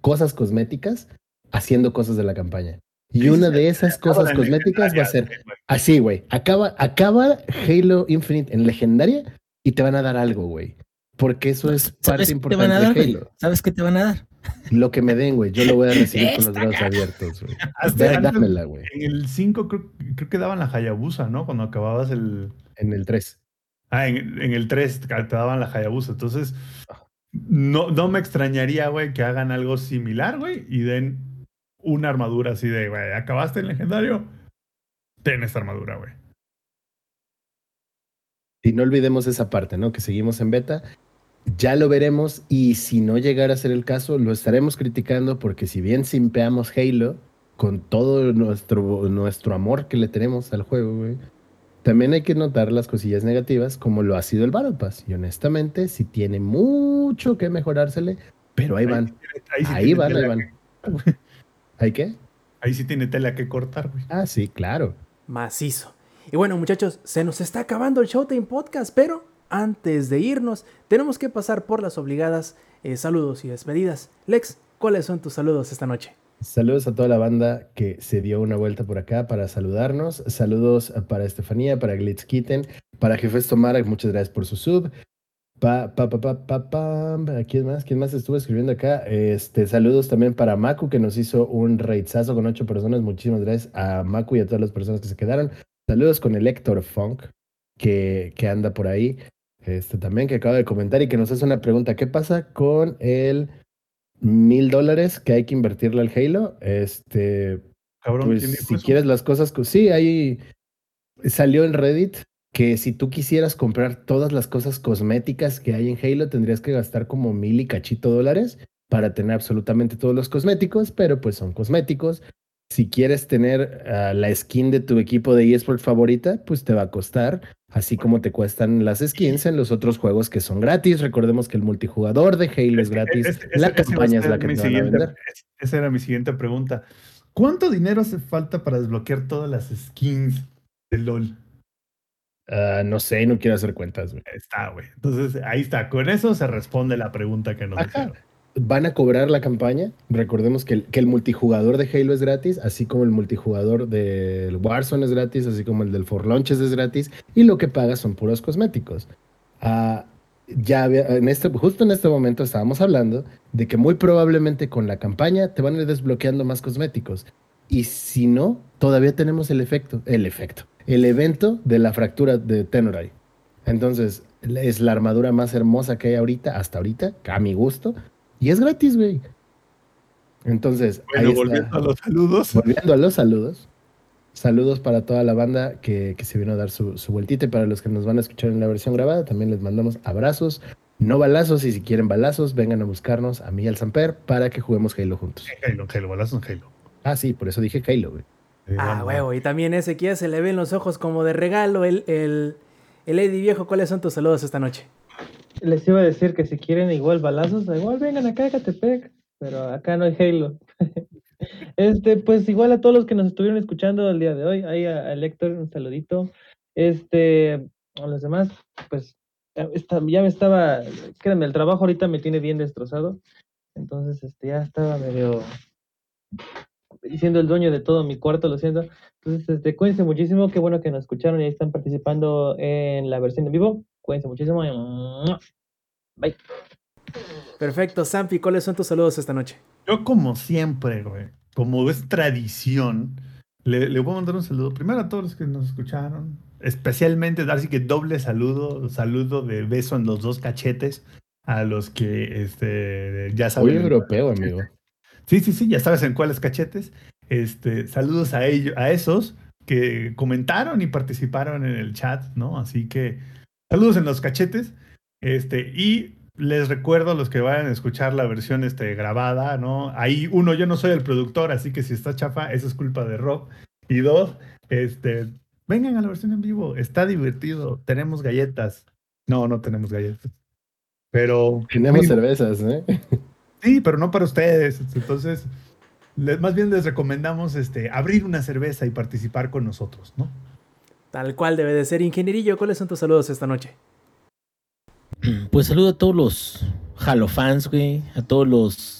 cosas cosméticas haciendo cosas de la campaña. Y una de esas cosas cosméticas va a ser así, güey. Acaba, acaba Halo Infinite en legendaria y te van a dar algo, güey. Porque eso es parte ¿Sabes qué te importante van a dar, de? Halo. ¿Sabes qué te van a dar? Lo que me den, güey, yo lo voy a recibir con los brazos abiertos, güey. Hasta Dámela, güey. En el 5 creo, creo que daban la Hayabusa, ¿no? Cuando acababas el... En el 3. Ah, en, en el 3 te daban la Hayabusa. Entonces, no, no me extrañaría, güey, que hagan algo similar, güey, y den una armadura así de, güey, acabaste el legendario, ten esta armadura, güey. Y no olvidemos esa parte, ¿no? Que seguimos en beta. Ya lo veremos y si no llegara a ser el caso, lo estaremos criticando porque si bien simpeamos Halo con todo nuestro, nuestro amor que le tenemos al juego, güey, también hay que notar las cosillas negativas como lo ha sido el Battle Pass. Y honestamente, sí tiene mucho que mejorársele, pero ahí van, Ahí sí ahí van, ahí van. que- ¿Hay qué? ahí sí tiene tela que cortar, güey. Ah, sí, claro. Macizo. Y bueno, muchachos, se nos está acabando el Showtime Podcast, pero antes de irnos, tenemos que pasar por las obligadas eh, saludos y despedidas. Lex, ¿cuáles son tus saludos esta noche? Saludos a toda la banda que se dio una vuelta por acá para saludarnos. Saludos para Estefanía, para Glitz Kitten, para Jefes Tomara, muchas gracias por su sub. Pa, pa, pa, pa, pa. ¿Quién más? ¿Quién más estuvo escribiendo acá? Este, saludos también para Maku, que nos hizo un raidzazo con ocho personas. Muchísimas gracias a Maku y a todas las personas que se quedaron. Saludos con el Héctor Funk, que anda por ahí. Este también, que acaba de comentar y que nos hace una pregunta. ¿Qué pasa con el mil dólares que hay que invertirle al Halo? Este, Cabrón, pues ¿quién dijo si eso? quieres las cosas, co- sí, ahí salió en Reddit que si tú quisieras comprar todas las cosas cosméticas que hay en Halo, tendrías que gastar como mil y cachito dólares para tener absolutamente todos los cosméticos, pero pues son cosméticos. Si quieres tener ah, la skin de tu equipo de eSport favorita, pues te va a costar, así como te cuestan las skins en los otros juegos que son gratis. Recordemos que el multijugador de Halo es gratis, la ese campaña es la que mi te van a vender. es- Esa era mi siguiente pregunta. ¿Cuánto dinero hace falta para desbloquear todas las skins de LOL? Ah, no sé, no quiero hacer cuentas, güey. Está, güey. Entonces, ahí está. Con eso se responde la pregunta que nos hicieron. Van a cobrar la campaña. Recordemos que el, multijugador de Halo es gratis, así como el multijugador del Warzone es gratis, así como el del For Launches es gratis, y lo que pagas son puros cosméticos. Ah, ya en este, justo en este momento estábamos hablando de que muy probablemente con la campaña te van a ir desbloqueando más cosméticos. Y si no, todavía tenemos el efecto, el efecto, el evento de la fractura de Tenoray. Entonces, es la armadura más hermosa que hay ahorita, hasta ahorita, a mi gusto. Y es gratis, güey. Entonces, Bueno, ahí está. volviendo a los saludos. Volviendo a los saludos. Saludos para toda la banda que, que se vino a dar su, su vueltita y para los que nos van a escuchar en la versión grabada, también les mandamos abrazos, no balazos, y si quieren balazos, vengan a buscarnos a mí y al Samper para que juguemos Halo juntos. Halo, Halo, balazos en Halo. Ah, sí, por eso dije Halo, güey. Eh, Ah, huevo. Y también ese que ya se le ven los ojos como de regalo. El, el, el Eddie viejo, ¿cuáles son tus saludos esta noche? Les iba a decir que si quieren igual balazos, igual vengan acá a Catepec, pero acá no hay Halo. Este, pues igual a todos los que nos estuvieron escuchando el día de hoy, ahí a, a un saludito. Este, a los demás, pues ya, me estaba, créanme, el trabajo ahorita me tiene bien destrozado, entonces este, ya estaba medio siendo el dueño de todo mi cuarto, lo siento. Entonces, este, cuídense muchísimo, qué bueno que nos escucharon y están participando en la versión en vivo. Cuídense muchísimo. Bye. Perfecto, Sampi, ¿cuáles son tus saludos esta noche? Yo, como siempre, güey, como es tradición, le, le voy a mandar un saludo primero a todos los que nos escucharon. Especialmente, dar sí que doble saludo, saludo de beso en los dos cachetes a los que este, ya Muy saben. europeo, amigo. Sí, sí, sí, ya sabes en cuáles cachetes. Este, saludos a ellos, a esos que comentaron y participaron en el chat, ¿no? Así que saludos en los cachetes. Este, y les recuerdo a los que vayan a escuchar la versión este, grabada, ¿no? Ahí, uno, yo no soy el productor, así que si está chafa, eso es culpa de Rob. Y dos, este, vengan a la versión en vivo, está divertido, tenemos galletas. No, no tenemos galletas. Pero. Tenemos cervezas, ¿eh? Sí, pero no para ustedes. Entonces, les- más bien les recomendamos este, abrir una cerveza y participar con nosotros, ¿no? Tal cual debe de ser, ingenierillo. ¿Cuáles son tus saludos esta noche? Pues saludo a todos los Halo fans, güey, a todos los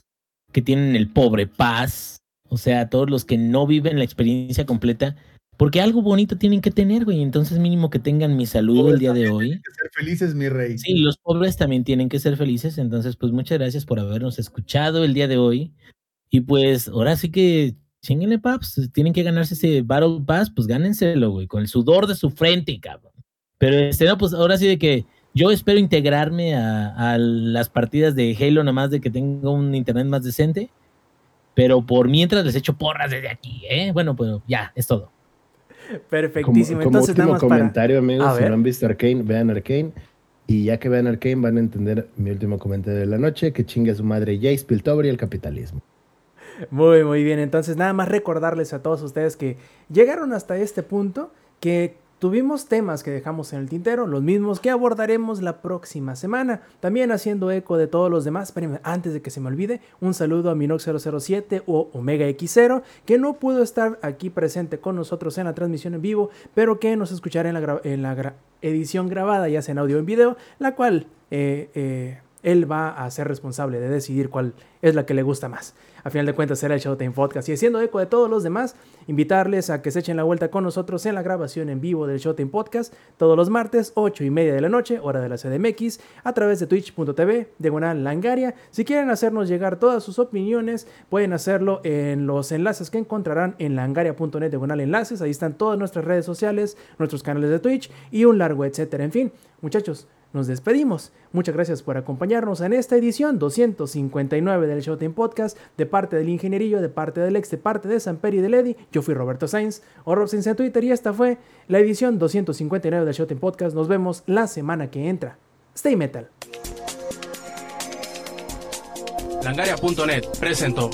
que tienen el pobre paz, o sea, a todos los que no viven la experiencia completa, porque algo bonito tienen que tener, güey, entonces mínimo que tengan mi saludo el día de hoy. Hay que ser felices, mi rey. Sí, los pobres también tienen que ser felices, entonces pues muchas gracias por habernos escuchado el día de hoy. Y pues ahora sí que chinguenle, paps, tienen que ganarse ese Battle Pass, pues gánenselo, güey, con el sudor de su frente, cabrón. Pero este, no, pues ahora sí de que yo espero integrarme a, a las partidas de Halo, nada más de que tenga un internet más decente. Pero por mientras les echo porras desde aquí, ¿eh? Bueno, pues ya, es todo. Como, Perfectísimo. como Entonces, nada último más para. comentario, amigos, A si ver. no han visto Arcane, vean Arcane. Y ya que vean Arcane, van a entender mi último comentario de la noche, que chingue a su madre Jace Piltover y el capitalismo. Muy, muy bien. Entonces, nada más recordarles a todos ustedes que llegaron hasta este punto, que tuvimos temas que dejamos en el tintero, los mismos que abordaremos la próxima semana. También haciendo eco de todos los demás. Espérenme, antes de que se me olvide, un saludo a Minox007 o Omega X0, que no pudo estar aquí presente con nosotros en la transmisión en vivo, pero que nos escuchará en la, en la edición grabada, ya sea en audio o en video, la cual eh, eh, él va a ser responsable de decidir cuál es la que le gusta más. A final de cuentas será el Showtime Podcast. Y haciendo eco de todos los demás, invitarles a que se echen la vuelta con nosotros en la grabación en vivo del Showtime Podcast todos los martes, 8 y media de la noche, hora de la CDMX, a través de twitch.tv, diagonal langaria. Si quieren hacernos llegar todas sus opiniones, pueden hacerlo en los enlaces que encontrarán en langaria.net, diagonal enlaces. Ahí están todas nuestras redes sociales, nuestros canales de Twitch y un largo etcétera. En fin, muchachos, nos despedimos. Muchas gracias por acompañarnos en esta edición 259 del Showtime Podcast, de parte del Ingenierillo, de parte del Ex, de parte de Samper y de Lady. Yo fui Roberto Sainz, o Rob Sainz en Twitter, y esta fue la edición 259 del Showtime Podcast. Nos vemos la semana que entra. Stay metal. Langaria.net presentó.